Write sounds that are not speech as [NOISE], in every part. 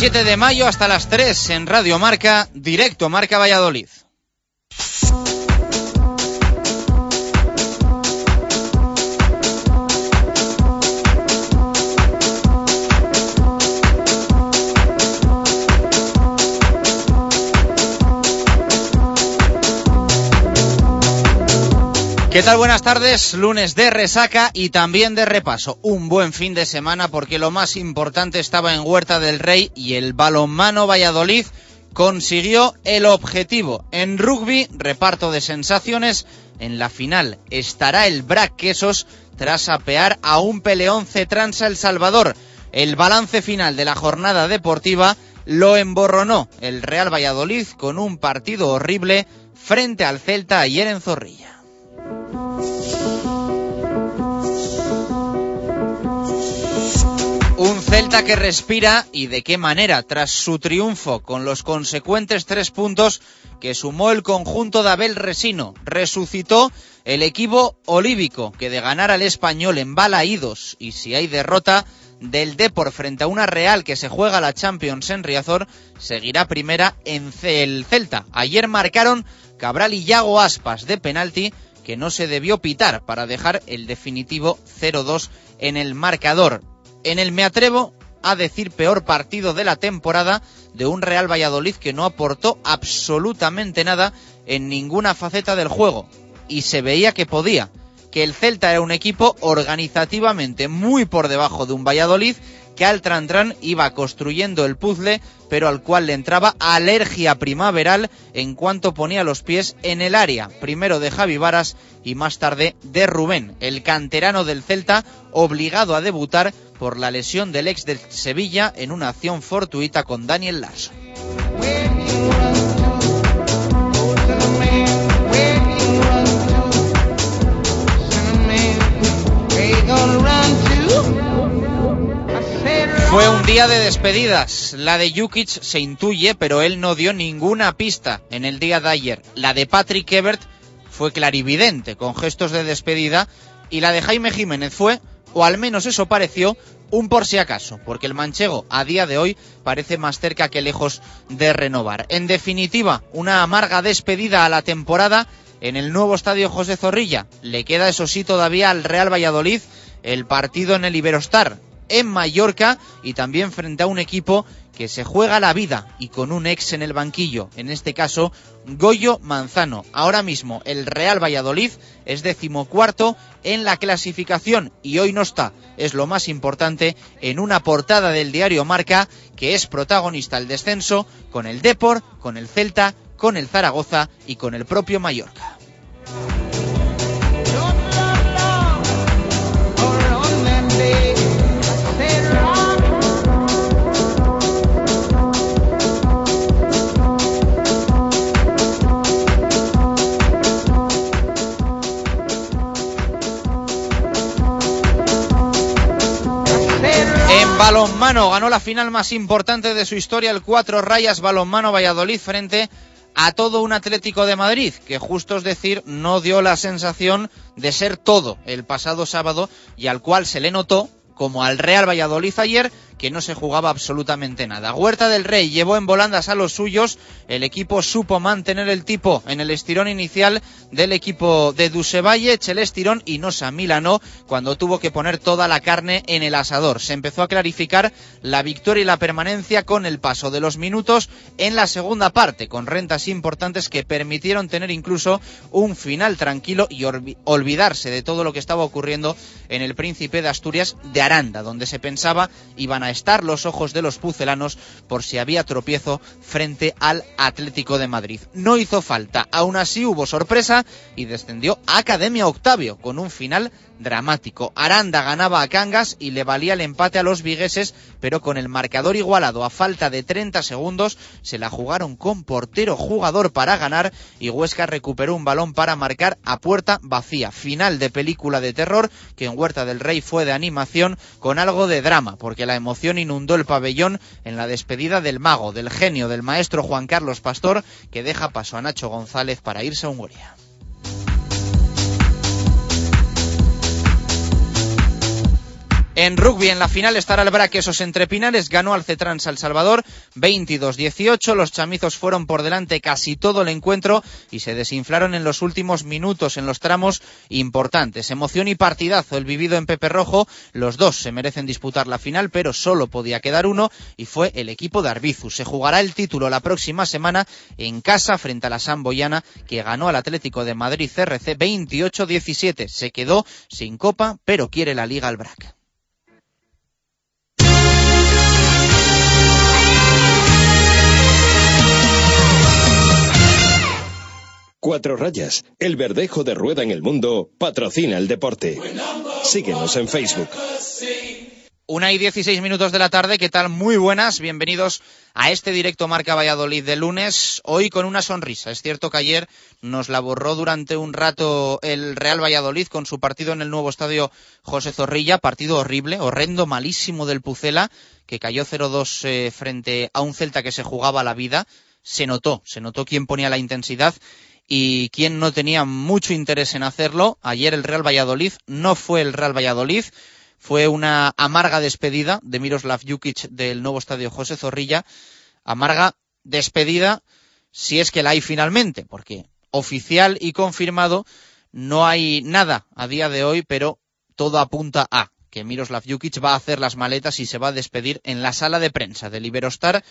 27 de mayo hasta las 3 en Radio Marca, directo Marca Valladolid. ¿Qué tal? Buenas tardes, lunes de resaca y también de repaso. Un buen fin de semana porque lo más importante estaba en Huerta del Rey y el balonmano Valladolid consiguió el objetivo. En rugby, reparto de sensaciones. En la final estará el Brac Quesos tras apear a un peleón Cetransa El Salvador. El balance final de la jornada deportiva lo emborronó el Real Valladolid con un partido horrible frente al Celta ayer en Zorrilla. Un Celta que respira y de qué manera tras su triunfo con los consecuentes tres puntos que sumó el conjunto de Abel Resino. Resucitó el equipo olívico que de ganar al español en balaídos y si hay derrota del Depor frente a una Real que se juega la Champions en Riazor, seguirá primera en el Celta. Ayer marcaron Cabral y Yago Aspas de penalti que no se debió pitar para dejar el definitivo 0-2 en el marcador. En el me atrevo a decir peor partido de la temporada de un Real Valladolid que no aportó absolutamente nada en ninguna faceta del juego. Y se veía que podía, que el Celta era un equipo organizativamente muy por debajo de un Valladolid que al Trantran iba construyendo el puzzle, pero al cual le entraba alergia primaveral en cuanto ponía los pies en el área, primero de Javi Varas y más tarde de Rubén, el canterano del Celta, obligado a debutar por la lesión del ex del Sevilla en una acción fortuita con Daniel Larson. Fue un día de despedidas. La de Jukic se intuye, pero él no dio ninguna pista en el día de ayer. La de Patrick Ebert fue clarividente, con gestos de despedida, y la de Jaime Jiménez fue, o al menos eso pareció, un por si acaso, porque el manchego a día de hoy parece más cerca que lejos de renovar. En definitiva, una amarga despedida a la temporada en el nuevo estadio José Zorrilla. Le queda eso sí todavía al Real Valladolid el partido en el Iberostar en Mallorca y también frente a un equipo que se juega la vida y con un ex en el banquillo, en este caso Goyo Manzano. Ahora mismo el Real Valladolid es decimocuarto en la clasificación y hoy no está, es lo más importante, en una portada del diario Marca que es protagonista el descenso con el Depor, con el Celta, con el Zaragoza y con el propio Mallorca. Balonmano ganó la final más importante de su historia, el cuatro rayas balonmano Valladolid frente a todo un Atlético de Madrid, que justo es decir, no dio la sensación de ser todo el pasado sábado y al cual se le notó, como al Real Valladolid ayer, que no se jugaba absolutamente nada. Huerta del Rey llevó en volandas a los suyos, el equipo supo mantener el tipo en el estirón inicial del equipo de Dusevalle, eche el estirón y no se amilanó cuando tuvo que poner toda la carne en el asador. Se empezó a clarificar la victoria y la permanencia con el paso de los minutos en la segunda parte, con rentas importantes que permitieron tener incluso un final tranquilo y olvidarse de todo lo que estaba ocurriendo en el Príncipe de Asturias de Aranda, donde se pensaba iban a estar los ojos de los pucelanos por si había tropiezo frente al Atlético de Madrid. No hizo falta, aún así hubo sorpresa y descendió Academia Octavio con un final dramático. Aranda ganaba a Cangas y le valía el empate a los vigueses, pero con el marcador igualado a falta de 30 segundos se la jugaron con portero jugador para ganar y Huesca recuperó un balón para marcar a puerta vacía. Final de película de terror que en Huerta del Rey fue de animación con algo de drama, porque la emoción inundó el pabellón en la despedida del mago, del genio, del maestro Juan Carlos Pastor, que deja paso a Nacho González para irse a Hungría. En rugby, en la final estará el Braquesos entre Pinares, ganó al Cetrans El Salvador 22-18. Los chamizos fueron por delante casi todo el encuentro y se desinflaron en los últimos minutos en los tramos importantes. Emoción y partidazo el vivido en Pepe Rojo. Los dos se merecen disputar la final, pero solo podía quedar uno y fue el equipo de Arbizu. Se jugará el título la próxima semana en casa frente a la Samboyana que ganó al Atlético de Madrid CRC 28-17. Se quedó sin copa, pero quiere la liga al Brac. Cuatro Rayas, el verdejo de rueda en el mundo, patrocina el deporte. Síguenos en Facebook. Una y dieciséis minutos de la tarde, ¿qué tal? Muy buenas, bienvenidos a este directo Marca Valladolid de lunes, hoy con una sonrisa. Es cierto que ayer nos la borró durante un rato el Real Valladolid con su partido en el nuevo estadio José Zorrilla, partido horrible, horrendo, malísimo del Pucela, que cayó 0-2 eh, frente a un Celta que se jugaba la vida. Se notó, se notó quién ponía la intensidad y quien no tenía mucho interés en hacerlo, ayer el Real Valladolid no fue el Real Valladolid, fue una amarga despedida de Miroslav Jukic del nuevo estadio José Zorrilla, amarga despedida si es que la hay finalmente, porque oficial y confirmado no hay nada a día de hoy, pero todo apunta a que Miroslav Jukic va a hacer las maletas y se va a despedir en la sala de prensa del Iberostar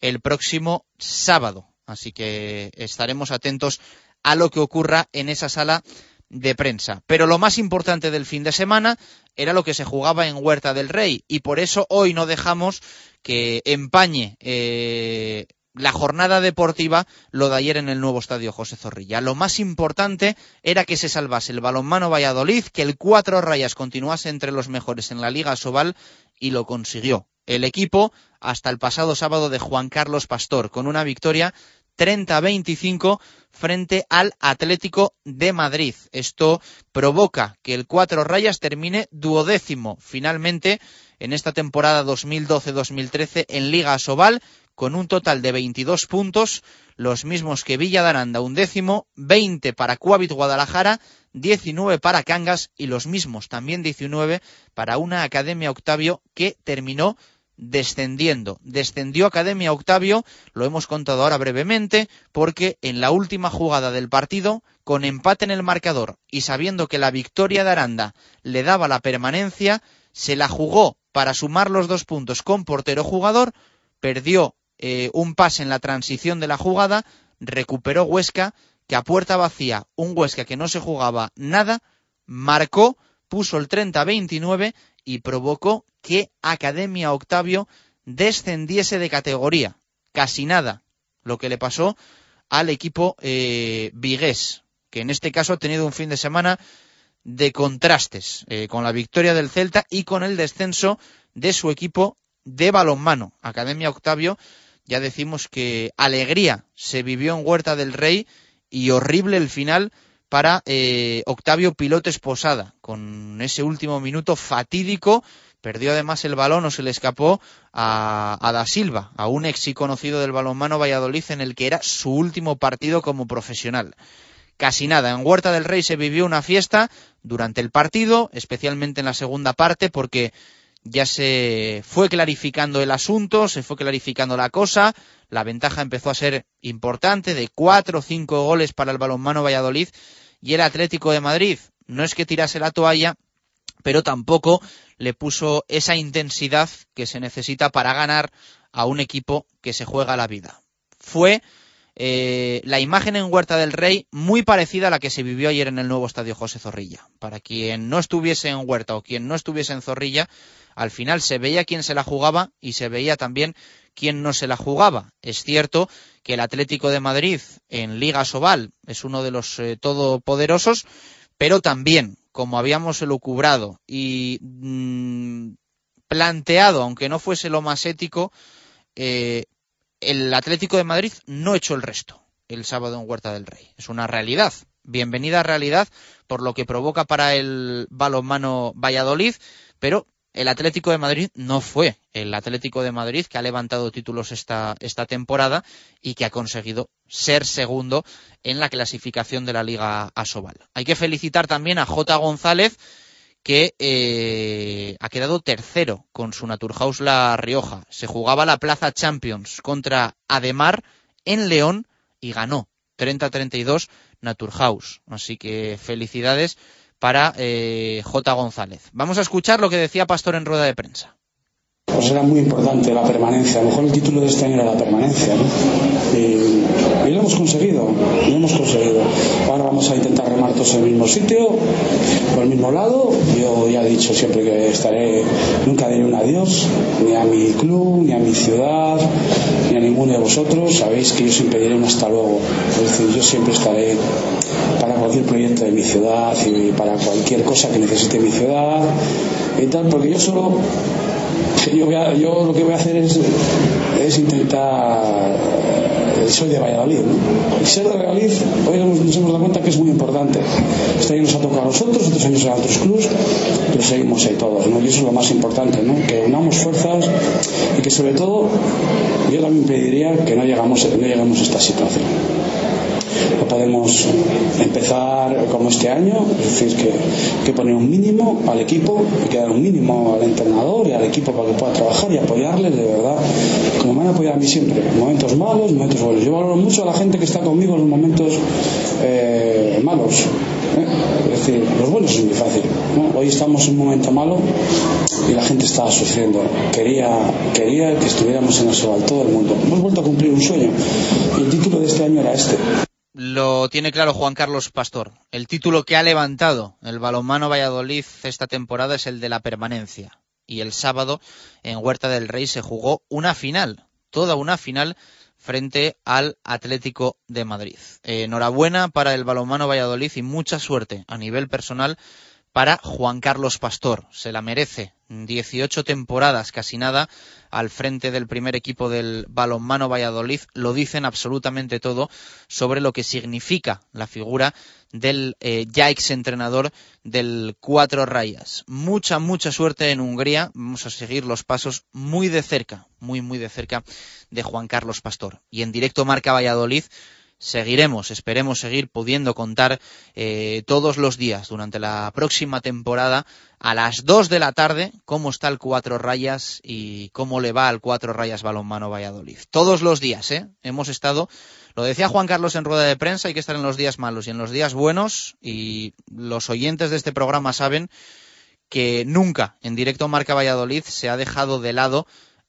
el próximo sábado. Así que estaremos atentos a lo que ocurra en esa sala de prensa. Pero lo más importante del fin de semana era lo que se jugaba en Huerta del Rey y por eso hoy no dejamos que empañe eh, la jornada deportiva lo de ayer en el nuevo estadio José Zorrilla. Lo más importante era que se salvase el balonmano Valladolid, que el cuatro rayas continuase entre los mejores en la Liga Sobal y lo consiguió. El equipo hasta el pasado sábado de Juan Carlos Pastor, con una victoria 30-25 frente al Atlético de Madrid. Esto provoca que el Cuatro Rayas termine duodécimo finalmente en esta temporada 2012-2013 en Liga Sobal con un total de 22 puntos, los mismos que Villa de un décimo, 20 para Cuavit Guadalajara, 19 para Cangas y los mismos también 19 para una Academia Octavio que terminó descendiendo. Descendió Academia Octavio, lo hemos contado ahora brevemente, porque en la última jugada del partido, con empate en el marcador y sabiendo que la victoria de Aranda le daba la permanencia, se la jugó para sumar los dos puntos con portero jugador, perdió eh, un pase en la transición de la jugada, recuperó Huesca, que a puerta vacía, un Huesca que no se jugaba nada, marcó, puso el 30-29 y provocó que Academia Octavio descendiese de categoría. Casi nada lo que le pasó al equipo eh, vigués, que en este caso ha tenido un fin de semana de contrastes, eh, con la victoria del Celta y con el descenso de su equipo de balonmano. Academia Octavio, ya decimos que alegría se vivió en Huerta del Rey y horrible el final para eh, Octavio Pilotes Posada, con ese último minuto fatídico. Perdió además el balón o se le escapó a, a Da Silva, a un ex conocido del balonmano Valladolid en el que era su último partido como profesional casi nada. En Huerta del Rey se vivió una fiesta durante el partido, especialmente en la segunda parte, porque ya se fue clarificando el asunto, se fue clarificando la cosa, la ventaja empezó a ser importante, de cuatro o cinco goles para el balonmano Valladolid, y el Atlético de Madrid no es que tirase la toalla, pero tampoco le puso esa intensidad que se necesita para ganar a un equipo que se juega la vida. Fue eh, la imagen en Huerta del Rey muy parecida a la que se vivió ayer en el nuevo estadio José Zorrilla. Para quien no estuviese en Huerta o quien no estuviese en Zorrilla, al final se veía quién se la jugaba y se veía también quién no se la jugaba. Es cierto que el Atlético de Madrid en Liga Sobal es uno de los eh, todopoderosos, pero también, como habíamos elucubrado y mm, planteado, aunque no fuese lo más ético, eh, el Atlético de Madrid no echó el resto el sábado en Huerta del Rey. Es una realidad. Bienvenida realidad por lo que provoca para el balonmano Valladolid, pero el Atlético de Madrid no fue el Atlético de Madrid que ha levantado títulos esta, esta temporada y que ha conseguido ser segundo en la clasificación de la Liga Asobal. Hay que felicitar también a J. González, que eh, ha quedado tercero con su Naturhaus La Rioja. Se jugaba la Plaza Champions contra Ademar en León y ganó 30-32 Naturhaus. Así que felicidades para eh, J. González. Vamos a escuchar lo que decía Pastor en rueda de prensa. Pues era muy importante la permanencia. A lo mejor el título de este año era la permanencia. ¿no? Y, y, lo hemos conseguido, lo hemos conseguido. Ahora vamos a intentar remar todos en el mismo sitio, por el mismo lado. Yo ya he dicho siempre que estaré, nunca diré un adiós, ni a mi club, ni a mi ciudad, ni a ninguno de vosotros. Sabéis que yo siempre diré un hasta luego. Es decir, yo siempre estaré para cualquier proyecto de mi ciudad y para cualquier cosa que necesite mi ciudad y tal, porque yo solo [LAUGHS] yo, voy a, yo, lo que voy a hacer es, intentar soy de Valladolid y ser de Valladolid hoy nos hemos dado cuenta que es muy importante este año nos ha tocado a nosotros otros años a otros clubs pero seguimos ahí todos ¿no? y eso es lo más importante ¿no? que unamos fuerzas y que sobre todo yo también pediría que no llegamos, no llegamos a esta situación no podemos empezar como este año, es decir, que, que poner un mínimo al equipo, hay que dar un mínimo al entrenador y al equipo para que pueda trabajar y apoyarles de verdad, como me han apoyado a mí siempre, en momentos malos, momentos buenos. Yo valoro mucho a la gente que está conmigo en los momentos eh, malos. ¿eh? Es decir, los buenos es muy fácil. Hoy estamos en un momento malo y la gente estaba sufriendo. Quería, quería que estuviéramos en Asobal, todo el mundo. Hemos vuelto a cumplir un sueño y el título de este año era este lo tiene claro Juan Carlos Pastor. El título que ha levantado el balonmano Valladolid esta temporada es el de la permanencia. Y el sábado en Huerta del Rey se jugó una final, toda una final frente al Atlético de Madrid. Eh, enhorabuena para el balonmano Valladolid y mucha suerte a nivel personal para Juan Carlos Pastor. Se la merece. 18 temporadas, casi nada, al frente del primer equipo del balonmano Valladolid. Lo dicen absolutamente todo sobre lo que significa la figura del eh, ya ex entrenador del Cuatro Rayas. Mucha, mucha suerte en Hungría. Vamos a seguir los pasos muy de cerca, muy, muy de cerca de Juan Carlos Pastor. Y en directo marca Valladolid seguiremos, esperemos seguir pudiendo contar eh, todos los días durante la próxima temporada a las 2 de la tarde cómo está el Cuatro Rayas y cómo le va al Cuatro Rayas Balonmano Valladolid. Todos los días, ¿eh? Hemos estado, lo decía Juan Carlos en rueda de prensa, hay que estar en los días malos y en los días buenos y los oyentes de este programa saben que nunca en directo Marca Valladolid se ha dejado de lado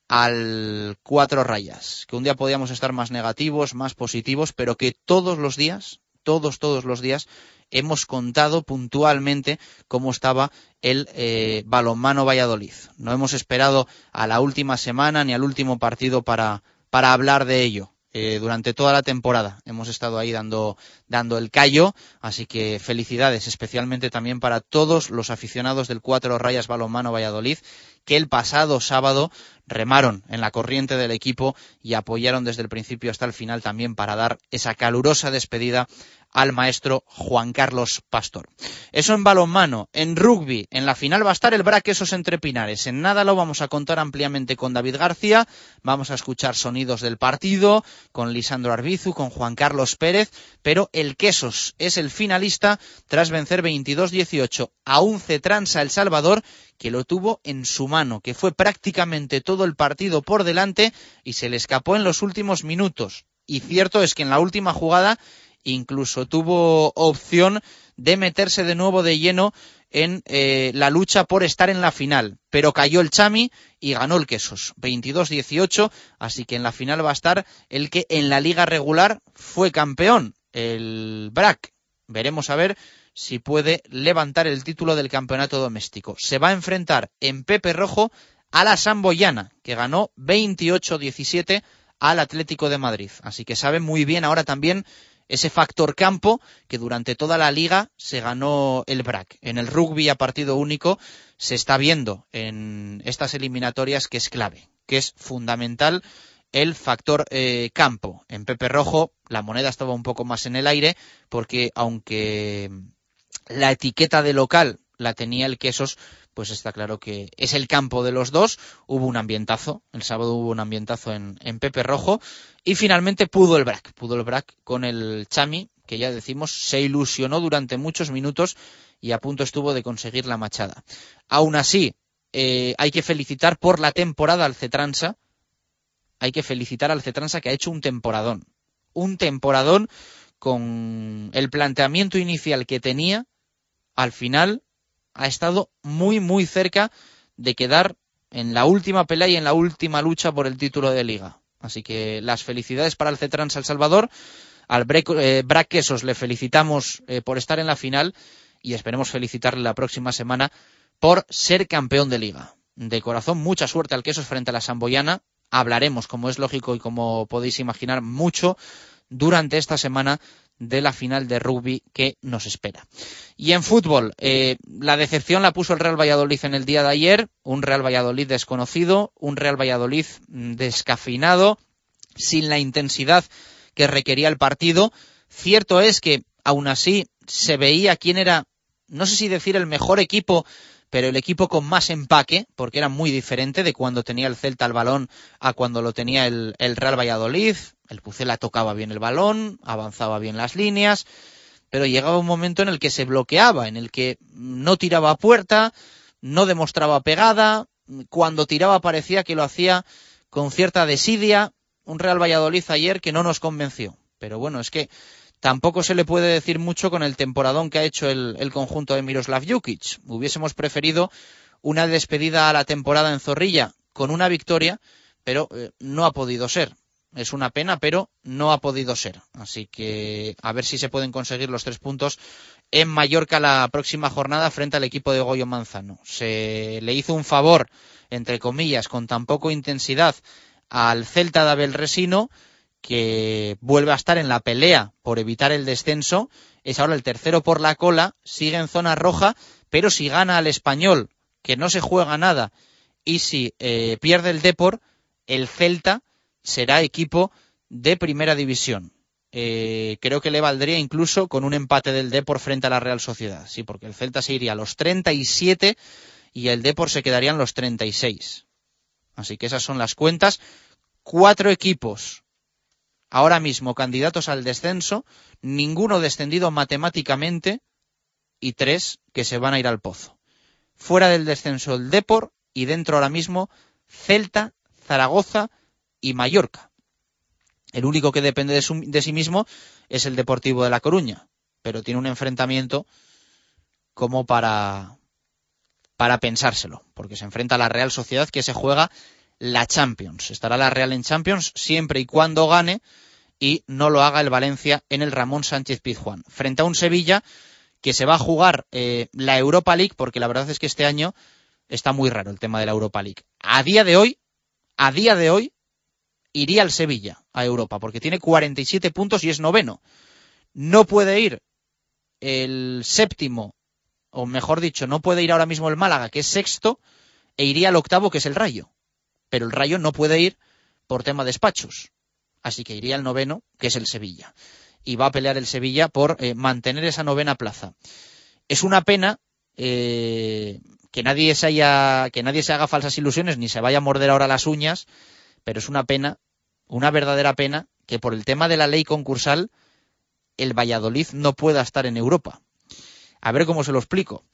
al cuatro rayas, que un día podíamos estar más negativos, más positivos, pero que todos los días, todos, todos los días, hemos contado puntualmente cómo estaba el eh, balonmano Valladolid. No hemos esperado a la última semana ni al último partido para, para hablar de ello. Eh, durante toda la temporada hemos estado ahí dando, dando el callo, así que felicidades especialmente también para todos los aficionados del Cuatro Rayas Balonmano Valladolid que el pasado sábado remaron en la corriente del equipo y apoyaron desde el principio hasta el final también para dar esa calurosa despedida al maestro Juan Carlos Pastor. Eso en balonmano, en rugby, en la final va a estar el Braquesos entre Pinares. En nada lo vamos a contar ampliamente con David García, vamos a escuchar sonidos del partido, con Lisandro Arbizu, con Juan Carlos Pérez, pero el Quesos es el finalista tras vencer 22-18 a un Cetransa El Salvador que lo tuvo en su mano, que fue prácticamente todo el partido por delante y se le escapó en los últimos minutos. Y cierto es que en la última jugada incluso tuvo opción de meterse de nuevo de lleno en eh, la lucha por estar en la final, pero cayó el Chami y ganó el Quesos, 22-18, así que en la final va a estar el que en la liga regular fue campeón, el BRAC. Veremos a ver si puede levantar el título del campeonato doméstico. Se va a enfrentar en Pepe Rojo a la Samboyana, que ganó 28-17 al Atlético de Madrid. Así que sabe muy bien ahora también ese factor campo que durante toda la liga se ganó el BRAC. En el rugby a partido único se está viendo en estas eliminatorias que es clave, que es fundamental el factor eh, campo. En Pepe Rojo la moneda estaba un poco más en el aire porque aunque la etiqueta de local la tenía el Quesos, pues está claro que es el campo de los dos. Hubo un ambientazo, el sábado hubo un ambientazo en, en Pepe Rojo y finalmente pudo el Brac, pudo el Brac con el Chami, que ya decimos se ilusionó durante muchos minutos y a punto estuvo de conseguir la machada. Aún así, eh, hay que felicitar por la temporada al Cetransa, hay que felicitar al Cetransa que ha hecho un temporadón, un temporadón con el planteamiento inicial que tenía, al final ha estado muy, muy cerca de quedar en la última pelea y en la última lucha por el título de liga. Así que las felicidades para el Cetrans Salvador. Al eh, Braquesos le felicitamos eh, por estar en la final y esperemos felicitarle la próxima semana por ser campeón de liga. De corazón, mucha suerte al Quesos frente a la Samboyana. Hablaremos, como es lógico y como podéis imaginar, mucho durante esta semana de la final de rugby que nos espera. Y en fútbol, eh, la decepción la puso el Real Valladolid en el día de ayer, un Real Valladolid desconocido, un Real Valladolid mm, descafinado, sin la intensidad que requería el partido. Cierto es que aún así se veía quién era, no sé si decir el mejor equipo, pero el equipo con más empaque, porque era muy diferente de cuando tenía el Celta el balón a cuando lo tenía el, el Real Valladolid. El Pucela tocaba bien el balón, avanzaba bien las líneas, pero llegaba un momento en el que se bloqueaba, en el que no tiraba a puerta, no demostraba pegada, cuando tiraba parecía que lo hacía con cierta desidia. Un Real Valladolid ayer que no nos convenció. Pero bueno, es que tampoco se le puede decir mucho con el temporadón que ha hecho el, conjunto de Miroslav Jukic. Hubiésemos preferido una despedida a la temporada en Zorrilla con una victoria, pero eh, no ha podido ser. Es una pena, pero no ha podido ser. Así que a ver si se pueden conseguir los tres puntos en Mallorca la próxima jornada frente al equipo de Goyo Manzano. Se le hizo un favor, entre comillas, con tan poco intensidad al Celta de Abel Resino, que vuelve a estar en la pelea por evitar el descenso. Es ahora el tercero por la cola, sigue en zona roja, pero si gana al español, que no se juega nada, y si eh, pierde el Depor, el Celta será equipo de primera división. Eh, creo que le valdría incluso con un empate del Depor frente a la Real Sociedad. Sí, porque el Celta se iría a los 37 y el Depor se quedaría en los 36. Así que esas son las cuentas. Cuatro equipos ahora mismo candidatos al descenso, ninguno descendido matemáticamente y tres que se van a ir al pozo. Fuera del descenso el Depor y dentro ahora mismo Celta, Zaragoza y Mallorca. El único que depende de, de, sí mismo es el Deportivo de La Coruña, pero tiene un enfrentamiento como para, para pensárselo, porque se enfrenta a la Real Sociedad que se juega la Champions. Estará la Real en Champions siempre y cuando gane y no lo haga el Valencia en el Ramón Sánchez Pizjuán. Frente a un Sevilla que se va a jugar eh, la Europa League, porque la verdad es que este año está muy raro el tema de la Europa League. A día de hoy, a día de hoy, iría el Sevilla a Europa, porque tiene 47 puntos y es noveno. No puede ir el séptimo, o mejor dicho, no puede ir ahora mismo el Málaga, que es sexto, e iría al octavo, que es el Rayo. Pero el Rayo no puede ir por tema de despachos. Así que iría el noveno, que es el Sevilla y va a pelear el Sevilla por eh, mantener esa novena plaza. Es una pena eh, que nadie se haya, que nadie se haga falsas ilusiones ni se vaya a morder ahora las uñas, pero es una pena, una verdadera pena, que por el tema de la ley concursal el Valladolid no pueda estar en Europa. A ver cómo se lo explico.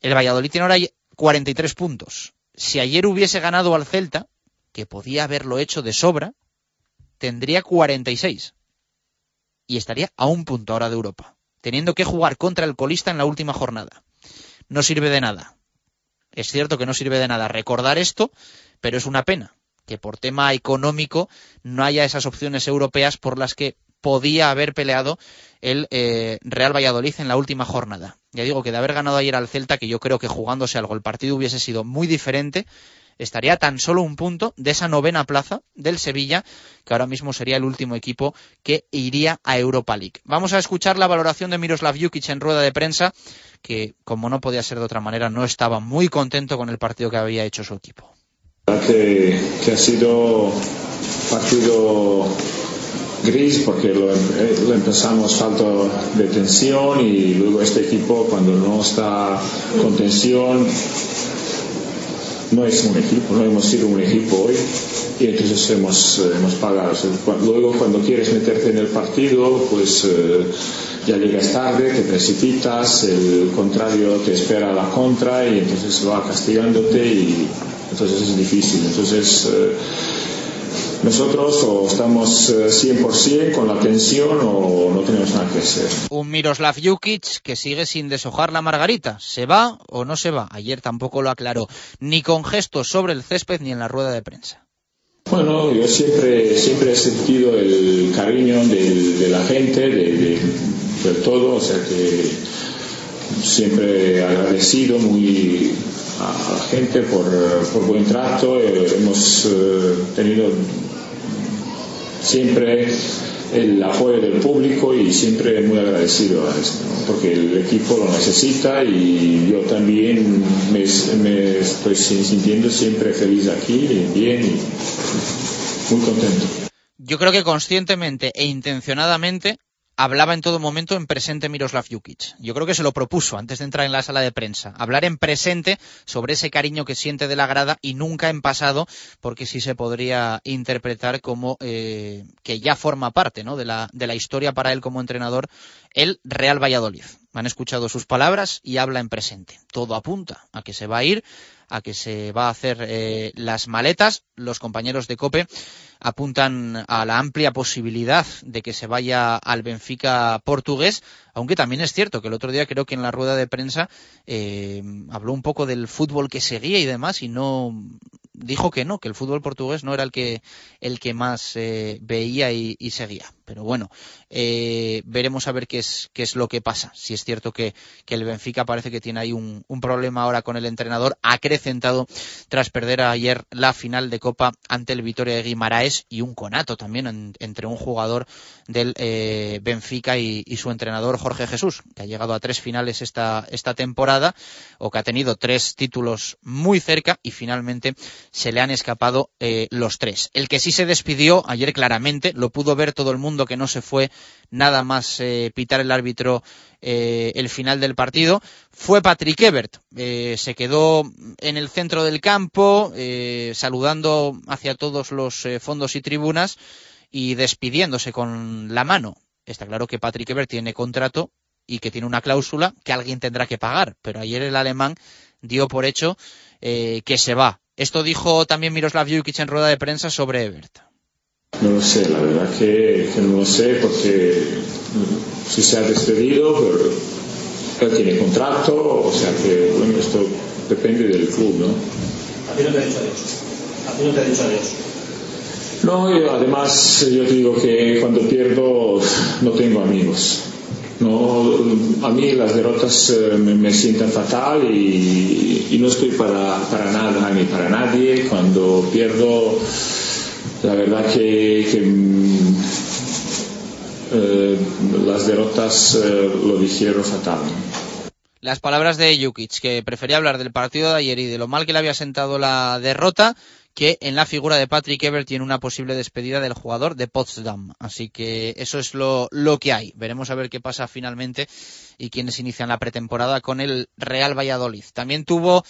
El Valladolid tiene ahora 43 puntos. Si ayer hubiese ganado al Celta, que podía haberlo hecho de sobra, tendría 46 y estaría a un punto ahora de Europa, teniendo que jugar contra el colista en la última jornada. No sirve de nada. Es cierto que no sirve de nada recordar esto, pero es una pena que por tema económico no haya esas opciones europeas por las que podía haber peleado el eh, Real Valladolid en la última jornada. Ya digo que de haber ganado ayer al Celta, que yo creo que jugándose algo el partido hubiese sido muy diferente, estaría tan solo un punto de esa novena plaza del Sevilla, que ahora mismo sería el último equipo que iría a Europa League. Vamos a escuchar la valoración de Miroslav Jukic en rueda de prensa, que como no podía ser de otra manera, no estaba muy contento con el partido que había hecho su equipo. Que, que ha sido partido gris porque lo, eh, lo, empezamos falta de tensión y luego este equipo cuando no está con tensión no es un equipo, no hemos sido un equipo hoy y entonces hemos, eh, hemos pagado. Luego cuando quieres meterte en el partido, pues eh, ya llegas tarde, te precipitas, el contrario te espera la contra y entonces va castigándote y entonces es difícil. Entonces eh, nosotros o estamos 100% eh, con la tensión o no tenemos nada que hacer. Un Miroslav Jukic que sigue sin deshojar la margarita. ¿Se va o no se va? Ayer tampoco lo aclaró, ni con gestos sobre el césped ni en la rueda de prensa. Bueno, yo siempre, siempre he sentido el cariño de, la gente, de, de, todo, o sea que siempre agradecido muy a la gente por, por buen trato. Eh, hemos eh, tenido siempre el apoyo del público y siempre muy agradecido a esto, porque el equipo lo necesita y yo también me, me, estoy sintiendo siempre feliz aquí, bien y muy contento. Yo creo que conscientemente e intencionadamente hablaba en todo momento en presente Miroslav Jukic. Yo creo que se lo propuso antes de entrar en la sala de prensa, hablar en presente sobre ese cariño que siente de la grada y nunca en pasado, porque sí se podría interpretar como eh, que ya forma parte ¿no? de, la, de la historia para él como entrenador el Real Valladolid. Han escuchado sus palabras y habla en presente. Todo apunta a que se va a ir, a que se va a hacer eh, las maletas. Los compañeros de COPE apuntan a la amplia posibilidad de que se vaya al Benfica portugués, aunque también es cierto que el otro día creo que en la rueda de prensa eh, habló un poco del fútbol que seguía y demás y no dijo que no, que el fútbol portugués no era el que el que más eh, veía y, seguía. Pero bueno, eh, veremos a ver qué es qué es lo que pasa. Si es cierto que, que el Benfica parece que tiene ahí un, un, problema ahora con el entrenador acrecentado tras perder ayer la final de Copa ante el Vitoria de Guimaraes y un conato también en, entre un jugador del eh, Benfica y, y, su entrenador Jorge Jesús, que ha llegado a tres finales esta esta temporada o que ha tenido tres títulos muy cerca y finalmente se le han escapado eh, los tres. El que sí se despidió ayer claramente, lo pudo ver todo el mundo que no se fue nada más eh, pitar el árbitro eh, el final del partido, fue Patrick Ebert. Eh, se quedó en el centro del campo, eh, saludando hacia todos los fondos y tribunas y despidiéndose con la mano. Está claro que Patrick Ebert tiene contrato y que tiene una cláusula que alguien tendrá que pagar, pero ayer el alemán dio por hecho que se va esto dijo también Miroslav Jukic en rueda de prensa sobre Ebert. No lo sé, la verdad que, que no lo sé porque mm, si se ha despedido, pero él tiene contrato, o sea que bueno, esto depende del club, ¿no? ¿A ti no te ha dicho adiós? A ti no te ha dicho adiós. No, yo, además yo te digo que cuando pierdo no tengo amigos. No, a mí las derrotas eh, me, me sientan fatal y, no estoy para, para nada ni para nadie. Cuando pierdo, la verdad que, que, mm, eh, las derrotas eh, lo dijeron fatal. Las palabras de Jukic, que prefería hablar del partido de ayer y de lo mal que le había sentado la derrota, que en la figura de Patrick Evert tiene una posible despedida del jugador de Potsdam. Así que eso es lo, lo que hay. Veremos a ver qué pasa finalmente y quiénes inician la pretemporada con el Real Valladolid. También tuvo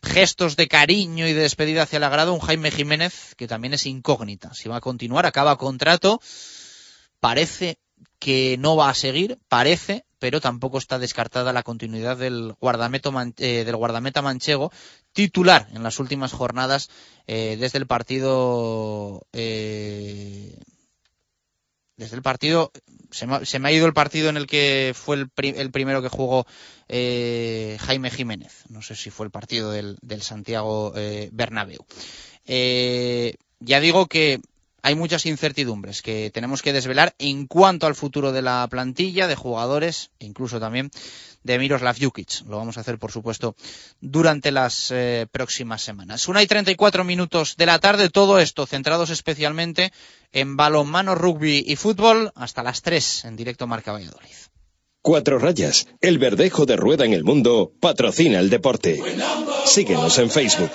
gestos de cariño y de despedida hacia el agrado un Jaime Jiménez, que también es incógnita. Si va a continuar, acaba contrato. Parece que no va a seguir, parece, pero tampoco está descartada la continuidad del, guardameto man- eh, guardameta manchego, titular en las últimas jornadas eh, desde el partido. eh, desde el partido. Se me, ha- ido el partido en el que fue el, pri- el primero que jugó Jaime Jiménez. No sé si fue el partido del, del Santiago Bernabéu. Ya digo que hay muchas incertidumbres que tenemos que desvelar en cuanto al futuro de la plantilla, de jugadores incluso también de Miroslav Jukic. Lo vamos a hacer, por supuesto, durante las eh, próximas semanas. Una y 34 minutos de la tarde, todo esto centrados especialmente en balonmano, rugby y fútbol hasta las 3 en directo Marca Valladolid. Cuatro rayas, el verdejo de rueda en el mundo, patrocina el deporte. Síguenos en Facebook.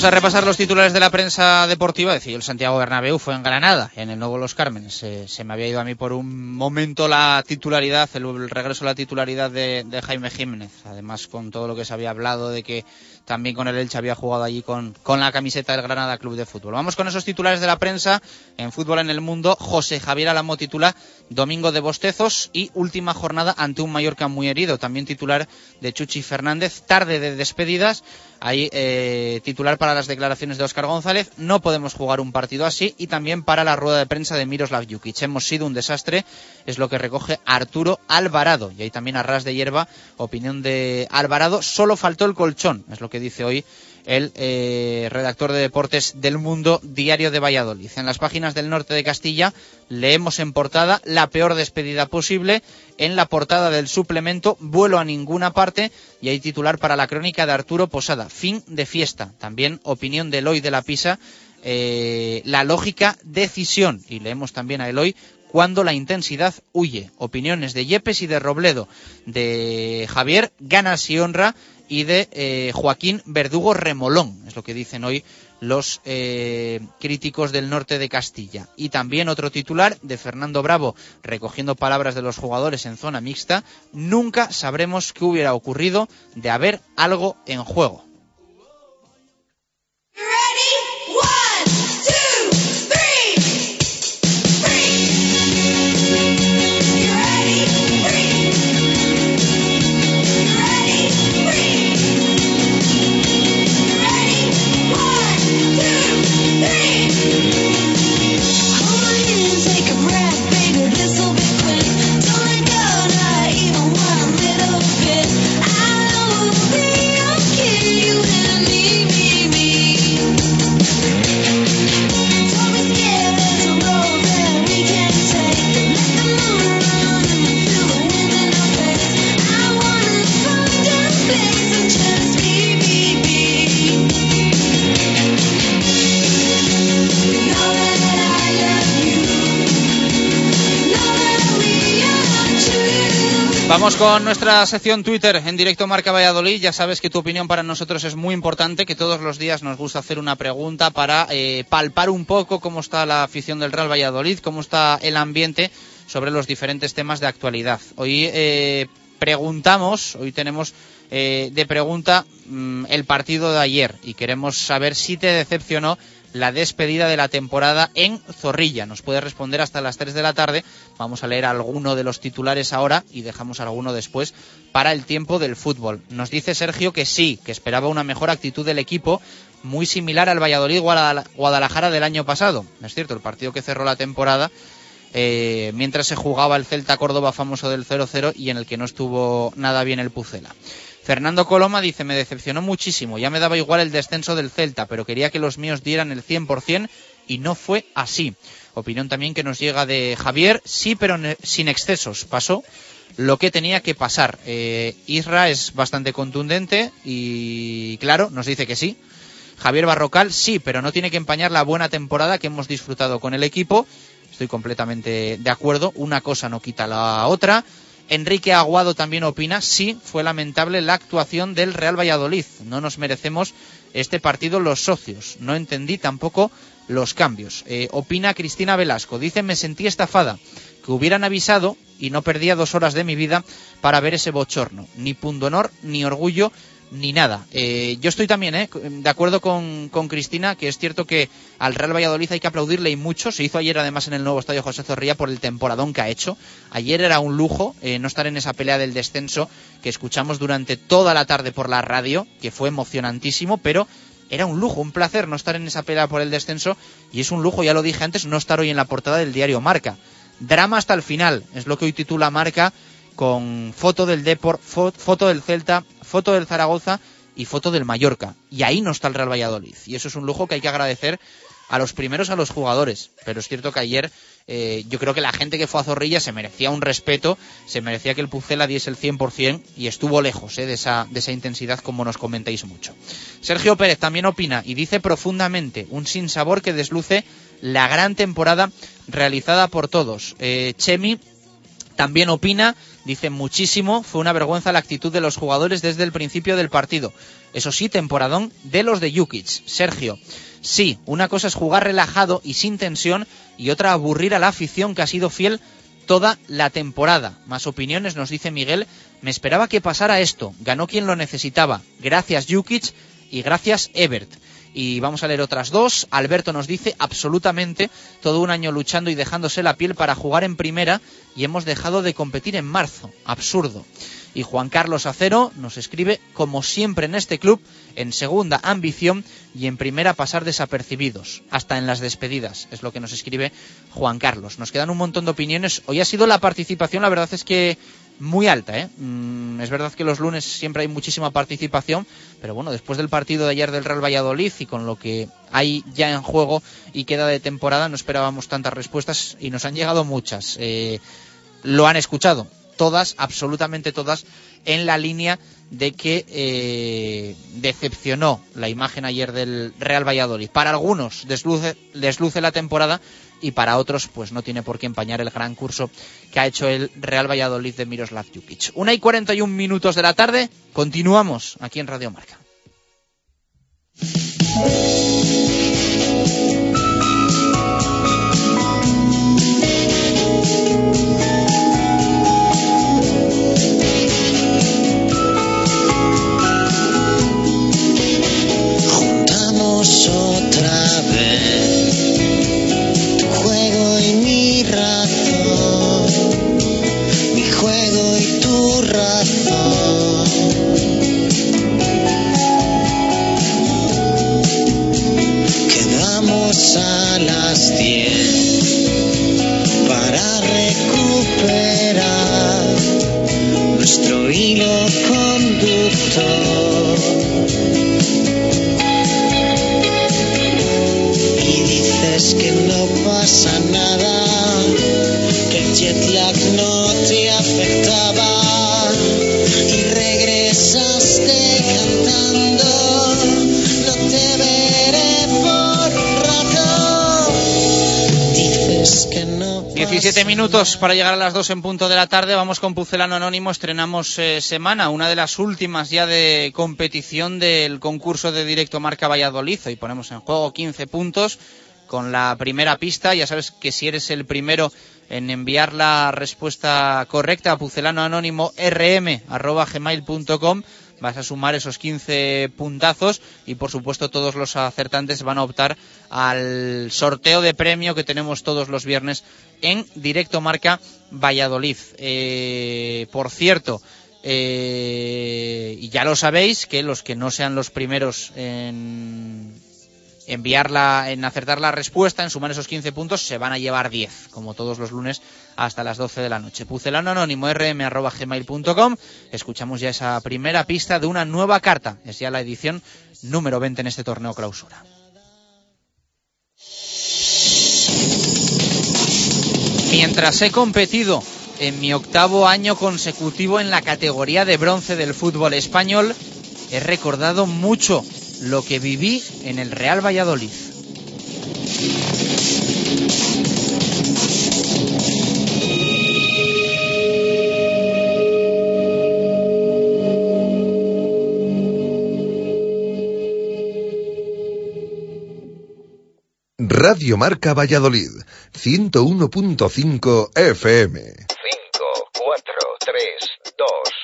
Vamos a repasar los titulares de la prensa deportiva. Decía, el Santiago Bernabéu fue en Granada, en el Nuevo Los Cármenes. Se, me había ido a mí por un momento la titularidad, el, regreso a la titularidad de, de Jaime Jiménez. Además, con todo lo que se había hablado de que también con el Elche había jugado allí con, con la camiseta del Granada Club de Fútbol. Vamos con esos titulares de la prensa en Fútbol en el Mundo. José Javier Alamo titula Domingo de Bostezos y última jornada ante un Mallorca muy herido. También titular de Chuchi Fernández. Tarde de despedidas. Ahí eh, titular para las declaraciones de Óscar González. No podemos jugar un partido así. Y también para la rueda de prensa de Miroslav Jukic. Hemos sido un desastre. Es lo que recoge Arturo Alvarado. Y ahí también a ras de hierba. Opinión de Alvarado. Solo faltó el colchón. Es lo que dice hoy el eh, redactor de deportes del Mundo Diario de Valladolid. En las páginas del norte de Castilla leemos en portada la peor despedida posible. En la portada del suplemento vuelo a ninguna parte y hay titular para la crónica de Arturo Posada. Fin de fiesta. También opinión de Eloy de la Pisa. eh, la lógica decisión. Y leemos también a Eloy cuando la intensidad huye. Opiniones de Yepes y de Robledo, de Javier Ganas y Honra y de eh, Joaquín Verdugo Remolón, es lo que dicen hoy los eh, críticos del norte de Castilla. Y también otro titular de Fernando Bravo, recogiendo palabras de los jugadores en zona mixta, nunca sabremos qué hubiera ocurrido de haber algo en juego. Vamos con nuestra sección Twitter en directo Marca Valladolid. Ya sabes que tu opinión para nosotros es muy importante, que todos los días nos gusta hacer una pregunta para eh, palpar un poco cómo está la afición del Real Valladolid, cómo está el ambiente sobre los diferentes temas de actualidad. Hoy eh, preguntamos, hoy tenemos eh, de pregunta mm, el partido de ayer y queremos saber si te decepcionó la despedida de la temporada en Zorrilla. Nos puede responder hasta las 3 de la tarde. Vamos a leer alguno de los titulares ahora y dejamos alguno después para el tiempo del fútbol. Nos dice Sergio que sí, que esperaba una mejor actitud del equipo, muy similar al Valladolid Guadalajara del año pasado. Es cierto, el partido que cerró la temporada. Eh, mientras se jugaba el Celta Córdoba famoso del 0-0 y en el que no estuvo nada bien el Pucela. Fernando Coloma dice, me decepcionó muchísimo, ya me daba igual el descenso del Celta, pero quería que los míos dieran el 100% y no fue así. Opinión también que nos llega de Javier, sí, pero sin excesos. Pasó lo que tenía que pasar. Eh, Isra es bastante contundente y claro, nos dice que sí. Javier Barrocal, sí, pero no tiene que empañar la buena temporada que hemos disfrutado con el equipo. Estoy completamente de acuerdo. Una cosa no quita la otra. Enrique Aguado también opina, sí, fue lamentable la actuación del Real Valladolid. No nos merecemos este partido los socios. No entendí tampoco los cambios. Eh, opina Cristina Velasco. Dice, me sentí estafada. Que hubieran avisado y no perdía dos horas de mi vida para ver ese bochorno. Ni pundonor, ni orgullo, ni nada. Eh, yo estoy también eh, de acuerdo con, Cristina, que es cierto que al Real Valladolid hay que aplaudirle y mucho. Se hizo ayer además en el nuevo estadio José Zorrilla por el temporadón que ha hecho. Ayer era un lujo eh, no estar en esa pelea del descenso que escuchamos durante toda la tarde por la radio, que fue emocionantísimo, pero era un lujo, un placer no estar en esa pelea por el descenso y es un lujo, ya lo dije antes, no estar hoy en la portada del diario Marca. Drama hasta el final, es lo que hoy titula Marca con foto del Deport, foto del Celta, foto del Zaragoza y foto del Mallorca. Y ahí no está el Real Valladolid. Y eso es un lujo que hay que agradecer a los primeros a los jugadores. Pero es cierto que ayer eh, yo creo que la gente que fue a Zorrilla se merecía un respeto, se merecía que el Pucela diese el 100% y estuvo lejos eh, de, esa, de esa intensidad como nos comentáis mucho. Sergio Pérez también opina y dice profundamente un sinsabor que desluce la gran temporada realizada por todos. Eh, Chemi también opina, dice muchísimo, fue una vergüenza la actitud de los jugadores desde el principio del partido. Eso sí, temporadón de los de Jukic. Sergio, sí, una cosa es jugar relajado y sin tensión y otra aburrir a la afición que ha sido fiel toda la temporada. Más opiniones nos dice Miguel, me esperaba que pasara esto, ganó quien lo necesitaba. Gracias Jukic y gracias Ebert. Y vamos a leer otras dos. Alberto nos dice absolutamente todo un año luchando y dejándose la piel para jugar en primera y hemos dejado de competir en marzo. Absurdo. Y Juan Carlos Acero nos escribe, como siempre en este club, en segunda ambición y en primera pasar desapercibidos, hasta en las despedidas, es lo que nos escribe Juan Carlos. Nos quedan un montón de opiniones. Hoy ha sido la participación, la verdad es que muy alta. ¿eh? Mm, es verdad que los lunes siempre hay muchísima participación, pero bueno, después del partido de ayer del Real Valladolid y con lo que hay ya en juego y queda de temporada, no esperábamos tantas respuestas y nos han llegado muchas. Eh, lo han escuchado, todas, absolutamente todas, en la línea de que eh, decepcionó la imagen ayer del Real Valladolid. Para algunos desluce, desluce la temporada y para otros pues no tiene por qué empañar el gran curso que ha hecho el Real Valladolid de Miroslav Jukic. Una y 41 minutos de la tarde, continuamos aquí en Radio Marca. Juntamos otra vez A las 10 para recuperar nuestro hilo conductor. Y dices que no pasa nada, que el 17 minutos para llegar a las 2 en punto de la tarde. Vamos con Pucelano Anónimo. Estrenamos eh, semana, una de las últimas ya de competición del concurso de directo Marca Valladolid. Y ponemos en juego 15 puntos con la primera pista. Ya sabes que si eres el primero en enviar la respuesta correcta a pucelano anónimo rm.gmail.com vas a sumar esos 15 puntazos y por supuesto todos los acertantes van a optar al sorteo de premio que tenemos todos los viernes en directo marca Valladolid. Eh, por cierto, eh, y ya lo sabéis que los que no sean los primeros en enviarla, en acertar la respuesta, en sumar esos 15 puntos, se van a llevar 10, como todos los lunes hasta las 12 de la noche. Pucelano anónimo rm.gmail.com. Escuchamos ya esa primera pista de una nueva carta. Es ya la edición número 20 en este torneo clausura. Mientras he competido en mi octavo año consecutivo en la categoría de bronce del fútbol español, he recordado mucho lo que viví en el Real Valladolid. Radio Marca Valladolid, 101.5 FM. 5, 4, 3, 2, 1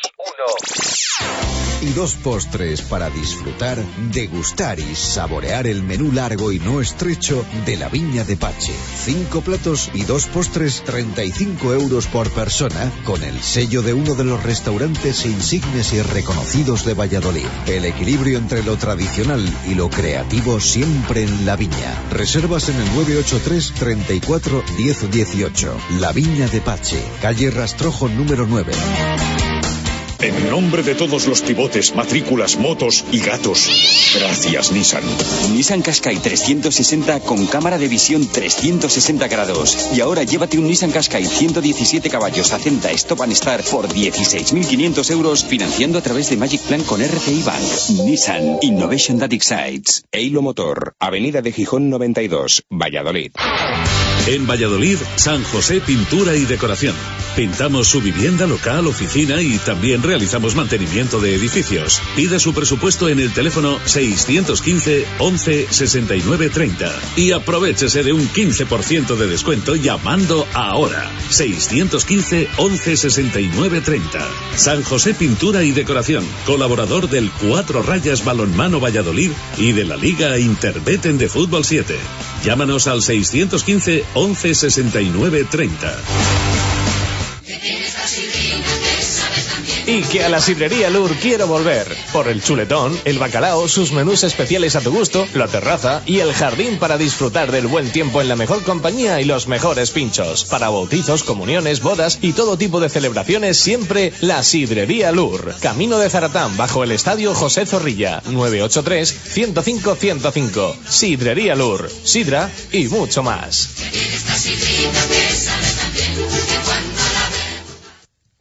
y dos postres para disfrutar, degustar y saborear el menú largo y no estrecho de la Viña de Pache. Cinco platos y dos postres, 35 euros por persona, con el sello de uno de los restaurantes insignes y reconocidos de Valladolid. El equilibrio entre lo tradicional y lo creativo siempre en la Viña. Reservas en el 983 34 10 18. La Viña de Pache, calle Rastrojo número 9. En nombre de todos los pivotes, matrículas, motos y gatos, gracias Nissan. Nissan Qashqai 360 con cámara de visión 360 grados. Y ahora llévate un Nissan Qashqai 117 caballos Acenta Stop and Start por 16.500 euros financiando a través de Magic Plan con RCI Bank. Nissan Innovation That Excites. Eilo Motor, Avenida de Gijón 92, Valladolid. En Valladolid, San José Pintura y Decoración. Pintamos su vivienda, local, oficina y también realizamos mantenimiento de edificios. Pide su presupuesto en el teléfono 615 11 69 30 y aprovechese de un 15% de descuento llamando ahora. 615 11 69 30. San José Pintura y Decoración, colaborador del Cuatro Rayas Balonmano Valladolid y de la Liga Interbeten de Fútbol 7. Llámanos al 615 11 69 30. Y que a la sidrería Lur quiero volver. Por el chuletón, el bacalao, sus menús especiales a tu gusto, la terraza y el jardín para disfrutar del buen tiempo en la mejor compañía y los mejores pinchos. Para bautizos, comuniones, bodas y todo tipo de celebraciones, siempre la sidrería Lur. Camino de Zaratán, bajo el estadio José Zorrilla. 983-105-105. Sidrería Lur. Sidra y mucho más.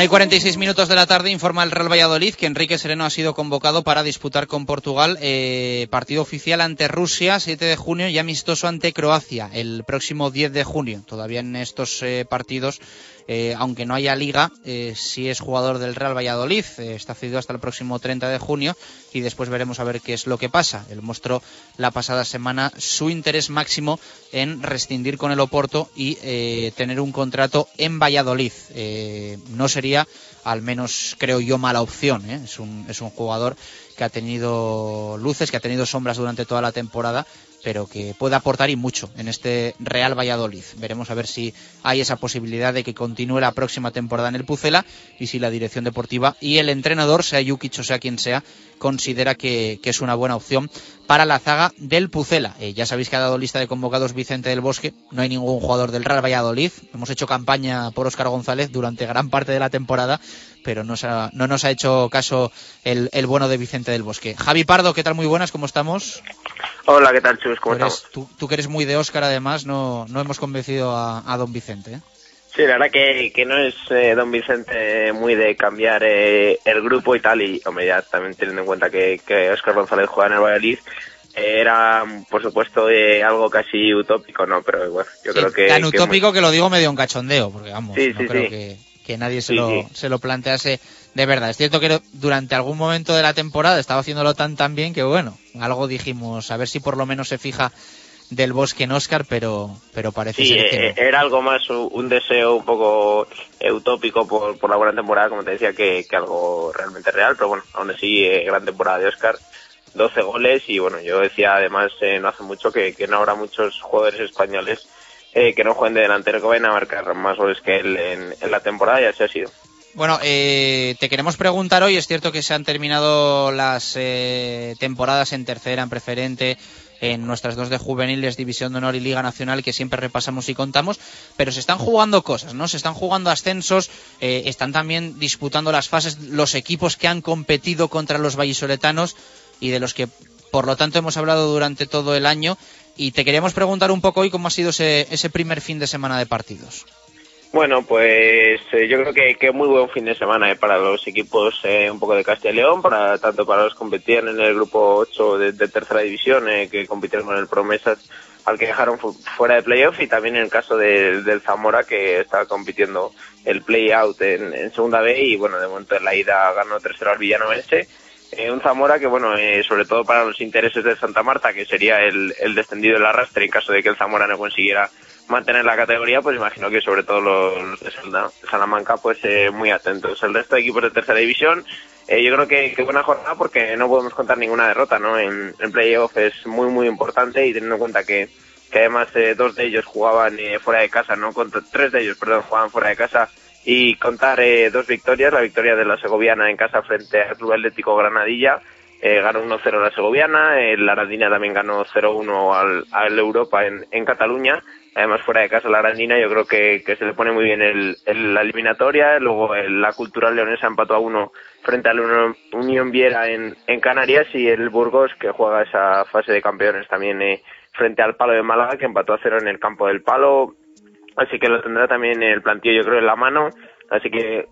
Una y 46 minutos de la tarde informa el Real Valladolid que Enrique Sereno ha sido convocado para disputar con Portugal eh, partido oficial ante Rusia 7 de junio y amistoso ante Croacia el próximo 10 de junio. Todavía en estos eh, partidos eh, aunque no haya liga, eh, sí es jugador del Real Valladolid, eh, está cedido hasta el próximo 30 de junio y después veremos a ver qué es lo que pasa. Él mostró la pasada semana su interés máximo en rescindir con el Oporto y eh, tener un contrato en Valladolid. No sería, al menos creo yo, mala opción. Es, un, es un jugador que ha tenido luces, que ha tenido sombras durante toda la temporada pero que puede aportar y mucho en este Real Valladolid. Veremos a ver si hay esa posibilidad de que continúe la próxima temporada en el Pucela y si la dirección deportiva y el entrenador, sea Jukic o sea quien sea, considera que, es una buena opción para la zaga del Pucela. Eh, ya sabéis que ha dado lista de convocados Vicente del Bosque, no hay ningún jugador del Real Valladolid. Hemos hecho campaña por Óscar González durante gran parte de la temporada, pero no, no nos ha hecho caso el, el bueno de Vicente del Bosque. Javi Pardo, ¿qué tal? Muy buenas, ¿cómo estamos? Hola, ¿qué tal, Chus? ¿Cómo estamos? Tú, que eres muy de Oscar, además, no, no hemos convencido a, don Vicente. ¿eh? Sí, la verdad que, que no es eh, don Vicente muy de cambiar eh, el grupo y tal, y hombre, ya también teniendo en cuenta que, que Oscar González juega en el Valladolid, era, por supuesto, algo casi utópico, ¿no? Pero bueno, yo creo que... Tan utópico que lo digo medio en cachondeo, porque vamos, no creo que, que, nadie se, lo, se lo plantease de verdad. Es cierto que durante algún momento de la temporada estaba haciéndolo tan tan bien que bueno, algo dijimos, a ver si por lo menos se fija del bosque en Oscar, pero, pero parece ser que eh, era algo más un deseo un poco utópico por, por la buena temporada, como te decía, que, algo realmente real, pero bueno, aún así, eh, gran temporada de Oscar. 12 goles y bueno, yo decía además eh, no hace mucho que, que, no habrá muchos jugadores españoles que no jueguen de delantero que vayan a marcar más goles que él en, en la temporada y así ha sido. Bueno, eh, te queremos preguntar hoy, es cierto que se han terminado las eh, temporadas en tercera, en preferente, en nuestras dos de juveniles, División de Honor y Liga Nacional, que siempre repasamos y contamos, pero se están jugando cosas, ¿no? Se están jugando ascensos, eh, están también disputando las fases los equipos que han competido contra los vallisoletanos y de los que, por lo tanto, hemos hablado durante todo el año. Y te queríamos preguntar un poco hoy cómo ha sido ese, ese primer fin de semana de partidos. Bueno, pues eh, yo creo que, que muy buen fin de semana eh, para los equipos eh, un poco de Castilla y León, para, tanto para los que competían en el grupo 8 de, tercera división, que compitieron con el Promesas, al que dejaron fuera de playoff, y también en el caso del Zamora, que estaba compitiendo el play-out en, segunda B, y bueno, de momento en la ida ganó tercero al Villanovense. un Zamora que, bueno, sobre todo para los intereses de Santa Marta, que sería el, el descendido del arrastre en caso de que el Zamora no consiguiera mantener la categoría, pues imagino que sobre todo los de Salamanca, pues eh, muy atentos. El resto de equipos de tercera división, eh, yo creo que, que, buena jornada porque no podemos contar ninguna derrota, ¿no? En, en playoff es muy, muy importante y teniendo en cuenta que, que además eh, dos de ellos jugaban fuera de casa, ¿no? Contra, tres de ellos, perdón, jugaban fuera de casa y contar dos victorias, la victoria de la Segoviana en casa frente al Club Atlético Granadilla, ganó 1-0 la Segoviana, la Arandina también ganó 0-1 al, al Europa en, en Cataluña además fuera de casa la Arandina, yo creo que, que se le pone muy bien el, la eliminatoria, luego la Cultural Leonesa empató a uno frente al Unión Viera en, en Canarias. Y el Burgos que juega esa fase de campeones también eh, frente al Palo de Málaga que empató a cero en el campo del Palo, así que lo tendrá también el plantillo yo creo en la mano, así que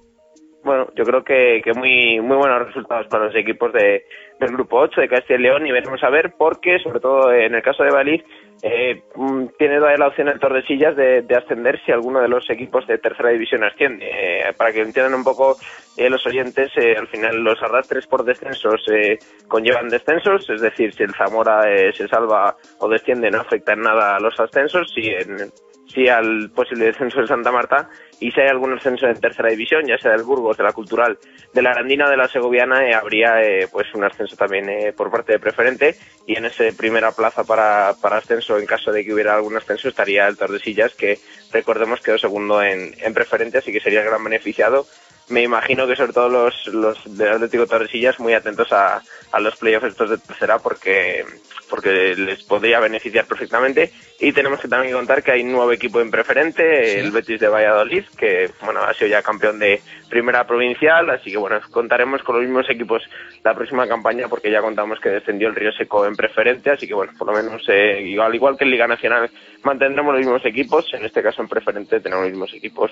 bueno, yo creo que, que muy muy buenos resultados para los equipos de, del grupo 8 de Castilla y León. Y veremos a ver porque sobre todo en el caso de Baliz eh, mm, tiene todavía la opción el Tordesillas de, de ascender si alguno de los equipos de tercera división asciende. Eh, para que entiendan un poco eh, los oyentes, eh, al final los arrastres por descensos eh, conllevan descensos, es decir, si el Zamora se salva o desciende no afecta en nada a los ascensos, si en, sí al posible descenso de Santa Marta y si hay algún ascenso en tercera división, ya sea del Burgos, de la Cultural, de la Arandina, de la Segoviana, eh, habría eh, pues un ascenso también eh, por parte de preferente. Y en esa primera plaza para, para ascenso, en caso de que hubiera algún ascenso, estaría el Tordesillas, que recordemos quedó segundo en, en preferente, así que sería el gran beneficiado me imagino que sobre todo los, los del Atlético Torresillas muy atentos a, a los playoffs estos de tercera porque, porque les podría beneficiar perfectamente. Y tenemos que también contar que hay un nuevo equipo en preferente, el Betis de Valladolid, que bueno, ha sido ya campeón de primera provincial, así que bueno, contaremos con los mismos equipos la próxima campaña porque ya contamos que descendió el Río Seco en preferente, así que bueno, por lo menos eh, igual, igual que en Liga Nacional mantendremos los mismos equipos, en este caso en preferente tenemos los mismos equipos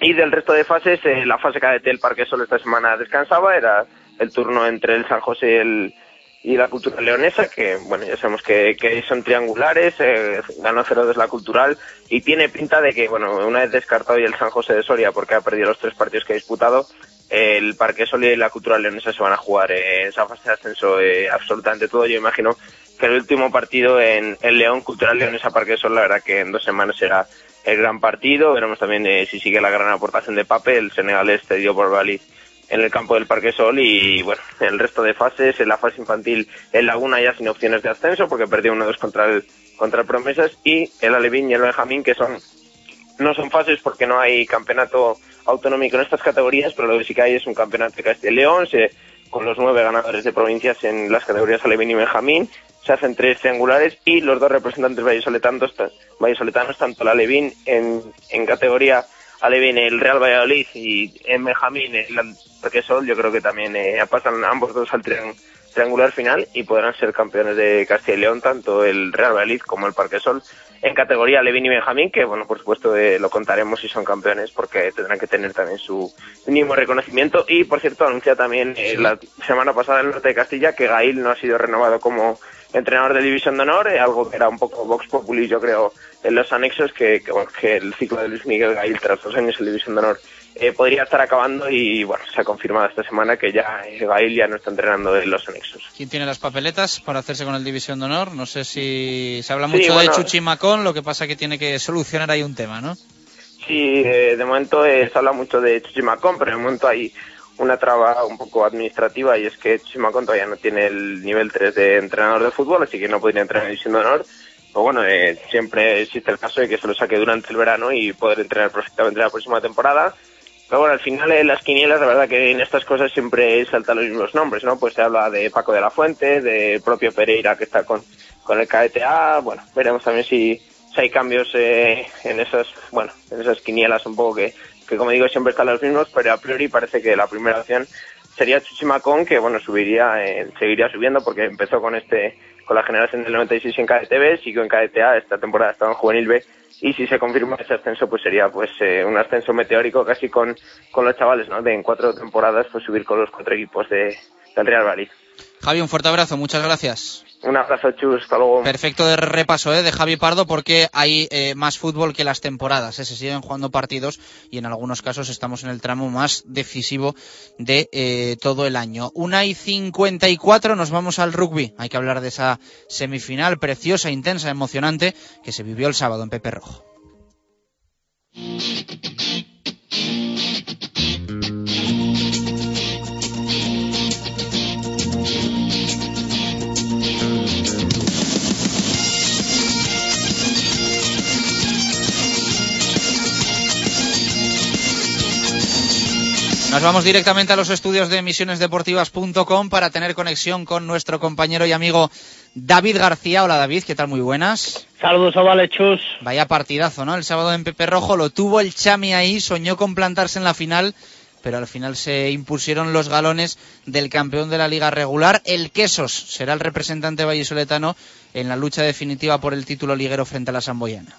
y del resto de fases, eh, la fase cadete del Parque Sol esta semana descansaba, era el turno entre el San José y, el, y la Cultura Leonesa, que bueno, ya sabemos que, que son triangulares, eh, ganó 0-2 la Cultural y tiene pinta de que, bueno, una vez descartado y el San José de Soria, porque ha perdido los tres partidos que ha disputado, el Parque Sol y la Cultura Leonesa se van a jugar en esa fase de ascenso eh, absolutamente todo. Yo imagino que el último partido en, el León, Cultural Leonesa Parque Sol, la verdad que en dos semanas será el gran partido. Veremos también eh, si sigue la gran aportación de Pape, el senegalés cedido por Baliz en el campo del Parque Sol y bueno, en el resto de fases, en la fase infantil el Laguna ya sin opciones de ascenso porque perdió 1-2 contra el, contra Promesas y el Alevín y el Benjamín que son no son fases porque no hay campeonato autonómico en estas categorías, pero lo que sí que hay es un campeonato de Castilla y León, se, con los nueve ganadores de provincias en las categorías Alevín y Benjamín, se hacen tres triangulares y los dos representantes vallesoletanos, vallesoletanos tanto la Alevín en, en categoría Alevín el Real Valladolid y en Benjamín el Parque Sol, yo creo que también eh, pasan ambos dos al triangular final y podrán ser campeones de Castilla y León, tanto el Real Valladolid como el Parque Sol, en categoría Levin y Benjamín, que bueno, por supuesto eh, lo contaremos si son campeones porque tendrán que tener también su mínimo reconocimiento. Y por cierto, anuncia también eh, la semana pasada en el norte de Castilla que Gail no ha sido renovado como entrenador de División de Honor, eh, algo que era un poco Vox Populi, yo creo, en los anexos, que, que, el ciclo de Luis Miguel Gail tras dos años en División de Honor eh, podría estar acabando y bueno, se ha confirmado esta semana que ya Gail ya no está entrenando en los anexos. ¿Quién tiene las papeletas para hacerse con el División de Honor? No sé si se habla mucho de Chuchi Macón, lo que pasa que tiene que solucionar ahí un tema, ¿no? Sí, eh, de momento eh, se habla mucho de Chuchi Macón, pero de momento hay una traba un poco administrativa y es que Chuchi Macón todavía no tiene el nivel 3 de entrenador de fútbol, así que no podría entrenar en División de Honor. Pero bueno, siempre existe el caso de que se lo saque durante el verano y poder entrenar perfectamente la próxima temporada pero bueno, al final en las quinielas, la verdad que en estas cosas siempre saltan los mismos nombres, ¿no? Pues se habla de Paco de la Fuente, de propio Pereira que está con, con el KTA, bueno, veremos también si, si hay cambios eh, en esas, bueno, en esas quinielas un poco que, que como digo siempre están los mismos, pero a priori parece que la primera opción sería Chuchimacón, que bueno, subiría, eh, seguiría subiendo porque empezó con este, con la generación del 96 en KDTV, siguió en KDTA, esta temporada estaba en Juvenil B y si se confirma ese ascenso pues sería pues eh, un ascenso meteórico casi con, con los chavales, ¿no? De en cuatro temporadas pues subir con los cuatro equipos de, del Real Madrid. Javi, un fuerte abrazo, muchas gracias. Un abrazo, Chus, hasta luego. Perfecto de repaso ¿eh? de Javi Pardo porque hay eh, más fútbol que las temporadas. ¿eh? Se siguen jugando partidos y en algunos casos estamos en el tramo más decisivo de todo el año. Una y 54 nos vamos al rugby. Hay que hablar de esa semifinal preciosa, intensa, emocionante que se vivió el sábado en Pepe Rojo. Nos vamos directamente a los estudios de emisionesdeportivas.com para tener conexión con nuestro compañero y amigo David García. Hola David, ¿qué tal? Muy buenas. Saludos, Ovalechus. Vaya partidazo, ¿no? El sábado en Pepe Rojo lo tuvo el Chami ahí, soñó con plantarse en la final, pero al final se impusieron los galones del campeón de la liga regular. El Quesos será el representante vallisoletano en la lucha definitiva por el título liguero frente a la Samboyana.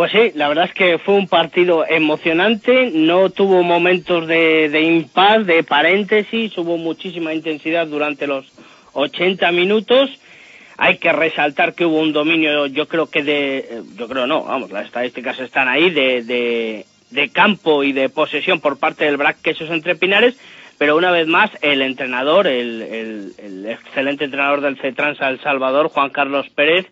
Pues sí, la verdad es que fue un partido emocionante, no tuvo momentos de, de impas, de paréntesis, hubo muchísima intensidad durante los 80 minutos. Hay que resaltar que hubo un dominio, yo creo que de, yo creo no, vamos, las estadísticas están ahí, de, campo y de posesión por parte del BRAC Quesos Entre Pinares, pero una vez más el entrenador, el, el, el excelente entrenador del CETRANS El Salvador, Juan Carlos Pérez,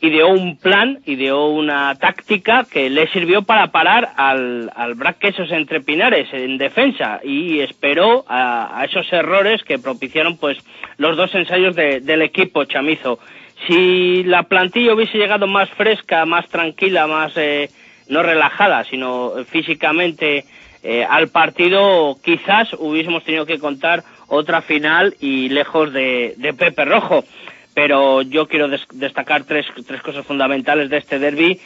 ideó un plan, ideó una táctica que le sirvió para parar al, al Brac Quesos entre Pinares en defensa y esperó a, a, esos errores que propiciaron pues los dos ensayos de, del equipo chamizo. Si la plantilla hubiese llegado más fresca, más tranquila, más eh, no relajada, sino físicamente eh, al partido, quizás hubiésemos tenido que contar otra final y lejos de, de Pepe Rojo pero yo quiero des destacar tres, tres cosas fundamentales de este derby.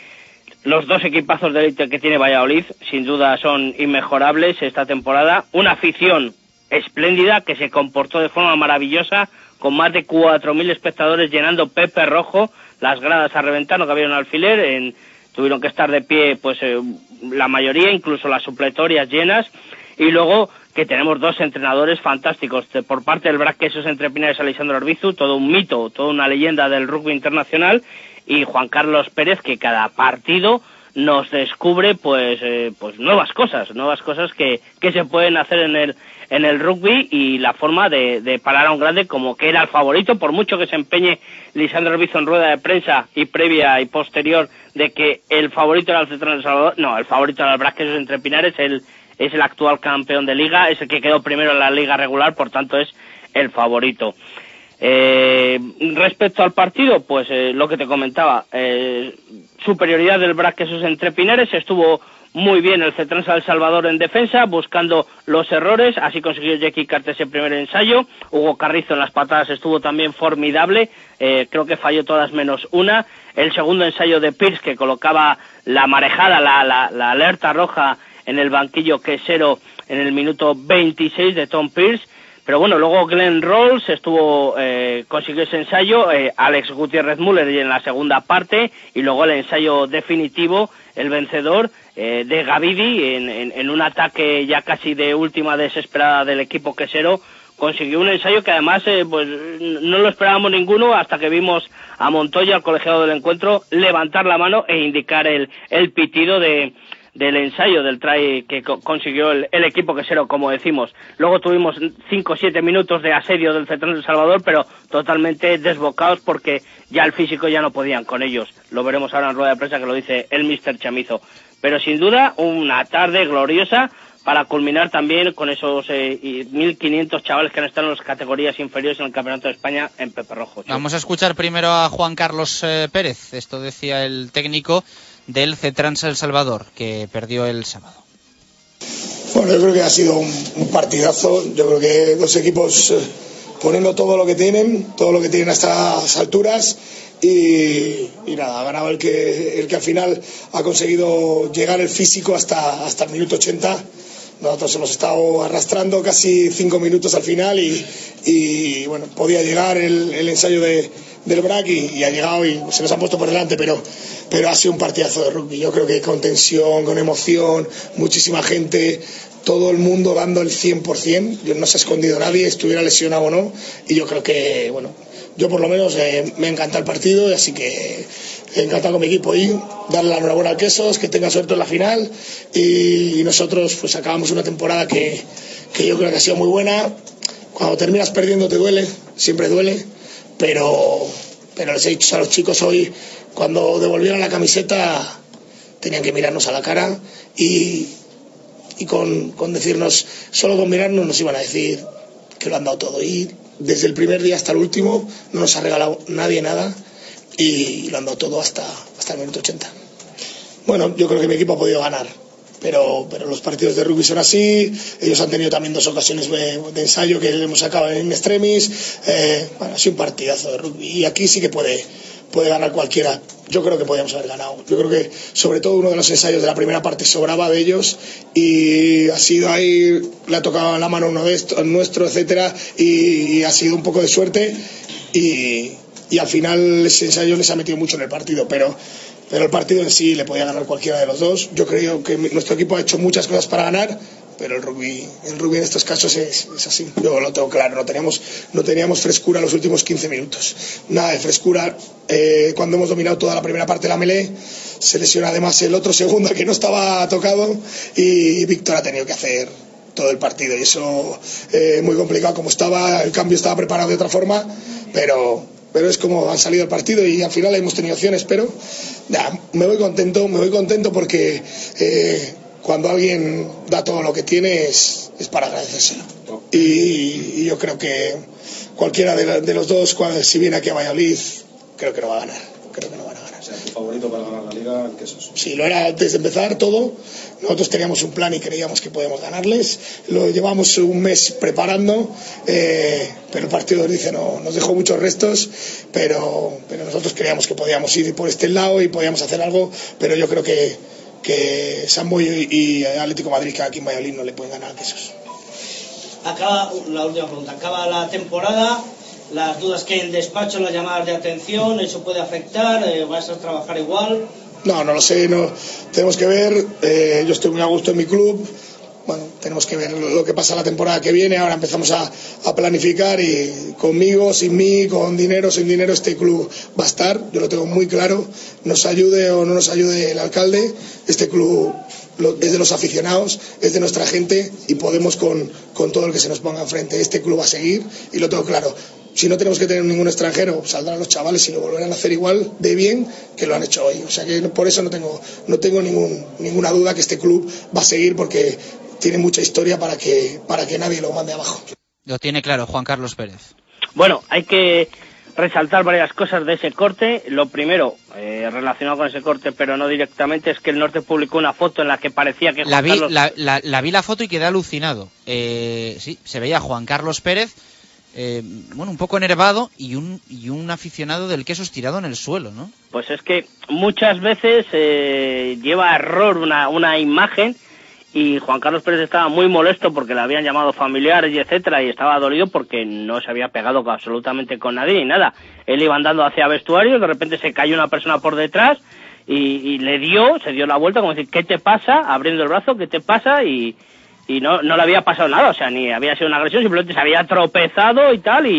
Los dos equipazos de élite que tiene Valladolid, sin duda, son inmejorables esta temporada. Una afición espléndida que se comportó de forma maravillosa, con más de 4.000 espectadores llenando Pepe Rojo, las gradas a reventar, no cabieron alfiler, en, tuvieron que estar de pie pues eh, la mayoría, incluso las supletorias llenas. Y luego que tenemos dos entrenadores fantásticos. Por parte del BRAC Quesos entre Pinares Alexandro Arbizu, todo un mito, toda una leyenda del rugby internacional, y Juan Carlos Pérez, que cada partido nos descubre pues eh, pues nuevas cosas, nuevas cosas que, que se pueden hacer en el en el rugby y la forma de, de parar a un grande como que era el favorito, por mucho que se empeñe Lisandro Arbizu en rueda de prensa y previa y posterior de que el favorito era el Central Salvador, no, el favorito era el Quesos entre Pinares, el es el actual campeón de liga, es el que quedó primero en la liga regular, por tanto es el favorito. Eh, respecto al partido, pues eh, lo que te comentaba, eh, superioridad del Braquesos entre Pineres, estuvo muy bien el Cetransa del Salvador en defensa, buscando los errores, así consiguió Jackie Cartes el primer ensayo, Hugo Carrizo en las patadas estuvo también formidable, eh, creo que falló todas menos una, el segundo ensayo de Pierce que colocaba la marejada, la, la, la alerta roja en el banquillo quesero en el minuto 26 de Tom Pierce, pero bueno, luego Glenn Rolls estuvo, eh, consiguió ese ensayo, eh, Alex Gutiérrez Müller en la segunda parte, y luego el ensayo definitivo, el vencedor eh, de Gavidi en, en, en, un ataque ya casi de última desesperada del equipo quesero, consiguió un ensayo que además eh, pues no lo esperábamos ninguno hasta que vimos a Montoya, el colegiado del encuentro, levantar la mano e indicar el, el pitido de, del ensayo del try que co consiguió el, el, equipo quesero, como decimos. Luego tuvimos cinco o siete minutos de asedio del Central del Salvador, pero totalmente desbocados porque ya el físico ya no podían con ellos. Lo veremos ahora en rueda de prensa que lo dice el Mister Chamizo. Pero sin duda, una tarde gloriosa para culminar también con esos eh, 1.500 chavales que han estado en las categorías inferiores en el Campeonato de España en Pepe Rojo. Vamos a escuchar primero a Juan Carlos eh, Pérez. Esto decía el técnico del Cetrans El Salvador, que perdió el sábado. Bueno, yo creo que ha sido un, partidazo. Yo creo que dos equipos eh, poniendo todo lo que tienen, todo lo que tienen a estas alturas. Y, nada, ha ganado el que, el que al final ha conseguido llegar el físico hasta, hasta el minuto 80. Nosotros hemos estado arrastrando casi cinco minutos al final y, bueno, podía llegar el, el ensayo de, del BRAC y, y, ha llegado y se nos han puesto por delante, pero, pero ha sido un partidazo de rugby. Yo creo que con tensión, con emoción, muchísima gente, todo el mundo dando el 100%. Yo no se ha escondido nadie, estuviera lesionado o no. Y yo creo que, bueno, yo por lo menos eh, me encanta el partido, así que he encantado con mi equipo y darle la enhorabuena al Quesos, que tenga suerte en la final y, y nosotros pues acabamos una temporada que, que, yo creo que ha sido muy buena. Cuando terminas perdiendo te duele, siempre duele, pero, pero les he dicho a los chicos hoy, cuando devolvieron la camiseta, tenían que mirarnos a la cara y, y con, con decirnos, solo con mirarnos nos iban a decir que lo han dado todo. Y desde el primer día hasta el último no nos ha regalado nadie nada y lo han dado todo hasta, hasta el minuto 80. Bueno, yo creo que mi equipo ha podido ganar, pero, pero los partidos de rugby son así. Ellos han tenido también dos ocasiones de, ensayo que hemos sacado en extremis. Eh, bueno, ha sido un partidazo de rugby y aquí sí que puede, puede ganar cualquiera. Yo creo que podíamos haber ganado. Yo creo que, sobre todo, uno de los ensayos de la primera parte sobraba de ellos y ha sido ahí, le ha tocado la mano uno de estos, nuestro, etcétera, y, y ha sido un poco de suerte y, y al final ese ensayo les ha metido mucho en el partido, pero, pero el partido en sí le podía ganar cualquiera de los dos. Yo creo que nuestro equipo ha hecho muchas cosas para ganar, pero el rugby, el rugby en estos casos es, es, así. Yo lo tengo claro, no teníamos, no teníamos frescura los últimos 15 minutos. Nada de frescura. Eh, cuando hemos dominado toda la primera parte de la melee, se lesiona además el otro segundo que no estaba tocado y Víctor ha tenido que hacer todo el partido y eso eh, muy complicado como estaba, el cambio estaba preparado de otra forma, pero, pero es como han salido el partido y al final hemos tenido opciones, pero ya, me voy contento, me voy contento porque eh, cuando alguien da todo lo que tiene es, es para agradecérselo. Y, y, yo creo que cualquiera de, de los dos, si viene aquí a Valladolid, creo que no va a ganar. Creo que no van a ganar. Favorito para ganar la liga, ¿qué es Sí, lo era antes de empezar todo. Nosotros teníamos un plan y creíamos que podíamos ganarles. Lo llevamos un mes preparando, eh, pero el partido nos dice no, nos dejó muchos restos, pero, pero nosotros creíamos que podíamos ir por este lado y podíamos hacer algo, pero yo creo que, que San Boy y Atlético Madrid, que aquí en Valladolid no le pueden ganar a esos. Acaba la última pregunta. Acaba la temporada, las dudas que hay en despacho, las llamadas de atención, eso puede afectar, eh, vas a trabajar igual. No, no lo sé, no. tenemos que ver. Eh, yo estoy muy a gusto en mi club. Bueno, tenemos que ver lo que pasa la temporada que viene. Ahora empezamos a, a, planificar y conmigo, sin mí, con dinero, sin dinero, este club va a estar. Yo lo tengo muy claro. Nos ayude o no nos ayude el alcalde, este club es de los aficionados, es de nuestra gente y podemos con, con todo el que se nos ponga enfrente. Este club va a seguir y lo tengo claro si no tenemos que tener ningún extranjero, saldrán los chavales y lo volverán a hacer igual de bien que lo han hecho hoy. O sea que por eso no tengo, no tengo ningún, ninguna duda que este club va a seguir porque tiene mucha historia para que, para que nadie lo mande abajo. Lo tiene claro Juan Carlos Pérez. Bueno, hay que resaltar varias cosas de ese corte. Lo primero, eh, relacionado con ese corte, pero no directamente, es que el norte publicó una foto en la que parecía que Juan La vi, Carlos... la, la- la vi la foto y quedé alucinado. Eh, sí, se veía a Juan Carlos Pérez, eh, bueno, un poco enervado y un, y un aficionado del queso estirado en el suelo, ¿no? Pues es que muchas veces eh, lleva error una, una imagen y Juan Carlos Pérez estaba muy molesto porque le habían llamado familiares y etcétera y estaba dolido porque no se había pegado absolutamente con nadie ni nada. Él iba andando hacia vestuario, de repente se cayó una persona por detrás y, y le dio, se dio la vuelta como decir, ¿qué te pasa? Abriendo el brazo, ¿qué te pasa? Y, y no, no le había pasado nada, o sea, ni había sido una agresión, simplemente se había tropezado y tal, y,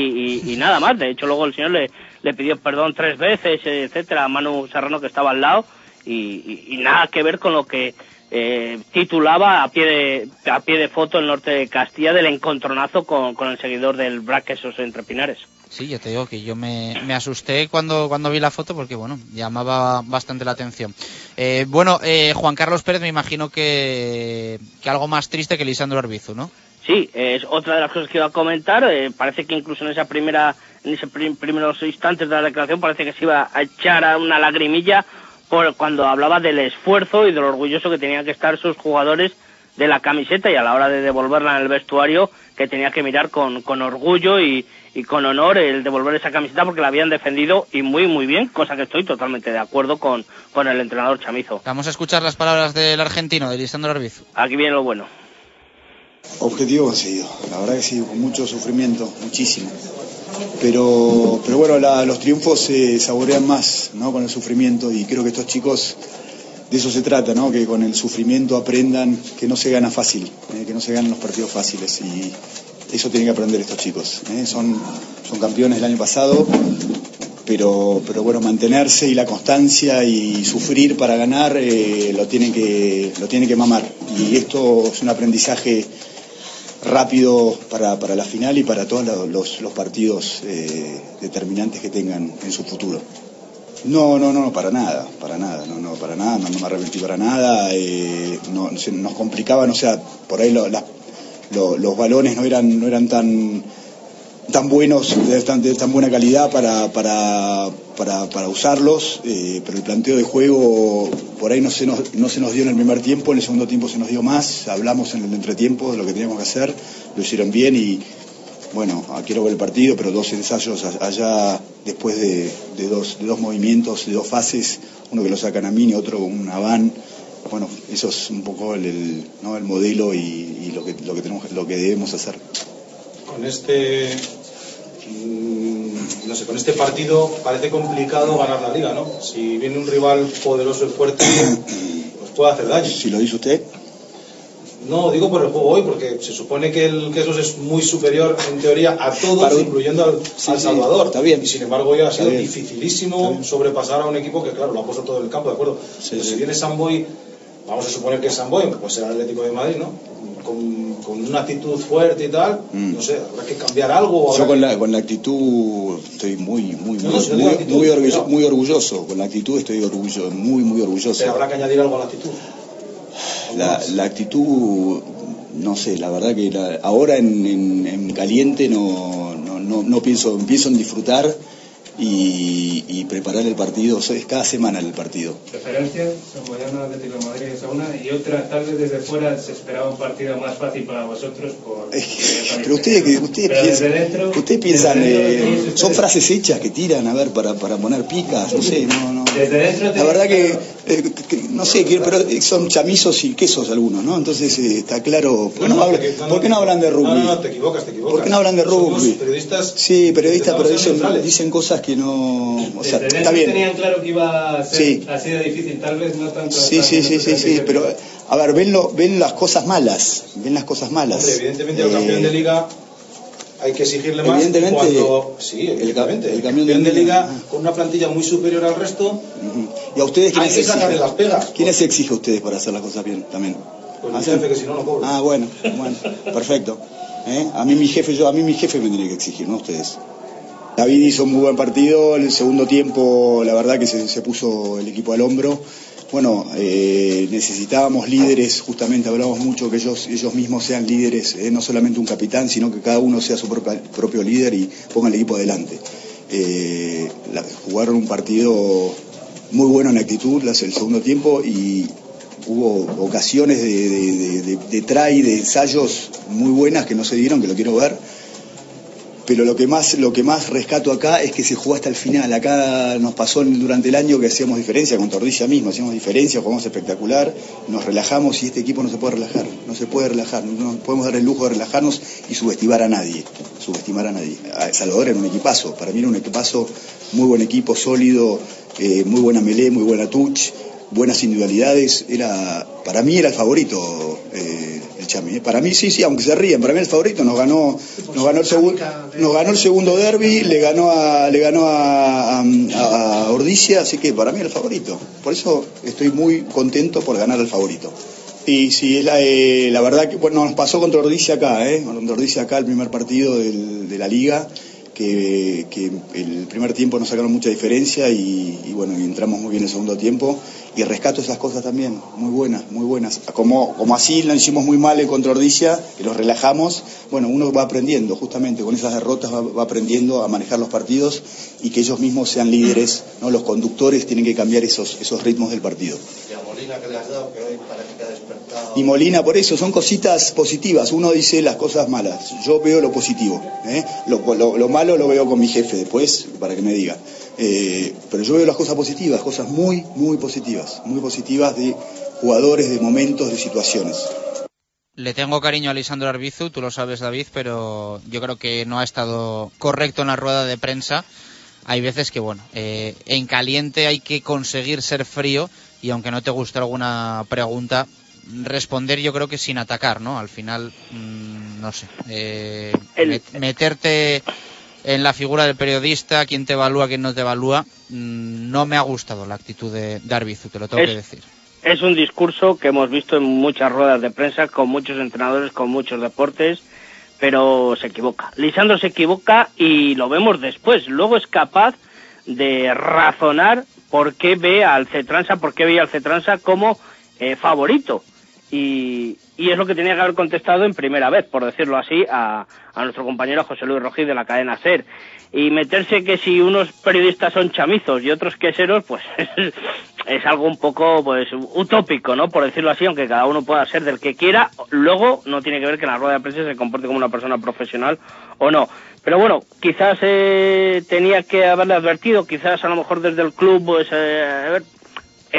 y- y nada más. De hecho, luego el señor le, le pidió perdón tres veces, etcétera, a Manu Serrano que estaba al lado, y, y- nada que ver con lo que eh, titulaba a pie, de, a pie de foto el norte de Castilla del encontronazo con, con el seguidor del Braquesos entre Pinares. Sí, yo te digo que yo me, me asusté cuando, cuando vi la foto porque, bueno, llamaba bastante la atención. Eh, bueno, eh, Juan Carlos Pérez me imagino que, que algo más triste que Lisandro Arbizu, ¿no? Sí, es otra de las cosas que iba a comentar. eh, parece que incluso en esa primera, en esos primeros instantes de la declaración parece que se iba a echar a una lagrimilla por cuando hablaba del esfuerzo y de lo orgulloso que tenían que estar sus jugadores de la camiseta y a la hora de devolverla en el vestuario que tenía que mirar con, con orgullo y, y con honor el devolver esa camiseta porque la habían defendido y muy muy bien, cosa que estoy totalmente de acuerdo con, con el entrenador Chamizo. Vamos a escuchar las palabras del argentino, de Lisandro Arbizu. Aquí viene lo bueno. Objetivo conseguido, la verdad que sí, con mucho sufrimiento, muchísimo. Pero, pero bueno, la- los triunfos se saborean más ¿no? con el sufrimiento y creo que estos chicos de eso se trata, ¿no? que con el sufrimiento aprendan que no se gana fácil, ¿eh? que no se ganan los partidos fáciles y eso tienen que aprender estos chicos. ¿eh? Son, son campeones el año pasado, pero, pero bueno, mantenerse y la constancia y sufrir para ganar eh, lo, tienen que, lo tienen que mamar. Y esto es un aprendizaje rápido para, para la final y para todos los, los- partidos eh, determinantes que tengan en su futuro. No, no, no, para nada, para nada, no, no, para nada, no, no me arrepentí para nada, nos complicaban, o sea, por ahí lo- la- lo- los balones no eran, no eran tan, tan buenos, de tan, de tan buena calidad para, para, para, usarlos, eh, pero el planteo de juego por ahí no se, nos, no se nos dio en el primer tiempo, en el segundo tiempo se nos dio más, hablamos en el entretiempo de lo que teníamos que hacer, lo hicieron bien y bueno, quiero ver el partido, pero dos ensayos allá después de, de dos, dos movimientos, de dos fases, uno que lo sacan a mí y otro un van. Bueno, eso es un poco el, el, ¿no? el modelo y, y lo, que, lo, que tenemos, lo que debemos hacer. Con este, mm, no sé, con este partido parece complicado ganar la liga, ¿no? Si viene un rival poderoso y fuerte, [COUGHS] pues puede hacer daño. Si lo dice usted. No, digo por el juego hoy, porque se supone que el Quesos es muy superior en teoría a todos, Para incluyendo al, Sí, al sí, Salvador. está bien. Y sin embargo hoy ha sido dificilísimo sobrepasar a un equipo que, claro, lo ha puesto todo el campo, ¿de acuerdo? Pero si viene Samboy, vamos a suponer que es Samboy, pues será el Atlético de Madrid, ¿no? Con, con una actitud fuerte y tal, no sé, habrá que cambiar algo. Mm. Yo con que- la, con la actitud estoy muy, muy, No, muy, no, muy, actitud, muy orgullo- cuidado. muy orgulloso. Con la actitud estoy orgulloso, muy, muy orgulloso. Pero habrá que añadir algo a la actitud. La, la actitud, no sé, la verdad que la- ahora en, en- en caliente no, no, no, no pienso, pienso en disfrutar y, y preparar el partido. O sea, es cada semana el partido. Referencias, Samboyana, Atlético de Madrid esa una y otra, tal vez desde fuera se esperaba un partido más fácil para vosotros por... Pero ustedes, ustedes Pero piensan, dentro- ustedes piensan, dentro eh, ustedes- son frases hechas que tiran a ver para, para poner picas, no sé, no, no. Desde dentro La verdad que, eh, que- no sé, que- pero son chamizos y quesos algunos, ¿no? Entonces eh, está claro. ¿Por qué no, hablan, ¿por qué no hablan de rugby? No, no, no, te equivocas, te equivocas. ¿Por qué no hablan de Somos rugby? periodistas Sí, periodistas, pero dicen, cosas que no. O sea, Desde está bien. tenían claro que iba a ser Sí. así de difícil, tal vez no tanto... Sí, sí, sí, sí, sí, pero a ver, ven, lo, ven las cosas malas, ven las cosas malas. Hombre, evidentemente al Eh, campeón de liga hay que exigirle más. Evidentemente, cuando, sí, evidentemente. El, campeón de liga con una plantilla muy superior al resto, ¿Y a ustedes hay quiénes que exigen? sacarle las pegas. ¿Quién se exige a ustedes para hacer las cosas bien también? Pues mi ¿Hacen? jefe, que si no, no cobro. Ah, bueno, bueno, perfecto. ¿Eh? A mí mi jefe, yo, a mí mi jefe me tiene que exigir, no ustedes. David hizo un muy buen partido, el segundo tiempo la verdad que se, se puso el equipo al hombro bueno, eh, necesitábamos líderes, justamente hablamos mucho que ellos, ellos mismos sean líderes, eh, no solamente un capitán, sino que cada uno sea su propia- propio líder y ponga el equipo adelante. Eh, la- jugaron un partido muy bueno en actitud las- el segundo tiempo y hubo ocasiones de, de, de, try, de ensayos muy buenas que no se dieron, que lo quiero ver. Pero lo que más lo que más rescato acá es que se jugó hasta el final. Acá nos pasó durante el año que hacíamos diferencia con Tordilla mismo, hacíamos diferencia, jugamos espectacular, nos relajamos y este equipo no se puede relajar, no se puede relajar, no podemos dar el lujo de relajarnos y subestimar a nadie, subestimar a nadie. Salvador era un equipazo, para mí era un equipazo, muy buen equipo, sólido, eh, muy buena melee, muy buena touch, buenas individualidades, era para mí era el favorito eh, el. Para mí sí, sí, aunque se rían, para mí el favorito nos ganó, nos ganó el segundo, nos el derby, le ganó a, le ganó a, a, Ordicia, así que para mí el favorito. Por eso estoy muy contento por ganar al favorito. Y sí, es la, eh, la verdad que bueno, nos pasó contra Ordicia acá, ¿eh? Contra Ordicia acá el primer partido de la liga, que, el primer tiempo nos sacaron mucha diferencia y, bueno, entramos muy bien el segundo tiempo. Y rescato esas cosas también, muy buenas, muy buenas. Como, como así lo hicimos muy mal en contra Ordicia, que los relajamos, bueno, uno va aprendiendo, justamente con esas derrotas va, aprendiendo a manejar los partidos y que ellos mismos sean líderes, ¿no? Los conductores tienen que cambiar esos, esos ritmos del partido. Y a Molina que le dado, que hoy despertado. Y Molina, por eso, son cositas positivas. Uno dice las cosas malas. Yo veo lo positivo. ¿eh? Lo, lo- lo malo lo veo con mi jefe después, para que me diga. Eh, pero yo veo las cosas positivas, cosas muy, muy positivas. Muy positivas de jugadores, de momentos, de situaciones. Le tengo cariño a Lisandro Arbizu, tú lo sabes David, pero yo creo que no ha estado correcto en la rueda de prensa. Hay veces que, bueno, eh, en caliente hay que conseguir ser frío y aunque no te guste alguna pregunta, responder yo creo que sin atacar, ¿no? Al final, mm, no sé, eh, met- meterte en la figura del periodista, quién te evalúa, quién no te evalúa, mm, no me ha gustado la actitud de, de Arbizu, te lo tengo Es- que decir. Es un discurso que hemos visto en muchas ruedas de prensa, con muchos entrenadores, con muchos deportes, pero se equivoca. Lisandro se equivoca y lo vemos después. Luego es capaz de razonar por qué ve al Cetransa, por qué veía al Cetransa como eh, favorito. Y, y es lo que tenía que haber contestado en primera vez, por decirlo así, a, a nuestro compañero José Luis Rojí de la cadena SER. Y meterse que si unos periodistas son chamizos y otros queseros, pues [LAUGHS] es algo un poco pues utópico, ¿no? Por decirlo así, aunque cada uno pueda ser del que quiera, luego no tiene que ver que la rueda de prensa se comporte como una persona profesional o no. Pero bueno, quizás eh, tenía que haberle advertido, quizás a lo mejor desde el club, pues, eh, a ver,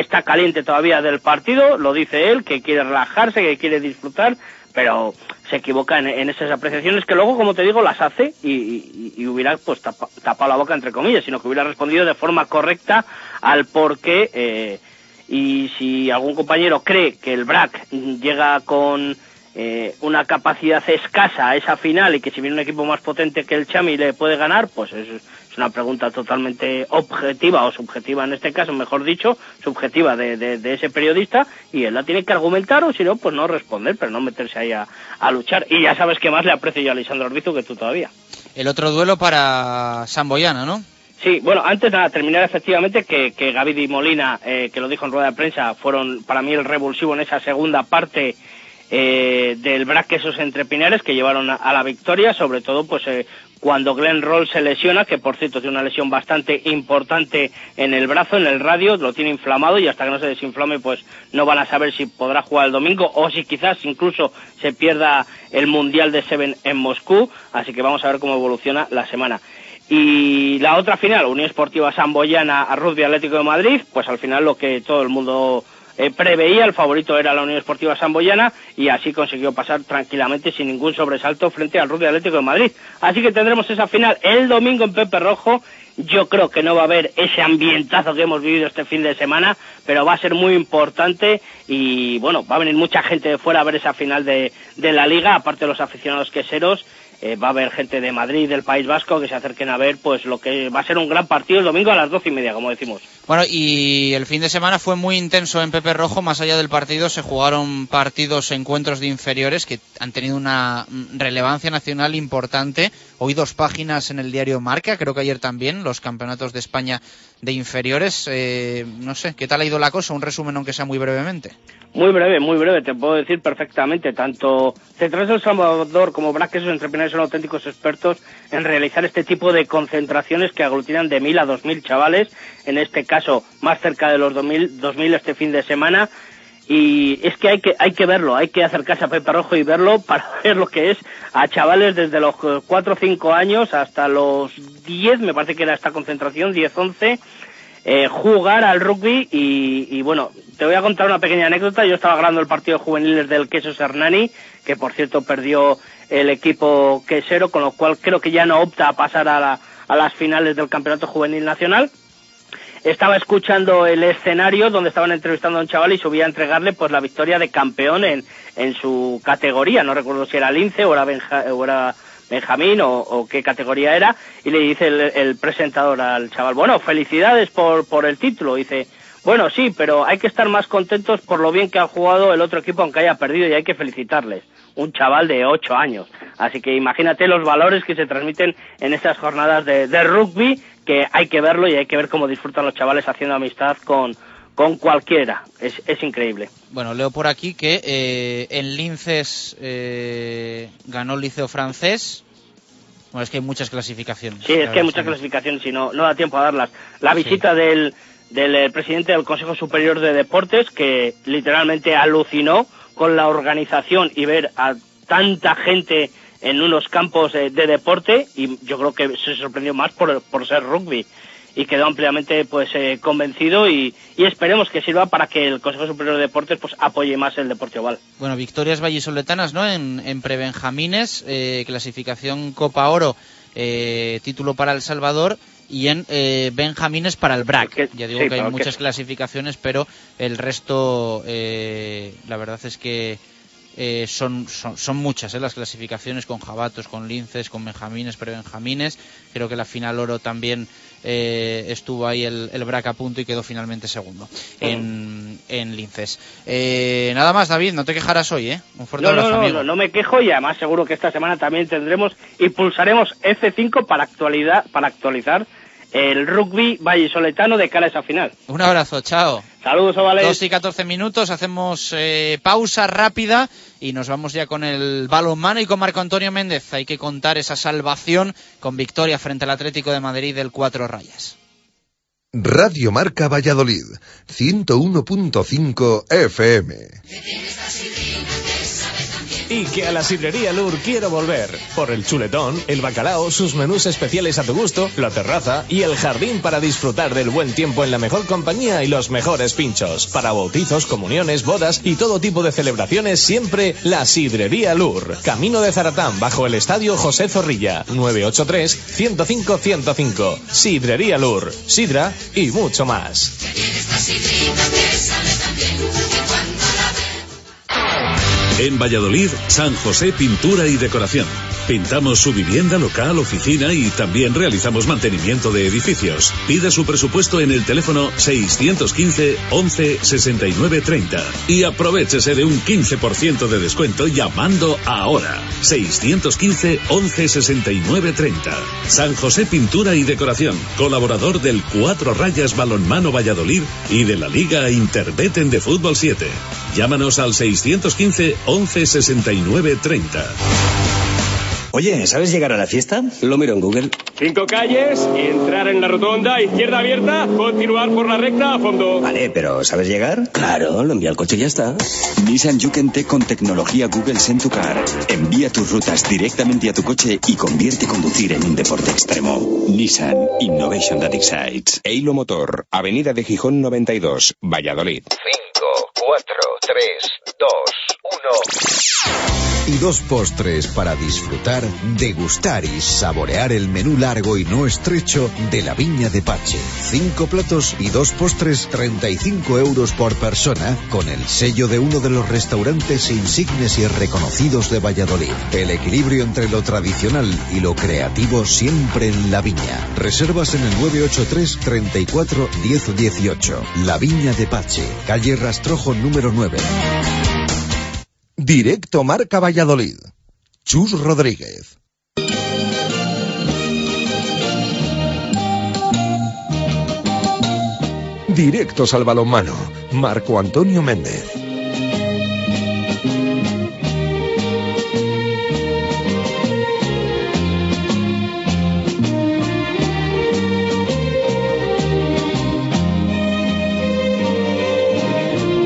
está caliente todavía del partido, lo dice él, que quiere relajarse, que quiere disfrutar, pero se equivoca en, esas apreciaciones que luego, como te digo, las hace y, y- y hubiera pues tapa- tapado la boca entre comillas, sino que hubiera respondido de forma correcta al por qué. eh, y si algún compañero cree que el BRAC llega con eh, una capacidad escasa a esa final y que si viene un equipo más potente que el Chami le puede ganar, pues es, es una pregunta totalmente objetiva o subjetiva en este caso, mejor dicho, subjetiva de, de- de ese periodista y él la tiene que argumentar o si no, pues no responder, pero no meterse ahí a, a luchar. Y ya sabes que más le aprecio yo a Lisandro Orbizu que tú todavía. El otro duelo para Samboyana, ¿no? Sí, bueno, antes de nada, terminar efectivamente que, que Gavid y Molina, eh, que lo dijo en rueda de prensa, fueron para mí el revulsivo en esa segunda parte eh, del Braquesos entre Pinares que llevaron a, a la victoria, sobre todo pues eh, cuando Glenn Roll se lesiona, que por cierto tiene una lesión bastante importante en el brazo, en el radio, lo tiene inflamado y hasta que no se desinflame pues no van a saber si podrá jugar el domingo o si quizás incluso se pierda el Mundial de Seven en Moscú, así que vamos a ver cómo evoluciona la semana. Y la otra final, Unión Esportiva Samboyana a Rugby Atlético de Madrid, pues al final lo que todo el mundo eh, preveía, el favorito era la Unión Esportiva Samboyana y así consiguió pasar tranquilamente sin ningún sobresalto frente al Rugby Atlético de Madrid. Así que tendremos esa final el domingo en Pepe Rojo. Yo creo que no va a haber ese ambientazo que hemos vivido este fin de semana, pero va a ser muy importante y bueno, va a venir mucha gente de fuera a ver esa final de, de la liga, aparte de los aficionados queseros. Eh, va a haber gente de Madrid, del País Vasco, que se acerquen a ver pues lo que va a ser un gran partido el domingo a las doce y media, como decimos. Bueno, y el fin de semana fue muy intenso en Pepe Rojo. Más allá del partido, se jugaron partidos, encuentros de inferiores que han tenido una mm, relevancia nacional importante. Hoy dos páginas en el diario Marca, creo que ayer también, los campeonatos de España de inferiores. Eh, no sé, ¿qué tal ha ido la cosa? Un resumen, aunque sea muy brevemente. Muy breve, muy breve, te puedo decir perfectamente. Tanto Centrales El Salvador como Braques sus entrepreneurs son auténticos expertos en realizar este tipo de concentraciones que aglutinan de mil a dos mil chavales, en este caso más cerca de los dos mil, dos mil este fin de semana. Y es que hay que hay que verlo, hay que acercarse a Pepe Rojo y verlo [LAUGHS] para ver lo que es a chavales desde los cuatro o cinco años hasta los diez, me parece que era esta concentración, diez, once, eh, jugar al rugby y, y, bueno, te voy a contar una pequeña anécdota. Yo estaba grabando el partido de juveniles del Queso Hernani, que por cierto perdió el equipo quesero, con lo cual creo que ya no opta a pasar a, la, a las finales del Campeonato Juvenil Nacional. Estaba escuchando el escenario donde estaban entrevistando a un chaval y subía a entregarle pues la victoria de campeón en, en su categoría. No recuerdo si era Lince o era, Benja, o era Benjamín o, o, qué categoría era, y le dice el, el, presentador al chaval, bueno, felicidades por, por el título. Dice, bueno, sí, pero hay que estar más contentos por lo bien que ha jugado el otro equipo aunque haya perdido y hay que felicitarles. Un chaval de ocho años. Así que imagínate los valores que se transmiten en estas jornadas de, de rugby, que hay que verlo y hay que ver cómo disfrutan los chavales haciendo amistad con, con cualquiera. Es, es, increíble. Bueno, leo por aquí que eh, en Linces eh, ganó el liceo francés. Bueno, es que hay muchas clasificaciones. Sí, es que hay muchas clasificaciones y no, no da tiempo a darlas. La visita sí. del, del eh, presidente del Consejo Superior de Deportes, que literalmente alucinó con la organización y ver a tanta gente en unos campos de deporte y yo creo que se sorprendió más por, por ser rugby y quedó ampliamente pues eh, convencido y, y, esperemos que sirva para que el Consejo Superior de Deportes pues apoye más el deporte oval. Bueno, victorias vallisoletanas, ¿no? En, en prebenjamines, eh, clasificación Copa Oro, eh, título para El Salvador y en eh, Benjamines para el BRAC. Ya digo sí, que hay muchas clasificaciones, pero el resto, eh, la verdad es que eh, son, son, son, muchas las clasificaciones con jabatos, con linces, con benjamines, prebenjamines. Creo que la final oro también eh, estuvo ahí el, el BRAC a punto y quedó finalmente segundo en, en linces. Eh, nada más, David, no te quejarás hoy, ¿eh? Un fuerte no, abrazo, no, amigo. no, no me quejo y además seguro que esta semana también tendremos y pulsaremos F5 para, actualidad, para actualizar el rugby vallisoletano de cara a esa final. Un abrazo, chao. Saludos, Ovales. 2 y 14 minutos, hacemos eh, pausa rápida y nos vamos ya con el balonmano y con Marco Antonio Méndez. Hay que contar esa salvación con victoria frente al Atlético de Madrid del Cuatro Rayas. Radio Marca Valladolid, 101.5 FM. Y que a la sidrería Lur quiero volver. Por el chuletón, el bacalao, sus menús especiales a tu gusto, la terraza y el jardín para disfrutar del buen tiempo en la mejor compañía y los mejores pinchos. Para bautizos, comuniones, bodas y todo tipo de celebraciones, siempre la sidrería Lur. Camino de Zaratán, bajo el estadio José Zorrilla. 983-105-105. Sidrería Lur. Sidra y mucho más. En Valladolid, San José Pintura y Decoración. Pintamos su vivienda, local, oficina y también realizamos mantenimiento de edificios. Pida su presupuesto en el teléfono 615 11 69 30 y aprovechese de un 15% de descuento llamando ahora. 615 11 69 30. San José Pintura y Decoración, colaborador del Cuatro Rayas Balonmano Valladolid y de la Liga Interbeten de Fútbol 7. Llámanos al 615 11 69 30. Oye, ¿sabes llegar a la fiesta? Lo miro en Google. Cinco calles, entrar en la rotonda, izquierda abierta, continuar por la recta a fondo. Vale, pero ¿sabes llegar? Claro, lo envía al coche y ya está. Nissan Juken con tecnología Google Send to Car. Envía tus rutas directamente a tu coche y convierte conducir en un deporte extremo. Nissan Innovation that excites. Eilo Motor, Avenida de Gijón 92, Valladolid. 5, 4, 3, 2, Y dos postres para disfrutar, degustar y saborear el menú largo y no estrecho de la Viña de Pache. Cinco platos y dos postres, 35 euros por persona, con el sello de uno de los restaurantes insignes y reconocidos de Valladolid. El equilibrio entre lo tradicional y lo creativo siempre en la Viña. Reservas en el 983 34 10 18. La Viña de Pache, calle Rastrojo número 9. Directo Marca Valladolid. Chus Rodríguez. Directos al balonmano. Marco Antonio Méndez.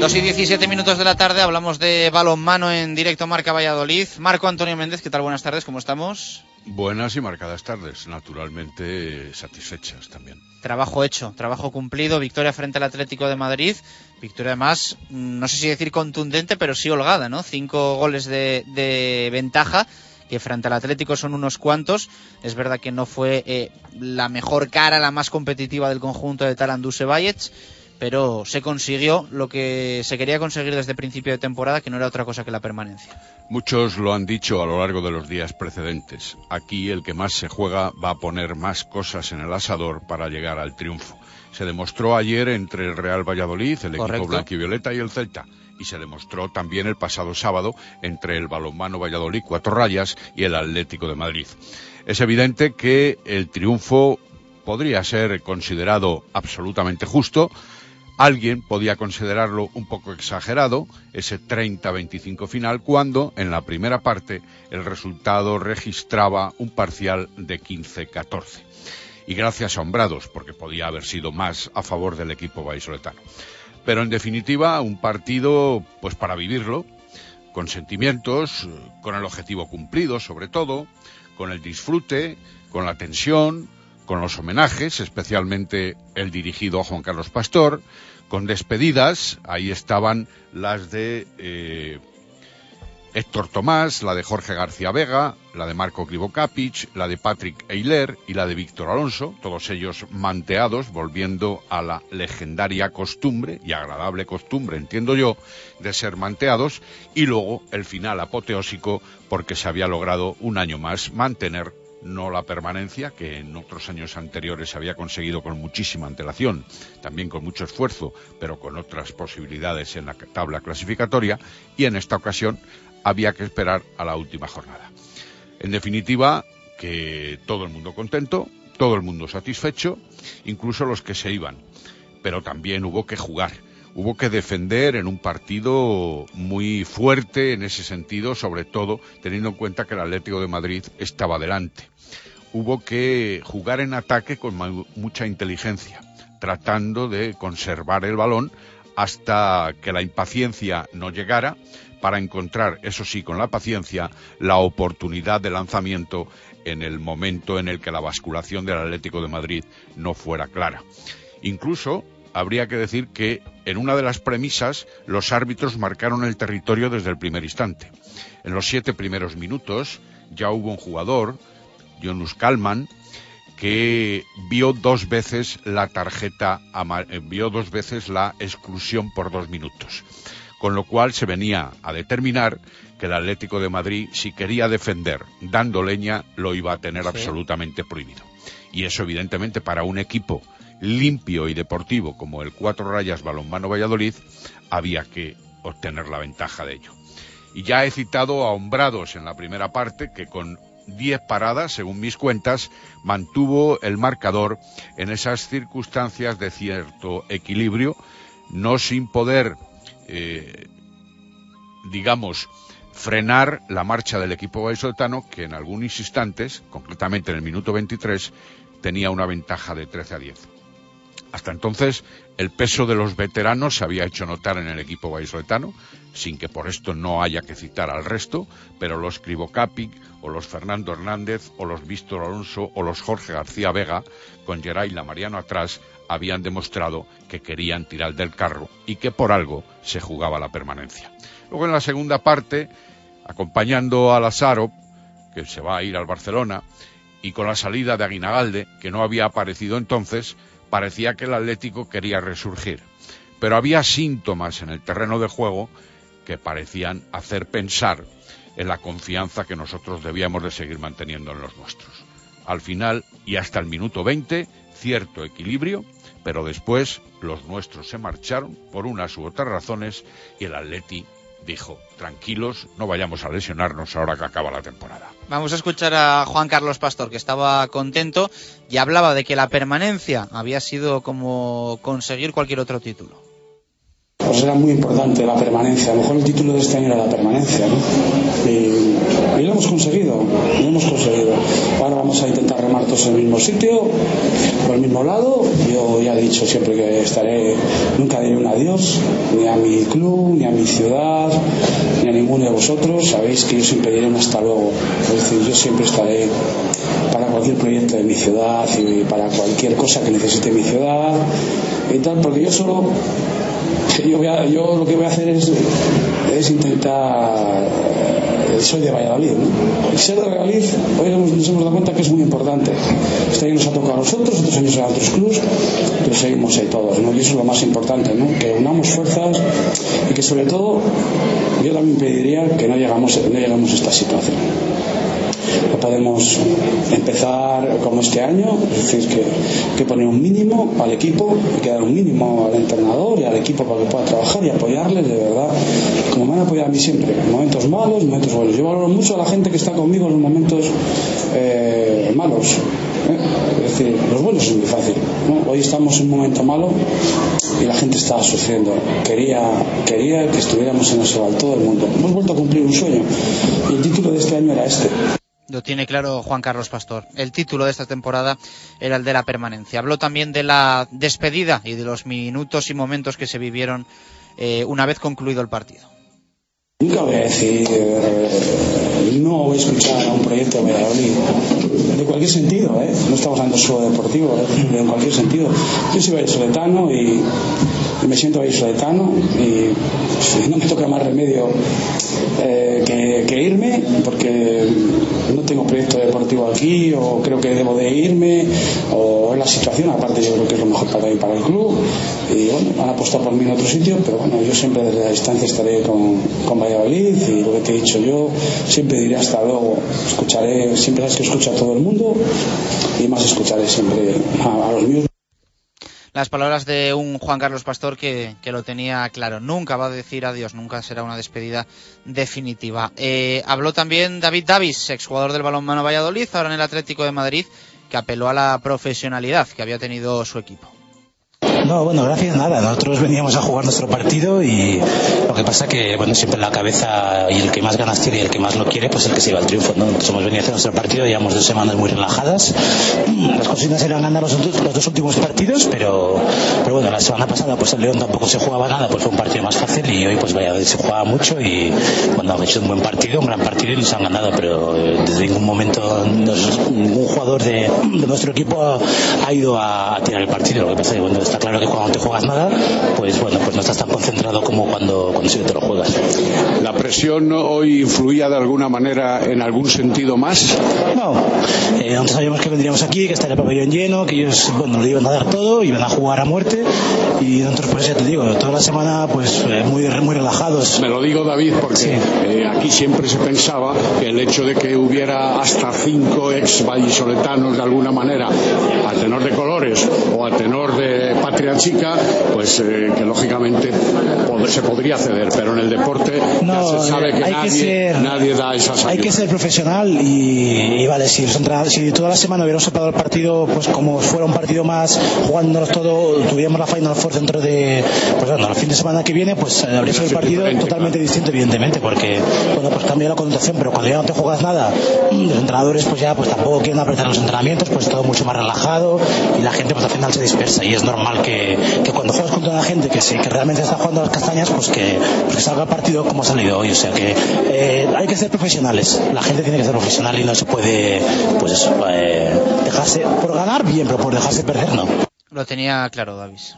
Dos y 17 minutos de la tarde hablamos de balonmano en directo Marca Valladolid. Marco Antonio Méndez, ¿qué tal? Buenas tardes, ¿cómo estamos? Buenas y marcadas tardes, naturalmente satisfechas también. Trabajo hecho, trabajo cumplido, victoria frente al Atlético de Madrid, victoria además, no sé si decir contundente, pero sí holgada, ¿no? Cinco goles de, de ventaja que frente al Atlético son unos cuantos. Es verdad que no fue eh, la mejor cara, la más competitiva del conjunto de Talanduse Bayets, pero se consiguió lo que se quería conseguir desde el principio de temporada, que no era otra cosa que la permanencia. Muchos lo han dicho a lo largo de los días precedentes. Aquí el que más se juega va a poner más cosas en el asador para llegar al triunfo. Se demostró ayer entre el Real Valladolid, el Correcto. equipo blanquivioleta y el Celta. Y se demostró también el pasado sábado entre el balonmano Valladolid Cuatro Rayas y el Atlético de Madrid. Es evidente que el triunfo podría ser considerado absolutamente justo, Alguien podía considerarlo un poco exagerado, ese 30-25 final, cuando en la primera parte el resultado registraba un parcial de 15-14. Y gracias a Hombrados, porque podía haber sido más a favor del equipo vallisoletano. Pero en definitiva, un partido pues para vivirlo, con sentimientos, con el objetivo cumplido sobre todo, con el disfrute, con la tensión, con los homenajes, especialmente el dirigido a Juan Carlos Pastor, con despedidas, ahí estaban las de eh, Héctor Tomás, la de Jorge García Vega, la de Marco Krivokapic, la de Patrick Eiler y la de Víctor Alonso, todos ellos manteados, volviendo a la legendaria costumbre, y agradable costumbre, entiendo yo, de ser manteados, y luego el final apoteósico, porque se había logrado un año más mantener no la permanencia, que en otros años anteriores se había conseguido con muchísima antelación, también con mucho esfuerzo, pero con otras posibilidades en la tabla clasificatoria, y en esta ocasión había que esperar a la última jornada. En definitiva, que todo el mundo contento, todo el mundo satisfecho, incluso los que se iban, pero también hubo que jugar hubo que defender en un partido muy fuerte en ese sentido, sobre todo teniendo en cuenta que el Atlético de Madrid estaba delante. Hubo que jugar en ataque con mucha inteligencia, tratando de conservar el balón hasta que la impaciencia no llegara para encontrar, eso sí, con la paciencia, la oportunidad de lanzamiento en el momento en el que la basculación del Atlético de Madrid no fuera clara. Incluso habría que decir que en una de las premisas los árbitros marcaron el territorio desde el primer instante. En los siete primeros minutos ya hubo un jugador, Jonas Kalman, que vio dos veces la tarjeta, vio dos veces la exclusión por dos minutos. Con lo cual se venía a determinar que el Atlético de Madrid, si quería defender dando leña, lo iba a tener sí. absolutamente prohibido. Y eso, evidentemente, para un equipo limpio y deportivo como el Cuatro Rayas Balonmano Valladolid, había que obtener la ventaja de ello. Y ya he citado a Hombrados en la primera parte, que con 10 paradas, según mis cuentas, mantuvo el marcador en esas circunstancias de cierto equilibrio, no sin poder, eh, digamos, frenar la marcha del equipo vallisoletano, que en algunos instantes, concretamente en el minuto 23, tenía una ventaja de 13 a 10. Hasta entonces, el peso de los veteranos se había hecho notar en el equipo vallisoletano, sin que por esto no haya que citar al resto, pero los Capic, o los Fernando Hernández, o los Víctor Alonso, o los Jorge García Vega, con Geray Mariano atrás, habían demostrado que querían tirar del carro y que por algo se jugaba la permanencia. Luego en la segunda parte, acompañando a Lazaro, que se va a ir al Barcelona, y con la salida de Aguinagalde, que no había aparecido entonces, parecía que el Atlético quería resurgir. Pero había síntomas en el terreno de juego que parecían hacer pensar en la confianza que nosotros debíamos de seguir manteniendo en los nuestros. Al final, y hasta el minuto 20, cierto equilibrio, pero después los nuestros se marcharon por unas u otras razones y el Atleti dijo, tranquilos, no vayamos a lesionarnos ahora que acaba la temporada. Vamos a escuchar a Juan Carlos Pastor, que estaba contento y hablaba de que la permanencia había sido como conseguir cualquier otro título. Pues era muy importante la permanencia. A lo mejor el título de este año era la permanencia, ¿no? Y, lo hemos conseguido, lo hemos conseguido. Ahora vamos a intentar remar todos en el mismo sitio, por el mismo lado. Yo ya he dicho siempre que estaré, nunca diré un adiós, ni a mi club, ni a mi ciudad, ni a ninguno de vosotros. Sabéis que yo siempre diré un hasta luego. Es decir, yo siempre estaré para cualquier proyecto de mi ciudad y para cualquier cosa que necesite mi ciudad y tal, porque yo solo yo, yo lo que voy a hacer es, es intentar soy de Valladolid ¿no? ser de Valladolid hoy nos, hemos dado cuenta que es muy importante este año nos ha tocado a nosotros otros años a otros clubs pero seguimos ahí todos ¿no? y eso es lo más importante ¿no? que unamos fuerzas y que sobre todo yo también pediría que no llegamos, no llegamos a esta situación no podemos empezar como este año, es decir, que, que poner un mínimo al equipo, hay que dar un mínimo al entrenador y al equipo para que pueda trabajar y apoyarles de verdad, como me han apoyado a mí siempre, en momentos malos, momentos buenos. Yo valoro mucho a la gente que está conmigo en los momentos eh, malos. ¿eh? Es decir, los buenos es muy fácil. Hoy estamos en un momento malo y la gente estaba sufriendo. Quería, quería que estuviéramos en ese todo el mundo. Hemos vuelto a cumplir un sueño y el título de este año era este. Lo tiene claro Juan Carlos Pastor. El título de esta temporada era el de la permanencia. Habló también de la despedida y de los minutos y momentos que se vivieron eh, una vez concluido el partido. Nunca voy a decir, eh, no voy a escuchar a un proyecto de Valladolid, de cualquier sentido, ¿eh? no estamos hablando solo deportivo, ¿eh? en cualquier sentido. Yo soy vallisoletano y, me siento vallisoletano y no me toca más remedio eh, que, irme porque no tengo proyecto deportivo aquí o creo que debo de irme o es la situación. Aparte yo creo que es lo mejor para mí para el club. Y bueno han apostado por mí en otro sitio pero bueno yo siempre desde la distancia estaré con, con Valladolid y lo que te he dicho yo siempre diré hasta luego. Escucharé siempre sabes que escucho a todo el mundo y más escucharé siempre a los míos las palabras de un Juan Carlos Pastor que, lo tenía claro. Nunca va a decir adiós, nunca será una despedida definitiva. Eh, habló también David Davis, exjugador del balonmano Valladolid, ahora en el Atlético de Madrid, que apeló a la profesionalidad que había tenido su equipo. No, bueno, gracias, nada. Nosotros veníamos a jugar nuestro partido y lo que pasa que, bueno, siempre la cabeza y el que más ganas tiene y el que más lo quiere, pues el que se lleva el triunfo, ¿no? Nosotros hemos venido a hacer nuestro partido, llevamos dos semanas muy relajadas. Las cositas eran ganar los, los, dos últimos partidos, pero, pero bueno, la semana pasada pues el León tampoco se jugaba nada, pues fue un partido más fácil y hoy pues vaya, se jugaba mucho y bueno, hecho un buen partido, un gran partido y nos han ganado, pero eh, desde ningún momento ningún jugador de, nuestro equipo ha, ido a, tirar el partido. Lo que pasa es que, bueno, está claro que cuando te juegas nada, pues bueno, pues no estás tan concentrado como cuando, cuando sí te lo juegas. ¿La presión hoy influía de alguna manera en algún sentido más? No, eh, nosotros sabíamos que vendríamos aquí, que estaría el pabellón lleno, que ellos, bueno, lo iban a dar todo, iban a jugar a muerte y nosotros, pues ya te digo, toda la semana, pues eh, muy, muy relajados. Me lo digo, David, porque eh, aquí siempre se pensaba que el hecho de que hubiera hasta cinco ex vallisoletanos de alguna manera, a tenor de colores o a tenor de patria chica, pues eh, que lógicamente pod- se podría ceder, pero en el deporte ya No, se sabe que hay que nadie, ser- nadie da esas Hay que ser profesional y, y vale, si, los si toda la semana hubiéramos separado el partido, pues como fuera un partido más, jugándonos todo, tuviéramos la Final Four dentro de, pues bueno, el fin de semana que viene, pues eh, habría sido el partido totalmente distinto, evidentemente, porque, bueno, pues cambia la connotación, pero cuando ya no te juegas nada, los entrenadores pues ya pues tampoco quieren apretar los entrenamientos, pues todo mucho más relajado y la gente pues al final se dispersa y es normal que, que cuando juegas contra una gente que, sí, que realmente está jugando a las castañas, pues que, pues que salga el partido como ha salido hoy, o sea que eh, hay que ser profesionales, la gente tiene que ser profesional y no se puede, pues eso, eh, dejarse, por ganar bien, pero por dejarse perder no. Lo tenía claro, Davis.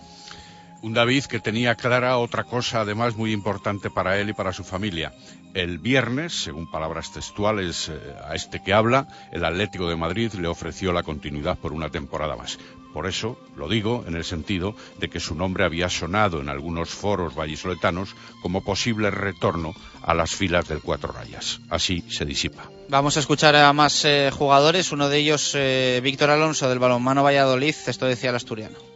Un David que tenía clara otra cosa además muy importante para él y para su familia. El viernes, según palabras textuales eh, a este que habla, el Atlético de Madrid le ofreció la continuidad por una temporada más. Por eso lo digo en el sentido de que su nombre había sonado en algunos foros vallisoletanos como posible retorno a las filas del Cuatro Rayas. Así se disipa. Vamos a escuchar a más eh, jugadores, uno de ellos eh, Víctor Alonso del balonmano Valladolid, esto decía el asturiano.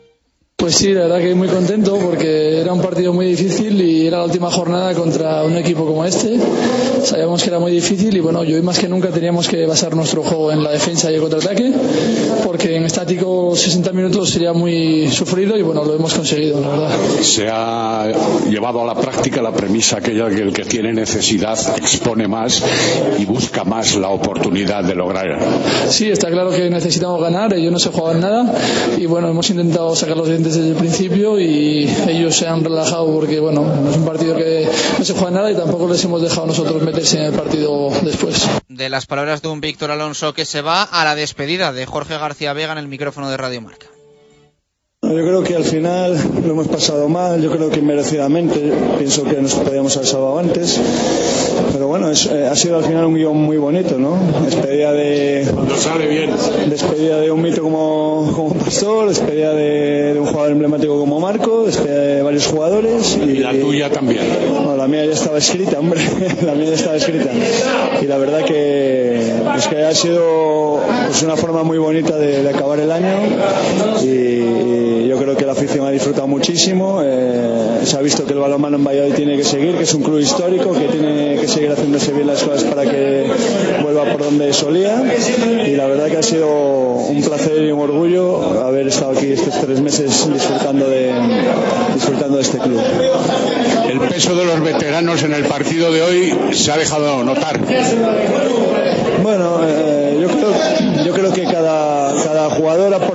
Pues sí, la verdad que muy contento porque era un partido muy difícil y era la última jornada contra un equipo como este. Sabíamos que era muy difícil y bueno, yo hoy más que nunca teníamos que basar nuestro juego en la defensa y el contraataque porque en estático 60 minutos sería muy sufrido y bueno, lo hemos conseguido, la verdad. Se ha llevado a la práctica la premisa aquella que el que tiene necesidad expone más y busca más la oportunidad de lograr. Sí, está claro que necesitamos ganar, ellos no se jugaban nada y bueno, hemos intentado sacar los dientes desde el principio y ellos se han relajado porque bueno, no es un partido que no se juega nada y tampoco les hemos dejado nosotros meterse en el partido después. De las palabras de un Víctor Alonso que se va a la despedida de Jorge García Vega en el micrófono de Radio Marca. Yo creo que al final lo hemos pasado mal, yo creo que merecidamente, pienso que nos podíamos haber salvado antes, pero bueno, es- eh, ha sido al final un guion muy bonito, ¿no? Despedida de... sale bien. Despedida de un mito como, como Pastor, despedida de, de un jugador emblemático como Marco, despedida de varios jugadores. Y, la tuya también. No, la mía ya estaba escrita, hombre, [LAUGHS] la mía ya estaba escrita. Y la verdad que, es que ha sido pues, una forma muy bonita de, de acabar el año y yo creo que la afición ha disfrutado muchísimo. eh, se ha visto que el balonmano en Valladolid tiene que seguir, que es un club histórico, que tiene que seguir haciéndose bien las cosas para que vuelva por donde solía. Y la verdad que ha sido un placer y un orgullo haber estado aquí estos tres meses disfrutando de, disfrutando de este club. El peso de los veteranos en el partido de hoy se ha dejado notar. Bueno, eh, yo, creo, yo creo que cada, cada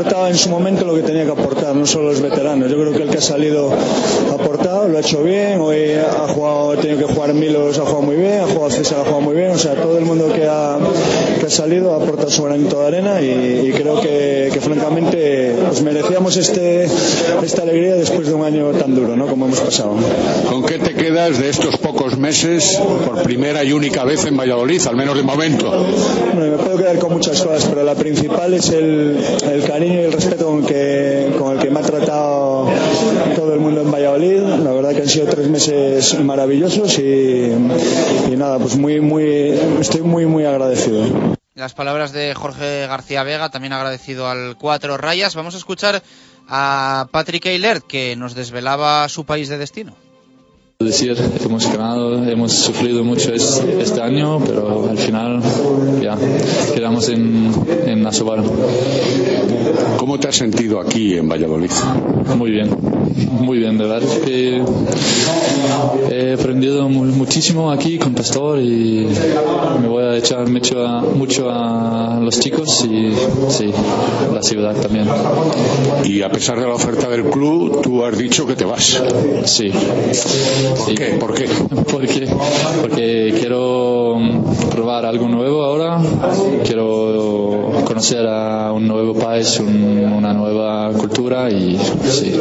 aportado en su momento lo que tenía que aportar, no solo los veteranos. Yo creo que el que ha salido ha aportado, lo ha hecho bien. Hoy ha jugado, ha tenido que jugar Milos, ha jugado muy bien, ha jugado César, ha jugado muy bien. O sea, todo el mundo que ha, salido ha aportado su granito de arena y, creo que, francamente pues merecíamos este, esta alegría después de un año tan duro, ¿no? Como hemos pasado. ¿Con qué quedas de estos pocos meses por primera y única vez en Valladolid, al menos de momento? Bueno, me puedo quedar con muchas cosas, pero la principal es el, el cariño y el respeto con, que, con el que me ha tratado todo el mundo en Valladolid. La verdad que han sido tres meses maravillosos y, y nada, pues muy, muy, estoy muy, muy agradecido. Las palabras de Jorge García Vega, también agradecido al Cuatro Rayas. Vamos a escuchar a Patrick Eilert, que nos desvelaba su país de destino. Decir, hemos ganado, hemos sufrido mucho es- este año, pero al final ya quedamos en, en Asobal. ¿Cómo te has sentido aquí en Valladolid? Muy bien, muy bien, de verdad que he aprendido mu- muchísimo aquí con Pastor y me voy a echar mucho a, mucho a los chicos y sí, la ciudad también. Y a pesar de la oferta del club, tú has dicho que te vas. Sí. ¿Por qué? ¿Por qué? [LAUGHS] Porque, porque quiero mm, probar algo nuevo ahora, quiero conocer a un nuevo país, un- una nueva cultura y sí.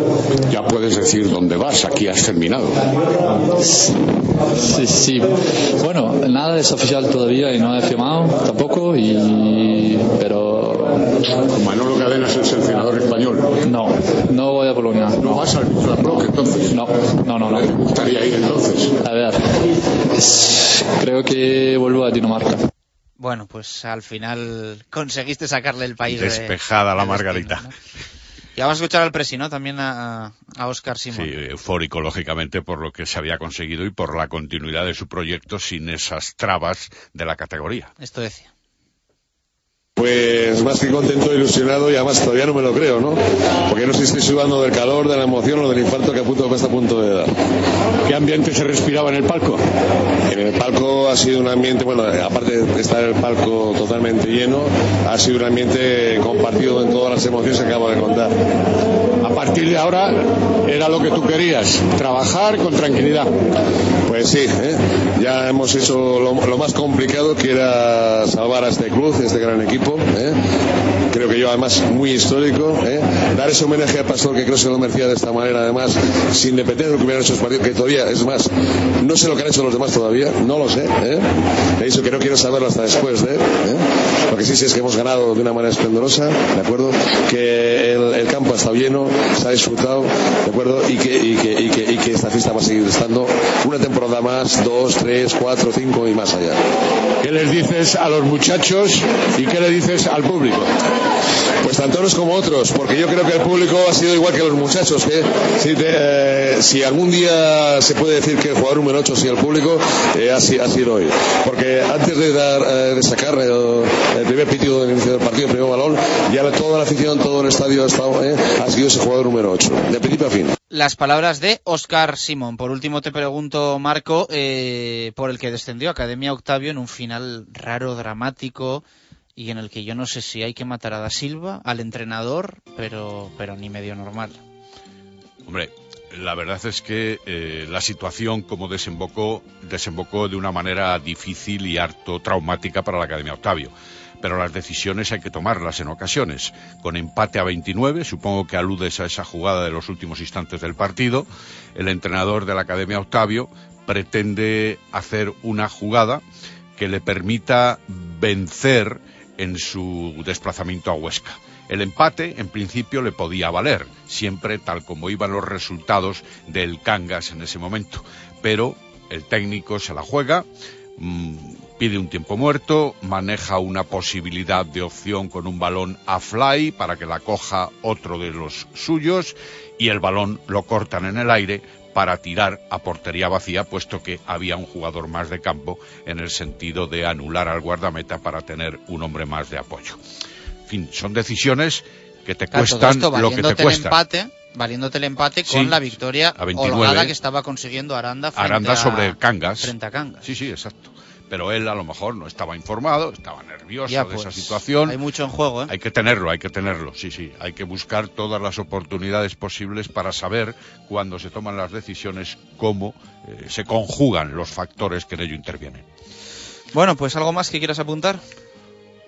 Ya puedes decir dónde vas, aquí has terminado. Sí, sí. Bueno, nada es oficial todavía y no he firmado tampoco, y, pero... Manolo Cadena es el seleccionador español. No, no voy a Polonia. ¿No vas al Block entonces? No, no, no. no. ¿Te gustaría ir entonces? A ver, creo que vuelvo a Dinamarca. Bueno, pues al final conseguiste sacarle el país de- Despejada la Margarita. destino, ¿no? Ya vas a escuchar al presi, ¿no? También a, a Oscar Simón. Sí, eufórico, lógicamente, por lo que se había conseguido y por la continuidad de su proyecto sin esas trabas de la categoría. Esto decía. Pues más que contento, ilusionado y además todavía no me lo creo, ¿no? Porque no sé si estoy sudando del calor, de la emoción o del infarto que a punto me está a punto de dar. ¿Qué ambiente se respiraba en el palco? En el palco ha sido un ambiente, bueno, aparte de estar el palco totalmente lleno, ha sido un ambiente compartido en todas las emociones que acabo de contar. A partir de ahora era lo que tú querías, trabajar con tranquilidad. Pues sí, ¿eh? ya hemos hecho lo, lo más complicado que era salvar a este club, este gran equipo. ¿eh? Creo que yo además muy histórico. ¿eh? Dar ese homenaje al pastor que creo que se lo merecía de esta manera además, sin depender de lo que hubieran hecho los partidos, que todavía, es más, no sé lo que han hecho los demás todavía, no lo sé. ¿eh? He que no quiero saberlo hasta después de, ¿eh? Lo que sí sé es que hemos ganado de una manera esplendorosa, ¿de acuerdo? Que el, el campo ha estado lleno, se ha disfrutado, ¿de acuerdo? Y que, y que, y que, y que esta fiesta va a seguir estando una temporada más, dos, tres, cuatro, cinco y más allá. ¿Qué les dices a los muchachos y qué le dices al público? Pues tanto unos como otros, porque yo creo que el público ha sido igual que los muchachos, que si, eh, algún día se puede decir que el jugador número 8 ha el público, eh, ha, sido, hoy. Porque antes de dar eh, de sacar el primer pitido del inicio del partido, el primer balón, ya toda la afición, todo el estadio ha, estado, ha sido ese jugador número 8, de principio a fin. Las palabras de Oscar Simón. Por último te pregunto, Marco, eh, por el que descendió Academia Octavio en un final raro, dramático, y en el que yo no sé si hay que matar a Da Silva, al entrenador, pero, pero ni medio normal. Hombre, la verdad es que eh, la situación como desembocó, desembocó de una manera difícil y harto traumática para la Academia Octavio. Pero las decisiones hay que tomarlas en ocasiones. Con empate a 29, supongo que aludes a esa jugada de los últimos instantes del partido, el entrenador de la Academia Octavio pretende hacer una jugada que le permita vencer en su desplazamiento a Huesca. El empate, en principio, le podía valer, siempre tal como iban los resultados del Cangas en ese momento. Pero el técnico se la juega, mmm, pide un tiempo muerto, maneja una posibilidad de opción con un balón a fly para que la coja otro de los suyos y el balón lo cortan en el aire para tirar a portería vacía, puesto que había un jugador más de campo en el sentido de anular al guardameta para tener un hombre más de apoyo. En fin, son decisiones que te Claro, cuestan esto, lo que te cuesta. empate, valiéndote el empate con Sí, la victoria a 29. holgada que estaba consiguiendo Aranda frente Aranda a, Cangas. frente a Cangas. Sí, sí, exacto. Pero él a lo mejor no estaba informado, estaba nervioso Ya, de esa pues, situación. Hay mucho en juego, ¿eh? Hay que tenerlo, hay que tenerlo, sí, sí. Hay que buscar todas las oportunidades posibles para saber cuando se toman las decisiones cómo eh, se conjugan los factores que en ello intervienen. Bueno, pues algo más que quieras apuntar.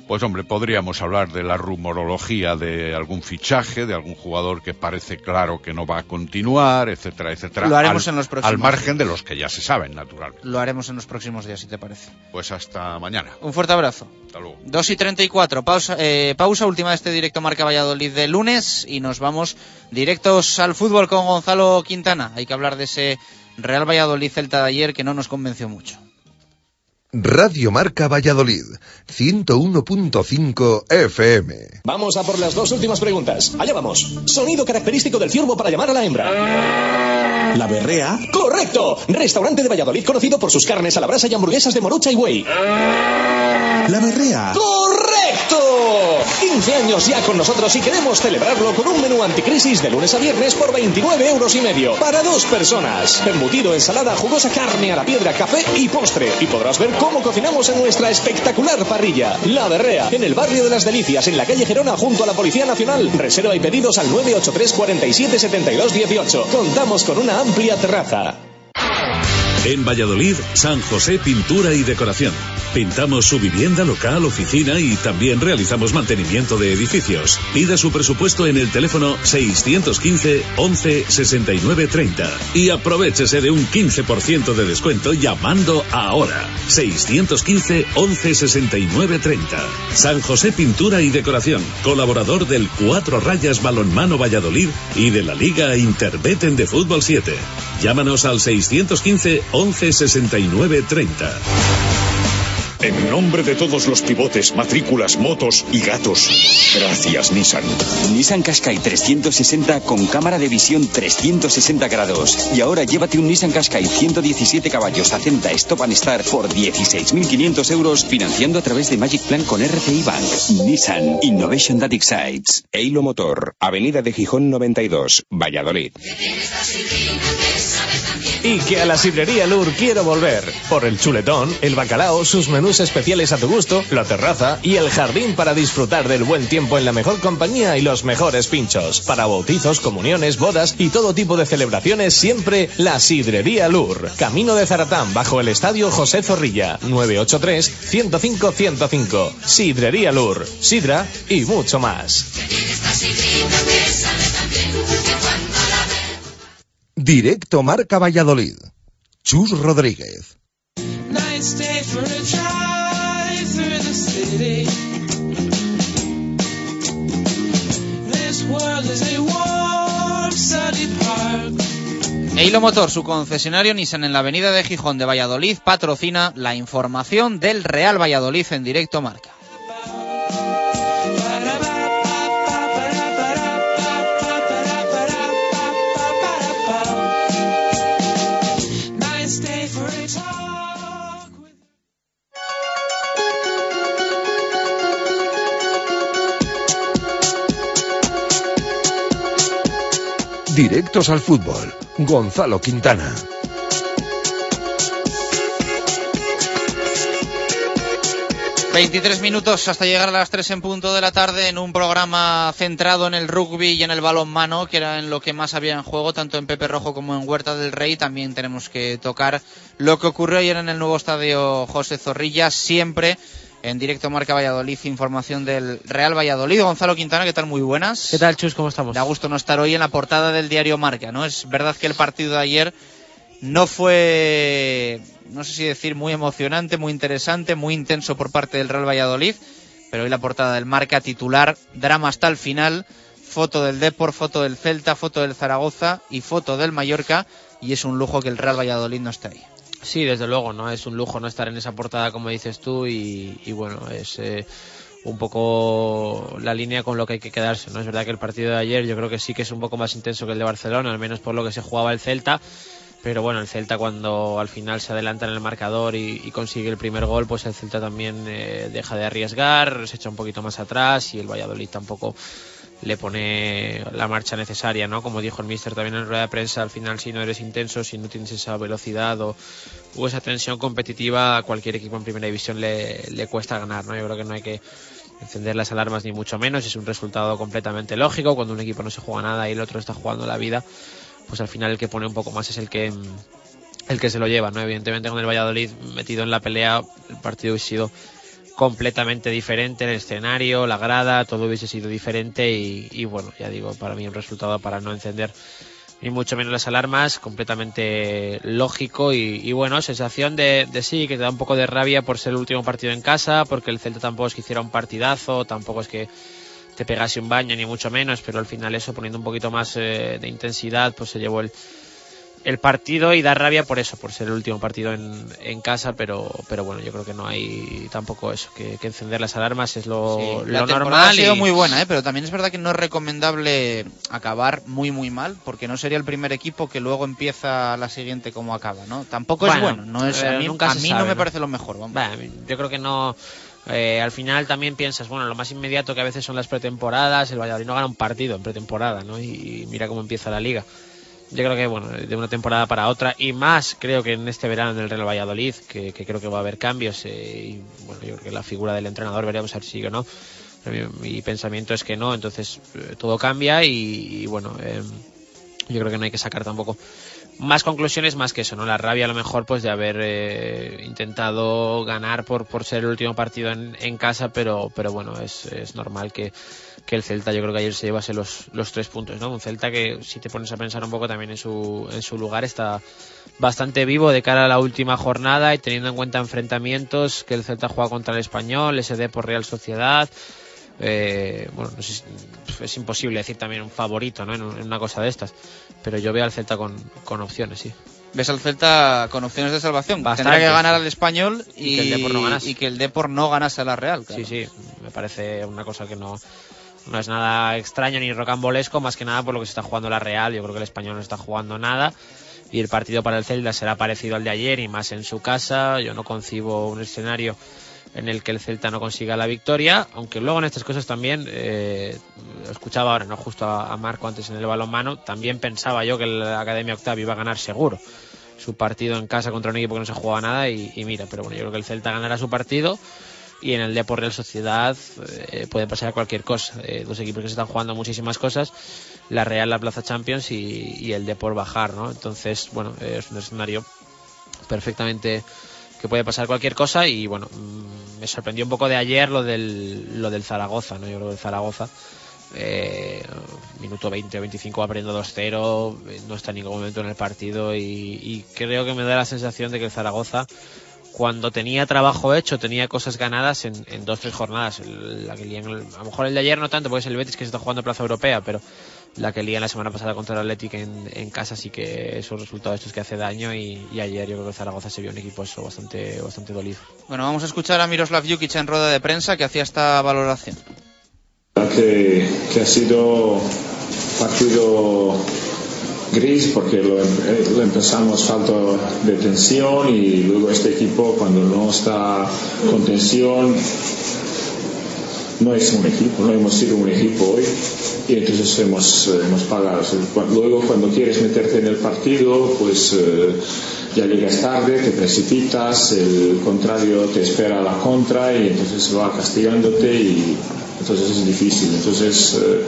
Pues hombre, podríamos hablar de la rumorología de algún fichaje, de algún jugador que parece claro que no va a continuar, etcétera, etcétera. Lo haremos al, en los próximos Al margen días. de los que ya se saben, naturalmente. Lo haremos en los próximos días, si te parece. Pues hasta mañana. Un fuerte abrazo. Hasta luego. 2 y 34, pausa, eh, pausa última de este directo Marca Valladolid de lunes y nos vamos directos al fútbol con Gonzalo Quintana. Hay que hablar de ese Real Valladolid Celta de ayer que no nos convenció mucho. Radio Marca Valladolid, 101.5 FM. Vamos a por las dos últimas preguntas. Allá vamos. Sonido característico del ciervo para llamar a la hembra. ¿La berrea? ¡Correcto! Restaurante de Valladolid conocido por sus carnes a la brasa y hamburguesas de morucha y güey. ¿La berrea? ¡Correcto! 15 años ya con nosotros y queremos celebrarlo con un menú anticrisis de lunes a viernes por 29 euros y medio. Para dos personas. Embutido, ensalada, jugosa carne a la piedra, café y postre. Y podrás ver cómo cocinamos en nuestra espectacular parrilla. La Berrea, en el barrio de las Delicias, en la calle Gerona, junto a la Policía Nacional. Reserva y pedidos al 983 47 72 18. Contamos con una amplia terraza. En Valladolid, San José Pintura y Decoración. Pintamos su vivienda, local, oficina y también realizamos mantenimiento de edificios. Pida su presupuesto en el teléfono 615 11 69 30 y aprovechese de un 15% de descuento llamando ahora. 615 11 69 30. San José Pintura y Decoración, colaborador del Cuatro Rayas Balonmano Valladolid y de la Liga Interbeten de Fútbol 7. Llámanos al 615 11 69 30. En nombre de todos los pivotes, matrículas, motos y gatos, gracias Nissan. Nissan Qashqai 360 con cámara de visión 360 grados. Y ahora llévate un Nissan Qashqai 117 caballos Acenta Stop and Start por 16.500 euros financiando a través de Magic Plan con RCI Bank. Nissan Innovation That Excites. Eilo Motor, Avenida de Gijón 92, Valladolid. Y que a la sidrería Lur quiero volver. Por el chuletón, el bacalao, sus menús especiales a tu gusto, la terraza y el jardín para disfrutar del buen tiempo en la mejor compañía y los mejores pinchos. Para bautizos, comuniones, bodas y todo tipo de celebraciones, siempre la sidrería Lur. Camino de Zaratán, bajo el estadio José Zorrilla. 983-105-105. Sidrería Lur. Sidra y mucho más. Directo Marca Valladolid. Chus Rodríguez. Eilo Motor, su concesionario Nissan en la avenida de Gijón de Valladolid, patrocina la información del Real Valladolid en directo marca. Directos al fútbol. Gonzalo Quintana. Veintitrés minutos hasta llegar a las 3 en punto de la tarde en un programa centrado en el rugby y en el balonmano, que era en lo que más había en juego, tanto en Pepe Rojo como en Huerta del Rey. También tenemos que tocar lo que ocurrió ayer en el nuevo estadio José Zorrilla, siempre en directo Marca Valladolid, información del Real Valladolid. Gonzalo Quintana, ¿qué tal? Muy buenas. ¿Qué tal, Chus? ¿Cómo estamos? Da gusto no estar hoy en la portada del diario Marca, ¿no? Es verdad que el partido de ayer no fue, no sé si decir, muy emocionante, muy interesante, muy intenso por parte del Real Valladolid, pero hoy la portada del Marca titular, drama hasta el final, foto del Depor, foto del Celta, foto del Zaragoza y foto del Mallorca, y es un lujo que el Real Valladolid no esté ahí. Sí, desde luego, ¿no? Es un lujo no estar en esa portada, como dices tú, y, y bueno, es eh, un poco la línea con lo que hay que quedarse, ¿no? Es verdad que el partido de ayer yo creo que sí que es un poco más intenso que el de Barcelona, al menos por lo que se jugaba el Celta, pero bueno, el Celta cuando al final se adelanta en el marcador y, y consigue el primer gol, pues el Celta también eh, deja de arriesgar, se echa un poquito más atrás y el Valladolid tampoco le pone la marcha necesaria, ¿no? Como dijo el míster también en rueda de prensa, al final si no eres intenso, si no tienes esa velocidad o, esa tensión competitiva, a cualquier equipo en primera división le, le cuesta ganar, ¿no? Yo creo que no hay que encender las alarmas ni mucho menos, es un resultado completamente lógico, cuando un equipo no se juega nada y el otro está jugando la vida, pues al final el que pone un poco más es el que el que se lo lleva, ¿no? Evidentemente con el Valladolid metido en la pelea, el partido hubiese sido completamente diferente, el escenario, la grada, todo hubiese sido diferente y, y bueno, ya digo, para mí un resultado para no encender ni mucho menos las alarmas, completamente lógico y, bueno, sensación de, de, sí, que te da un poco de rabia por ser el último partido en casa, porque el Celta tampoco es que hiciera un partidazo, tampoco es que te pegase un baño ni mucho menos, pero al final eso poniendo un poquito más eh, de intensidad, pues se llevó el, el partido y da rabia por eso, por ser el último partido en, en casa, pero, pero bueno, yo creo que no hay tampoco eso, que, que encender las alarmas es lo, Sí, lo la temporada normal. ha sido y- muy buena, ¿eh? pero también es verdad que no es recomendable acabar muy muy mal, porque no sería el primer equipo que luego empieza la siguiente como acaba, ¿no? Tampoco es Bueno, bueno, no es, a eh, mí, nunca a se mí sabe, no me parece lo mejor. Vamos. Bah, yo creo que no. eh, al final también piensas, bueno, lo más inmediato que a veces son las pretemporadas, el Valladolid no gana un partido en pretemporada, ¿no? Y, y mira cómo empieza la liga. Yo creo que, bueno, de una temporada para otra, y más creo que en este verano en el Real Valladolid, que, creo que va a haber cambios, eh, y bueno, yo creo que la figura del entrenador veremos a ver si sigue o no. Mi, mi pensamiento es que no, entonces eh, todo cambia y, bueno, eh, yo creo que no hay que sacar tampoco más conclusiones más que eso, ¿no? La rabia a lo mejor pues de haber eh, intentado ganar por, por ser el último partido en, en casa, pero, pero bueno, es, es normal que, que el Celta yo creo que ayer se llevase los, los tres puntos, ¿no? Un Celta que si te pones a pensar un poco también en su, en su lugar está bastante vivo de cara a la última jornada y teniendo en cuenta enfrentamientos que el Celta juega contra el Español, SD por Real Sociedad, eh, bueno, si- es imposible decir también un favorito ¿no? en, un- en una cosa de estas, pero yo veo al Celta con, con opciones, sí. ves al Celta con opciones de salvación. Bastantes. Tendrá que ganar al español y, Y que el Depor no ganase. y que el Depor no ganase a la Real. claro. Sí, sí, me parece una cosa que no, no es nada extraño ni rocambolesco, más que nada por lo que se está jugando la Real. Yo creo que el español no está jugando nada. Y el partido para el Celta será parecido al de ayer y más en su casa. Yo no concibo un escenario en el que el Celta no consiga la victoria, aunque luego en estas cosas también, eh, escuchaba ahora, no justo a, a Marco antes en el balonmano, también pensaba yo que la Academia Octavio iba a ganar seguro su partido en casa contra un equipo que no se jugaba nada y, y mira, pero bueno, yo creo que el Celta ganará su partido y en el Depor Real Sociedad eh, puede pasar cualquier cosa. Eh, dos equipos que se están jugando muchísimas cosas, la Real la Plaza Champions y, y el Depor bajar, ¿no? Entonces, bueno, eh, es un escenario perfectamente que puede pasar cualquier cosa y bueno, mm, me sorprendió un poco de ayer lo del, lo del Zaragoza, ¿no? Yo creo que el Zaragoza eh, minuto 20 o 25 va perdiendo 2-0, eh, no está en ningún momento en el partido y creo que me da la sensación de que el Zaragoza cuando tenía trabajo hecho, tenía cosas ganadas en, en dos tres jornadas. La que lían, el- a lo mejor el de ayer no tanto, porque es el Betis que se está jugando en Plaza Europea, pero la que lían la semana pasada contra el Athletic en, en casa sí que esos resultados estos que hace daño y, y ayer yo creo que Zaragoza se vio un equipo eso bastante, bastante dolido. Bueno, vamos a escuchar a Miroslav Jukic en rueda de prensa que hacía esta valoración. que, que ha sido partido gris porque lo, em- lo empezamos falta de tensión y luego este equipo cuando no está con tensión no es un equipo, no hemos sido un equipo hoy y entonces hemos, eh, hemos pagado. Luego cuando quieres meterte en el partido pues eh, ya llegas tarde, te precipitas, el contrario te espera la contra y entonces va castigándote y entonces es difícil. Entonces eh,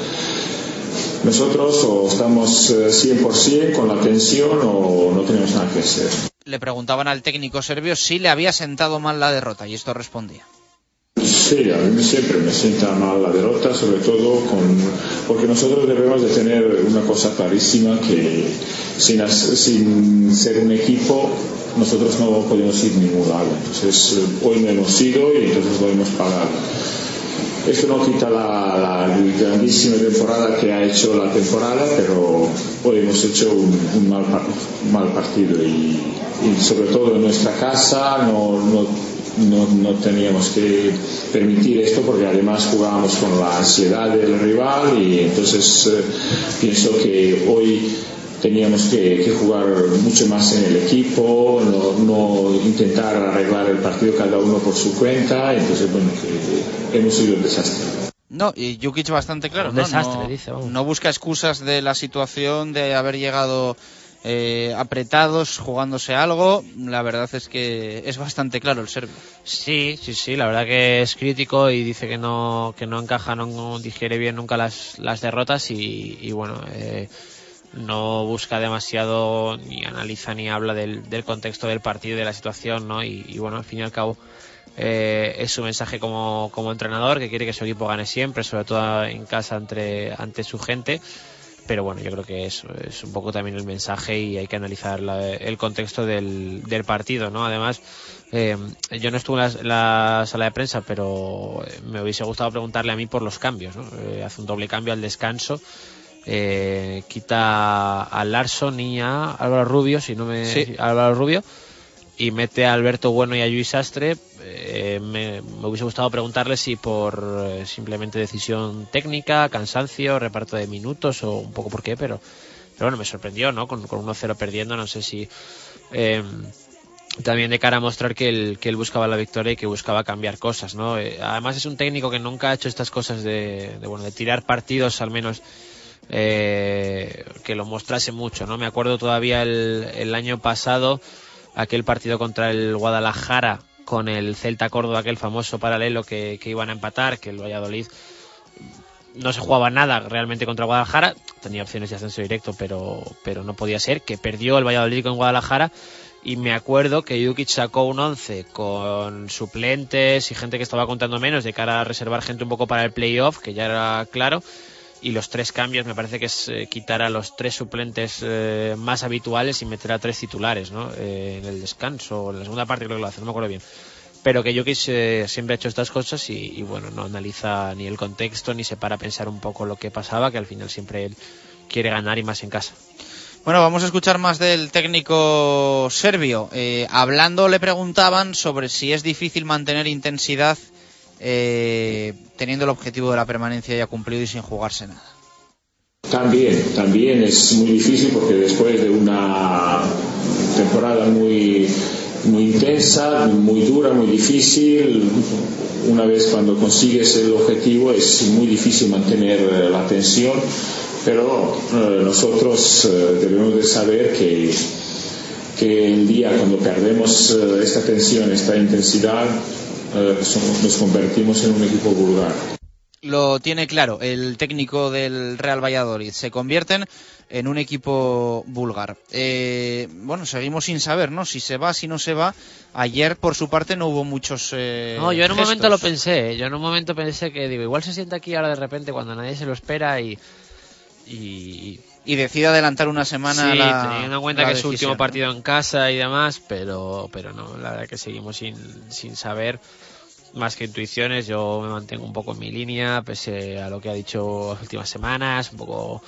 nosotros o estamos eh, 100% con la tensión o no tenemos nada que hacer. Le preguntaban al técnico serbio si le había sentado mal la derrota y esto respondía. Sí, a mí siempre me sienta mal la derrota, sobre todo con, porque nosotros debemos de tener una cosa clarísima que sin, sin ser un equipo nosotros no podemos ir a ningún lado. Entonces eh, hoy no hemos ido y entonces lo hemos pagado. Esto no quita la, la grandísima temporada que ha hecho la temporada, pero hoy hemos hecho un, un mal, mal partido y, y sobre todo en nuestra casa no, no, no, no teníamos que permitir esto porque además jugábamos con la ansiedad del rival y entonces eh, pienso que hoy teníamos que, que jugar mucho más en el equipo, no, no intentar arreglar el partido cada uno por su cuenta, entonces bueno, que hemos sido un desastre. No, y Jukic bastante claro. Un ¿no? desastre, no, dice, vamos. no busca excusas de la situación, de haber llegado eh, apretados, jugándose algo. La verdad es que es bastante claro el serbio. Sí, sí, sí, la verdad que es crítico y dice que no, que no encaja, no digiere bien nunca las, las derrotas y, y bueno, eh, no busca demasiado, ni analiza ni habla del, contexto del partido y de la situación, ¿no? Y, y bueno, al fin y al cabo eh, es su mensaje como, como entrenador, que quiere que su equipo gane siempre, sobre todo en casa entre, ante su gente. Pero bueno, yo creo que eso es un poco también el mensaje y hay que analizar la- el contexto del, del partido, ¿no? Además, eh, yo no estuve en la, sala de prensa, pero me hubiese gustado preguntarle a mí por los cambios, ¿no? Eh, hace un doble cambio al descanso. Eh, quita a Larson y a Álvaro Rubio, si no me Sí. Álvaro Rubio, y mete a Alberto Bueno y a Luis Sastre. Eh, me, me hubiese gustado preguntarle si por eh, simplemente decisión técnica, cansancio, reparto de minutos o un poco por qué, pero, pero bueno, me sorprendió, ¿no? Con, con 1-0 perdiendo, no sé si. eh, también de cara a mostrar que él, que él buscaba la victoria y que buscaba cambiar cosas, ¿no? Eh, además es un técnico que nunca ha hecho estas cosas de, de, bueno, de tirar partidos al menos eh, que lo mostrase mucho, ¿no? Me acuerdo todavía el, año pasado aquel partido contra el Guadalajara con el Celta Córdoba, aquel famoso paralelo que, que iban a empatar, que el Valladolid no se jugaba nada realmente contra Guadalajara, tenía opciones de ascenso directo, pero, pero no podía ser, que perdió el Valladolid con Guadalajara y me acuerdo que Jukic sacó un 11 con suplentes y gente que estaba contando menos de cara a reservar gente un poco para el playoff, que ya era claro, y los tres cambios me parece que es eh, quitar a los tres suplentes eh, más habituales y meter a tres titulares, ¿no? Eh, en el descanso, en la segunda parte creo que lo hace, no me acuerdo bien. Pero que Jokic eh, siempre ha hecho estas cosas y, bueno, no analiza ni el contexto ni se para a pensar un poco lo que pasaba, que al final siempre él quiere ganar y más en casa. Bueno, vamos a escuchar más del técnico serbio. Hablando le preguntaban sobre si es difícil mantener intensidad eh, teniendo el objetivo de la permanencia ya cumplido y sin jugarse nada. También, también es muy difícil porque después de una temporada muy, muy intensa, muy dura, muy difícil, una vez cuando consigues el objetivo es muy difícil mantener eh, la tensión, pero eh, nosotros eh, debemos de saber que, que el día cuando perdemos eh, esta tensión, esta intensidad, eh, somos- nos convertimos en un equipo vulgar. Lo tiene claro el técnico del Real Valladolid. Se convierten en un equipo vulgar. Eh, bueno, seguimos sin saber, ¿no? Si se va, si no se va. Ayer, por su parte, no hubo muchos. eh, No, yo en un gestos. momento lo pensé. ¿eh? Yo en un momento pensé que, digo, igual se sienta aquí ahora de repente cuando nadie se lo espera y. Y, Y decide adelantar una semana sí, la- teniendo en cuenta que es su último partido en casa y demás, pero, pero no, la verdad que seguimos sin, sin saber más que intuiciones. Yo me mantengo un poco en mi línea, pese a lo que ha dicho las últimas semanas, un poco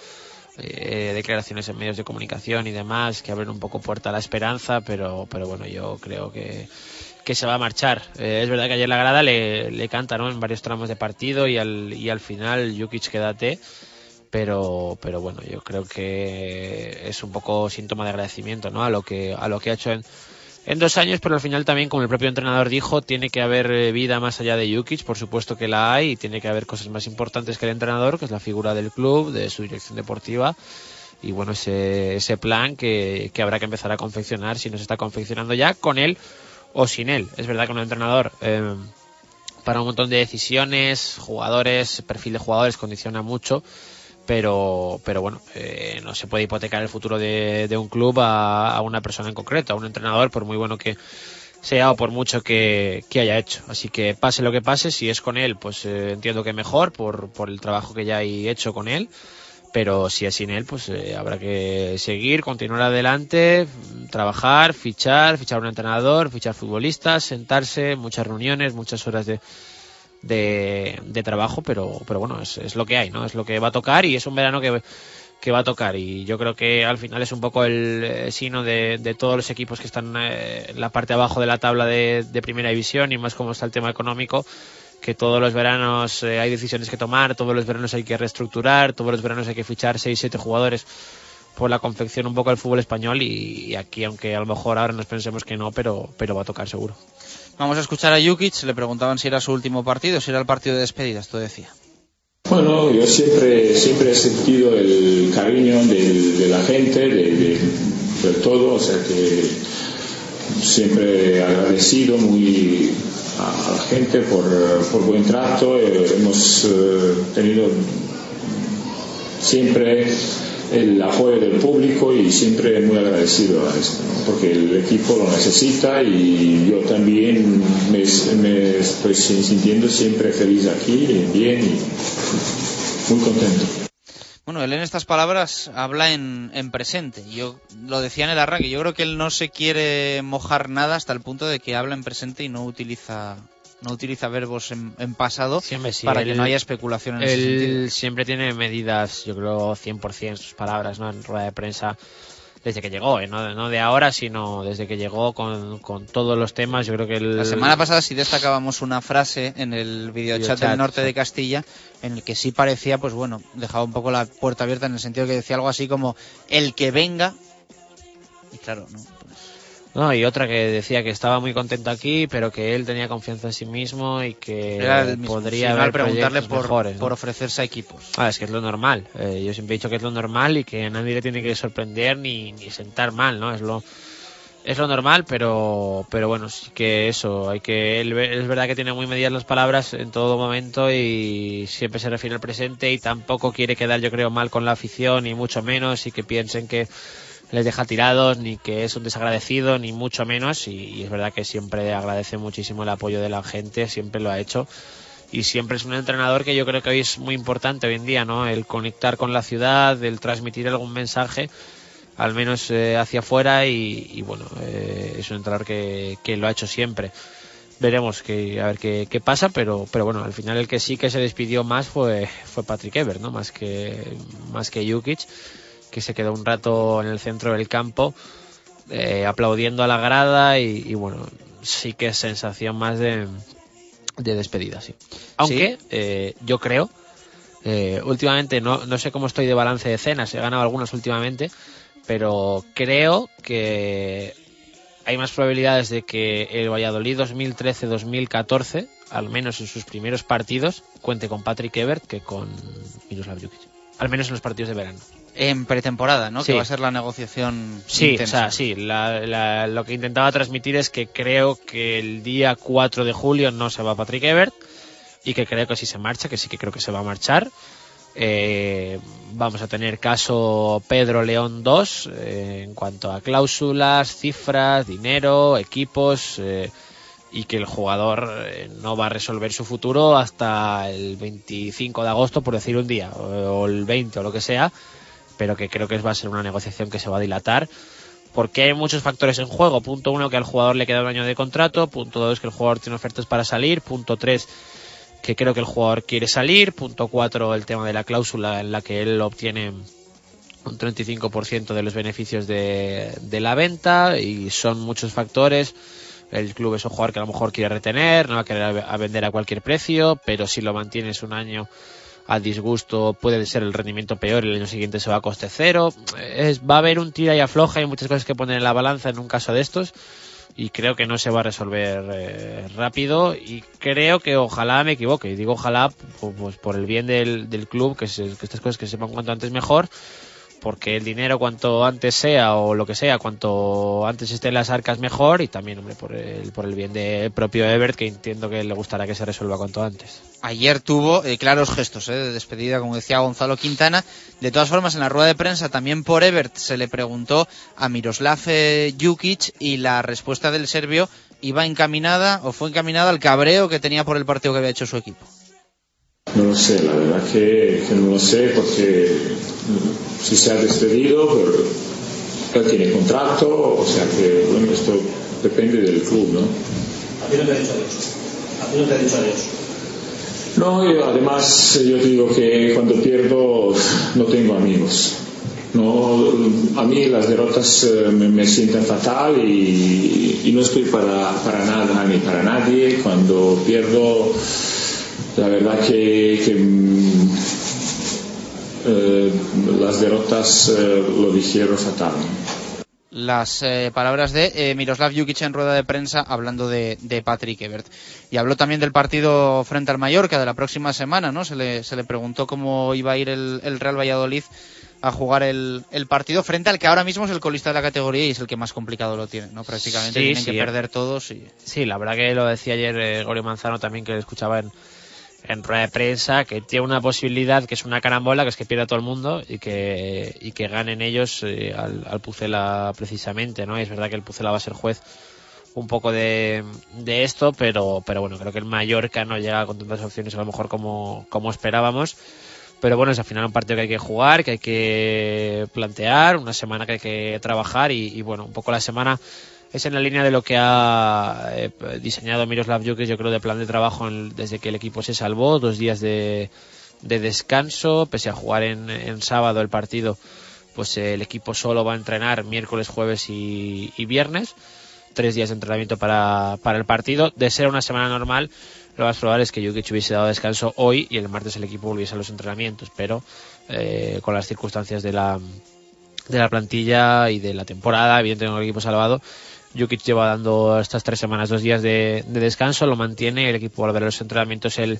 eh, declaraciones en medios de comunicación y demás que abren un poco puerta a la esperanza, pero, pero bueno, yo creo que, que se va a marchar. Eh, es verdad que ayer la grada le, le canta ¿no? en varios tramos de partido y al, y al final Jukic quédate. Pero, pero bueno, yo creo que es un poco síntoma de agradecimiento ¿no? a lo que a lo que ha hecho en, dos años, pero al final también, como el propio entrenador dijo, tiene que haber eh, vida más allá de Jukic, por supuesto que la hay, y tiene que haber cosas más importantes que el entrenador, que es la figura del club, de su dirección deportiva, y bueno, ese, ese plan que, que habrá que empezar a confeccionar, si no se está confeccionando ya, con él o sin él. Es verdad que un entrenador, eh, para un montón de decisiones, jugadores, perfil de jugadores, condiciona mucho, pero, pero bueno, eh, no se puede hipotecar el futuro de, de un club a, una persona en concreto, a un entrenador, por muy bueno que sea o por mucho que, que haya hecho. Así que pase lo que pase, si es con él, pues eh, entiendo que mejor por, por el trabajo que ya hay hecho con él. Pero si es sin él, pues eh, habrá que seguir, continuar adelante, trabajar, fichar, fichar un entrenador, fichar futbolistas, sentarse, muchas reuniones, muchas horas de, de, trabajo, pero, pero bueno, es, es lo que hay, ¿no? Es lo que va a tocar y es un verano que, que va a tocar. Y yo creo que al final es un poco el eh, sino de, de todos los equipos que están eh, en la parte abajo de la tabla de, de primera división y más como está el tema económico que todos los veranos eh, hay decisiones que tomar, todos los veranos hay que reestructurar, todos los veranos hay que fichar 6, 7 jugadores por la confección un poco del fútbol español y, y aquí aunque a lo mejor ahora nos pensemos que no, pero, pero va a tocar seguro. Vamos a escuchar a Jukic. Le preguntaban si era su último partido, si era el partido de despedida. Esto decía. Bueno, yo siempre, siempre he sentido el cariño de, la gente, de, de- de todo, o sea que siempre agradecido muy a la gente por, por buen trato. eh, hemos eh, tenido siempre el apoyo del público y siempre muy agradecido a esto, porque el equipo lo necesita y yo también me, me estoy sintiendo siempre feliz aquí, bien y muy contento. Bueno, él en estas palabras habla en, en presente. Yo lo decía en el arranque. Yo creo que él no se quiere mojar nada hasta el punto de que habla en presente y no utiliza no utiliza verbos en, en pasado Sí, para que no haya especulación en ese él sentido. siempre tiene medidas, yo creo, 100% sus palabras, ¿no? En rueda de prensa desde que llegó, ¿eh? no, no de ahora, sino desde que llegó con, con todos los temas. Yo creo que el, La semana pasada sí destacábamos una frase en el videochat del norte sí. de Castilla en el que sí parecía, pues bueno, dejaba un poco la puerta abierta en el sentido que decía algo así como el que venga. Y claro, no. No, y otra que decía que estaba muy contento aquí, pero que él tenía confianza en sí mismo y que mismo. podría haber preguntarle por, mejores, ¿no? por ofrecerse a equipos. Ah, es que es lo normal. Eh, yo siempre he dicho que es lo normal y que a nadie le tiene que sorprender ni, ni sentar mal, ¿no? Es lo es lo normal, pero pero bueno, sí que eso, hay que él es verdad que tiene muy medidas las palabras en todo momento y siempre se refiere al presente y tampoco quiere quedar yo creo mal con la afición ni mucho menos y que piensen que les deja tirados ni que es un desagradecido ni mucho menos y, y es verdad que siempre agradece muchísimo el apoyo de la gente, siempre lo ha hecho y siempre es un entrenador que yo creo que hoy es muy importante hoy en día, ¿no? El conectar con la ciudad, el transmitir algún mensaje, al menos eh, hacia afuera y, y bueno, eh, es un entrenador que, que lo ha hecho siempre. Veremos que, a ver qué, qué pasa, pero, pero bueno, al final el que sí que se despidió más fue, fue Patrick Ever, ¿no? Más que, más que Jukic. Que se quedó un rato en el centro del campo eh, aplaudiendo a la grada y, y, bueno, sí que es sensación más de, de despedida, sí. Aunque eh, yo creo, eh, últimamente no, no sé cómo estoy de balance de cenas, he ganado algunas últimamente, pero creo que hay más probabilidades de que el Valladolid 2013-2014, al menos en sus primeros partidos, cuente con Patrick Ebert que con Miroslav Jukic. Al menos en los partidos de verano. En pretemporada, ¿no? Sí. Que va a ser la negociación Sí, intensa. o sea, sí. la- la- lo que intentaba transmitir es que creo que el día 4 de julio no se va Patrick Ebert y que creo que si se marcha, que sí que creo que se va a marchar. Eh, vamos a tener caso Pedro León 2 eh, en cuanto a cláusulas, cifras, dinero, equipos eh, y que el jugador eh, no va a resolver su futuro hasta el 25 de agosto, por decir un día, o, o el 20 o lo que sea, pero que creo que va a ser una negociación que se va a dilatar porque hay muchos factores en juego. Punto uno, que al jugador le queda un año de contrato. Punto dos, que el jugador tiene ofertas para salir. Punto tres, que creo que el jugador quiere salir. Punto cuatro, el tema de la cláusula en la que él obtiene un 35% de los beneficios de, de la venta y son muchos factores. El club es un jugador que a lo mejor quiere retener, no va a querer a vender a cualquier precio, pero si lo mantienes un año a disgusto puede ser el rendimiento peor el año siguiente se va a coste cero. Es, va a haber un tira y afloja y muchas cosas que poner en la balanza en un caso de estos y creo que no se va a resolver eh, rápido y creo que ojalá me equivoque y digo ojalá pu- pues por el bien del, del club que, se- que estas cosas que se sepan cuanto antes mejor porque el dinero cuanto antes sea o lo que sea, cuanto antes esté en las arcas mejor y también, hombre, por el, por el bien del propio Ebert que entiendo que le gustará que se resuelva cuanto antes. Ayer tuvo eh, claros gestos eh, de despedida, como decía Gonzalo Quintana. De todas formas, en la rueda de prensa, también por Ebert, se le preguntó a Miroslav eh, Jukic y la respuesta del serbio iba encaminada o fue encaminada al cabreo que tenía por el partido que había hecho su equipo. No lo sé, la verdad que, que no lo sé porque mm, si se ha despedido, pero él tiene contrato, o sea que bueno, esto depende del club, ¿no? A ti no te ha dicho adiós. A ti no te ha dicho adiós. No, y además yo digo que cuando pierdo no tengo amigos. No, a mí las derrotas eh, me, me sienten fatal y, y no estoy para, para nada ni para nadie. Cuando pierdo, la verdad que, que, mm, eh, las derrotas eh, lo dijeron fatal. las eh, palabras de eh, Miroslav Jukic en rueda de prensa hablando de, de Patrick Ebert. Y habló también del partido frente al Mallorca de la próxima semana, ¿no? Se le, se le preguntó cómo iba a ir el, el Real Valladolid a jugar el, el partido frente al que ahora mismo es el colista de la categoría y es el que más complicado lo tiene, ¿no? Prácticamente Sí, tienen sí, que eh. perder todos y... Sí, la verdad que lo decía ayer eh, Gorio Manzano también, que lo escuchaba en, en rueda de prensa, que tiene una posibilidad que es una carambola, que es que pierda todo el mundo y que, y que ganen ellos eh, al, al Pucela precisamente, ¿no? Y es verdad que el Pucela va a ser juez un poco de, de esto, pero, pero bueno, creo que el Mallorca no llega con tantas opciones a lo mejor como, como esperábamos. Pero bueno, es al final un partido que hay que jugar, que hay que plantear, una semana que hay que trabajar y, y bueno, un poco la semana es en la línea de lo que ha eh, diseñado Miroslav Jukic, yo creo, de plan de trabajo en- desde que el equipo se salvó, dos días de, de descanso, pese a jugar en, en sábado el partido, pues eh, el equipo solo va a entrenar miércoles, jueves y, viernes, tres días de entrenamiento para, para el partido. De ser una semana normal, lo más probable es que Jukic hubiese dado descanso hoy y el martes el equipo volviese a los entrenamientos, pero eh, con las circunstancias de la, de la plantilla y de la temporada, evidentemente con el equipo salvado, Jukic lleva dando estas tres semanas dos días de, de descanso, lo mantiene, el equipo volverá a los entrenamientos el,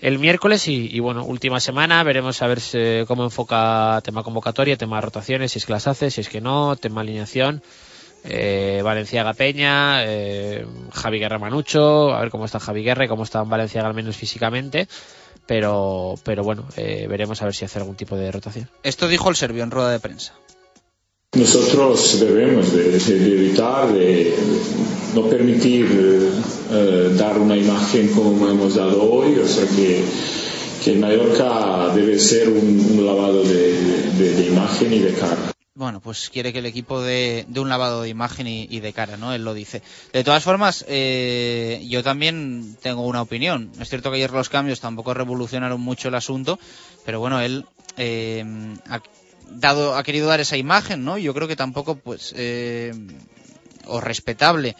el miércoles y, bueno, última semana, veremos a ver si- cómo enfoca tema convocatoria, tema rotaciones, si es que las hace, si es que no, tema alineación, eh, Valenciaga Peña, eh, Javi Guerra Manucho, a ver cómo está Javi Guerra y cómo está Valenciaga al menos físicamente, pero, pero bueno, eh, veremos a ver si hace algún tipo de rotación. Esto dijo el serbio en rueda de prensa. Nosotros debemos de, evitar, de no permitir eh, dar una imagen como hemos dado hoy, o sea que, que Mallorca debe ser un, lavado de, imagen y de cara. Bueno, pues quiere que el equipo de un lavado de imagen y, y de cara, ¿no? Él lo dice. De todas formas, eh, yo también tengo una opinión. Es cierto que ayer los cambios tampoco revolucionaron mucho el asunto, pero bueno, él eh, dado, ha querido dar esa imagen, ¿no? Yo creo que tampoco, pues, eh, o respetable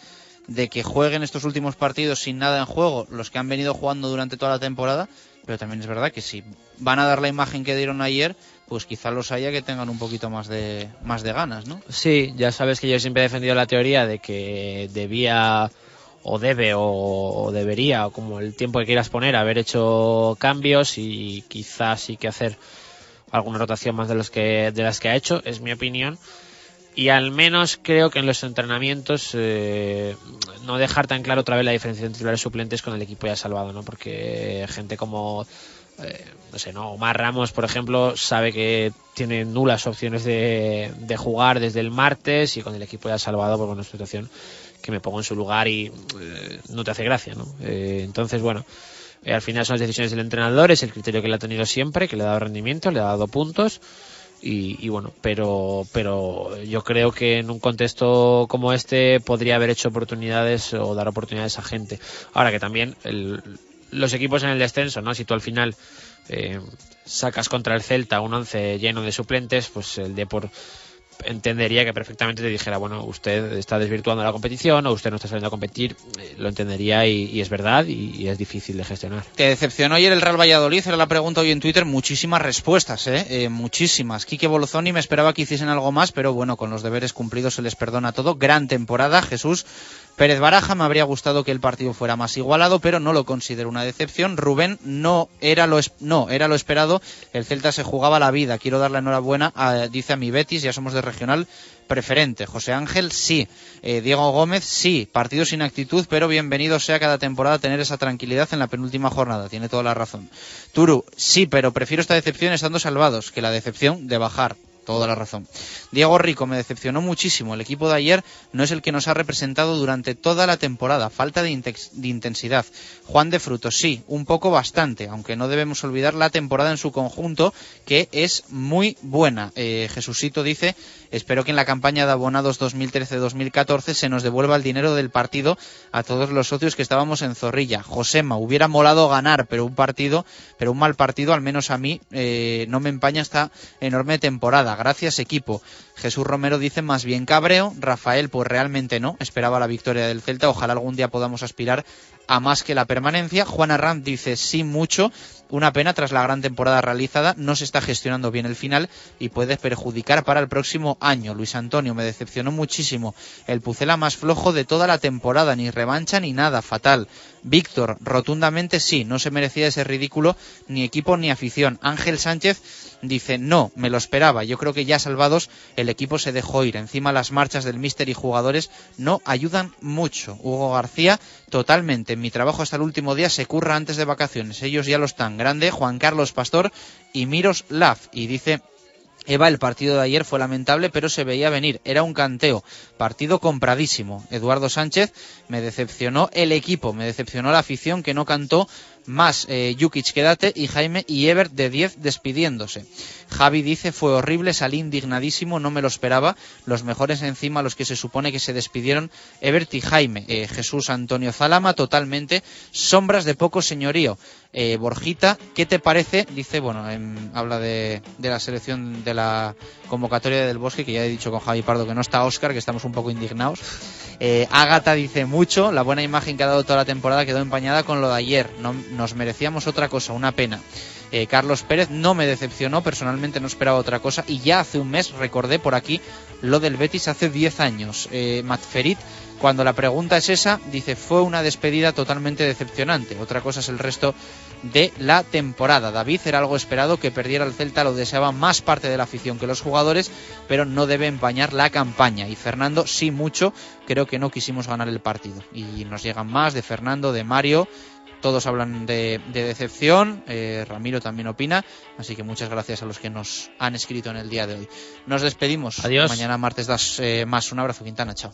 de que jueguen estos últimos partidos sin nada en juego, los que han venido jugando durante toda la temporada, pero también es verdad que si van a dar la imagen que dieron ayer, pues quizá los haya que tengan un poquito más de, más de ganas, ¿no? Sí, ya sabes que yo siempre he defendido la teoría de que debía o debe o, debería, o como el tiempo que quieras poner, haber hecho cambios y quizás sí que hacer alguna rotación más de los que de las que ha hecho, es mi opinión. Y al menos creo que en los entrenamientos eh, no dejar tan claro otra vez la diferencia entre titulares suplentes con el equipo ya salvado, ¿no? Porque gente como eh, no sé, ¿no? Omar Ramos, por ejemplo, sabe que tiene nulas opciones de, de, jugar desde el martes y con el equipo ya salvado por una situación que me pongo en su lugar y eh, no te hace gracia, ¿no? Eh, entonces, bueno, eh, al final son las decisiones del entrenador, es el criterio que le ha tenido siempre, que le ha dado rendimiento, le ha dado puntos. Y, y, bueno, pero, pero yo creo que en un contexto como este podría haber hecho oportunidades o dar oportunidades a gente. Ahora que también el, los equipos en el descenso, ¿no? Si tú al final eh, sacas contra el Celta un once lleno de suplentes, pues el Depor entendería que perfectamente te dijera, bueno, usted está desvirtuando la competición o usted no está saliendo a competir, eh, lo entendería y, es verdad y, es difícil de gestionar. ¿Te decepcionó ayer el Real Valladolid? Era la pregunta hoy en Twitter, muchísimas respuestas, ¿eh? eh muchísimas. Quique Bolozoni me esperaba que hiciesen algo más, pero bueno, con los deberes cumplidos se les perdona todo. Gran temporada, Jesús. Pérez Baraja, me habría gustado que el partido fuera más igualado, pero no lo considero una decepción. Rubén no era lo, no, era lo esperado. El Celta se jugaba la vida. Quiero dar la enhorabuena, dice a mi Betis, ya somos de regional preferente. José Ángel, sí. Eh, Diego Gómez, sí. Partido sin actitud, pero bienvenido sea cada temporada tener esa tranquilidad en la penúltima jornada. Tiene toda la razón. Turu, sí, pero prefiero esta decepción estando salvados que la decepción de bajar toda la razón. Diego Rico me decepcionó muchísimo. El equipo de ayer no es el que nos ha representado durante toda la temporada. Falta de, intensidad. Juan de Frutos, sí, un poco bastante, aunque no debemos olvidar la temporada en su conjunto, que es muy buena. Eh, Jesucito dice, espero que en la campaña de abonados 2013-2014 se nos devuelva el dinero del partido a todos los socios que estábamos en Zorrilla. Josema, hubiera molado ganar, pero un partido, pero un mal partido, al menos a mí, eh, no me empaña esta enorme temporada gracias equipo. Jesús Romero dice más bien cabreo, Rafael pues realmente no, esperaba la victoria del Celta, ojalá algún día podamos aspirar a más que la permanencia. Juan Arranz dice sí mucho, una pena tras la gran temporada realizada, no se está gestionando bien el final y puede perjudicar para el próximo año. Luis Antonio me decepcionó muchísimo, el Pucela más flojo de toda la temporada, ni revancha ni nada, fatal. Víctor, rotundamente sí, no se merecía ese ridículo ni equipo ni afición. Ángel Sánchez dice no, me lo esperaba, yo creo que ya salvados el equipo se dejó ir. Encima las marchas del míster y jugadores no ayudan mucho. Hugo García, totalmente, en mi trabajo hasta el último día se curra antes de vacaciones, ellos ya lo están. Grande, Juan Carlos Pastor y Miros Laf. Y dice Eva, el partido de ayer fue lamentable, pero se veía venir. Era un canteo. Partido compradísimo. Eduardo Sánchez me decepcionó el equipo, me decepcionó la afición que no cantó más eh, Jukic quédate y Jaime y Ever de 10 despidiéndose. Javi dice fue horrible, salí indignadísimo, no me lo esperaba. Los mejores encima, los que se supone que se despidieron, Ebert y Jaime. Eh, Jesús Antonio Zalama, totalmente sombras de poco señorío. Eh, Borjita, ¿qué te parece? Dice, bueno, en, habla de, de, la selección de la convocatoria del Bosque, que ya he dicho con Javi Pardo que no está Oscar, que estamos un poco indignados. Eh, Ágata dice mucho, la buena imagen que ha dado toda la temporada quedó empañada con lo de ayer. No, nos merecíamos otra cosa, una pena. Eh, Carlos Pérez no me decepcionó, personalmente no esperaba otra cosa y ya hace un mes recordé por aquí lo del Betis hace 10 años. Eh, Matferit, cuando la pregunta es esa, dice fue una despedida totalmente decepcionante. Otra cosa es el resto de la temporada. David era algo esperado que perdiera el Celta, lo deseaba más parte de la afición que los jugadores, pero no debe empañar la campaña. Y Fernando sí mucho, creo que no quisimos ganar el partido. Y nos llegan más de Fernando, de Mario, todos hablan de, de decepción, eh, Ramiro también opina, así que muchas gracias a los que nos han escrito en el día de hoy. Nos despedimos. Adiós. Mañana martes das eh, más. Un abrazo, Quintana. Chao.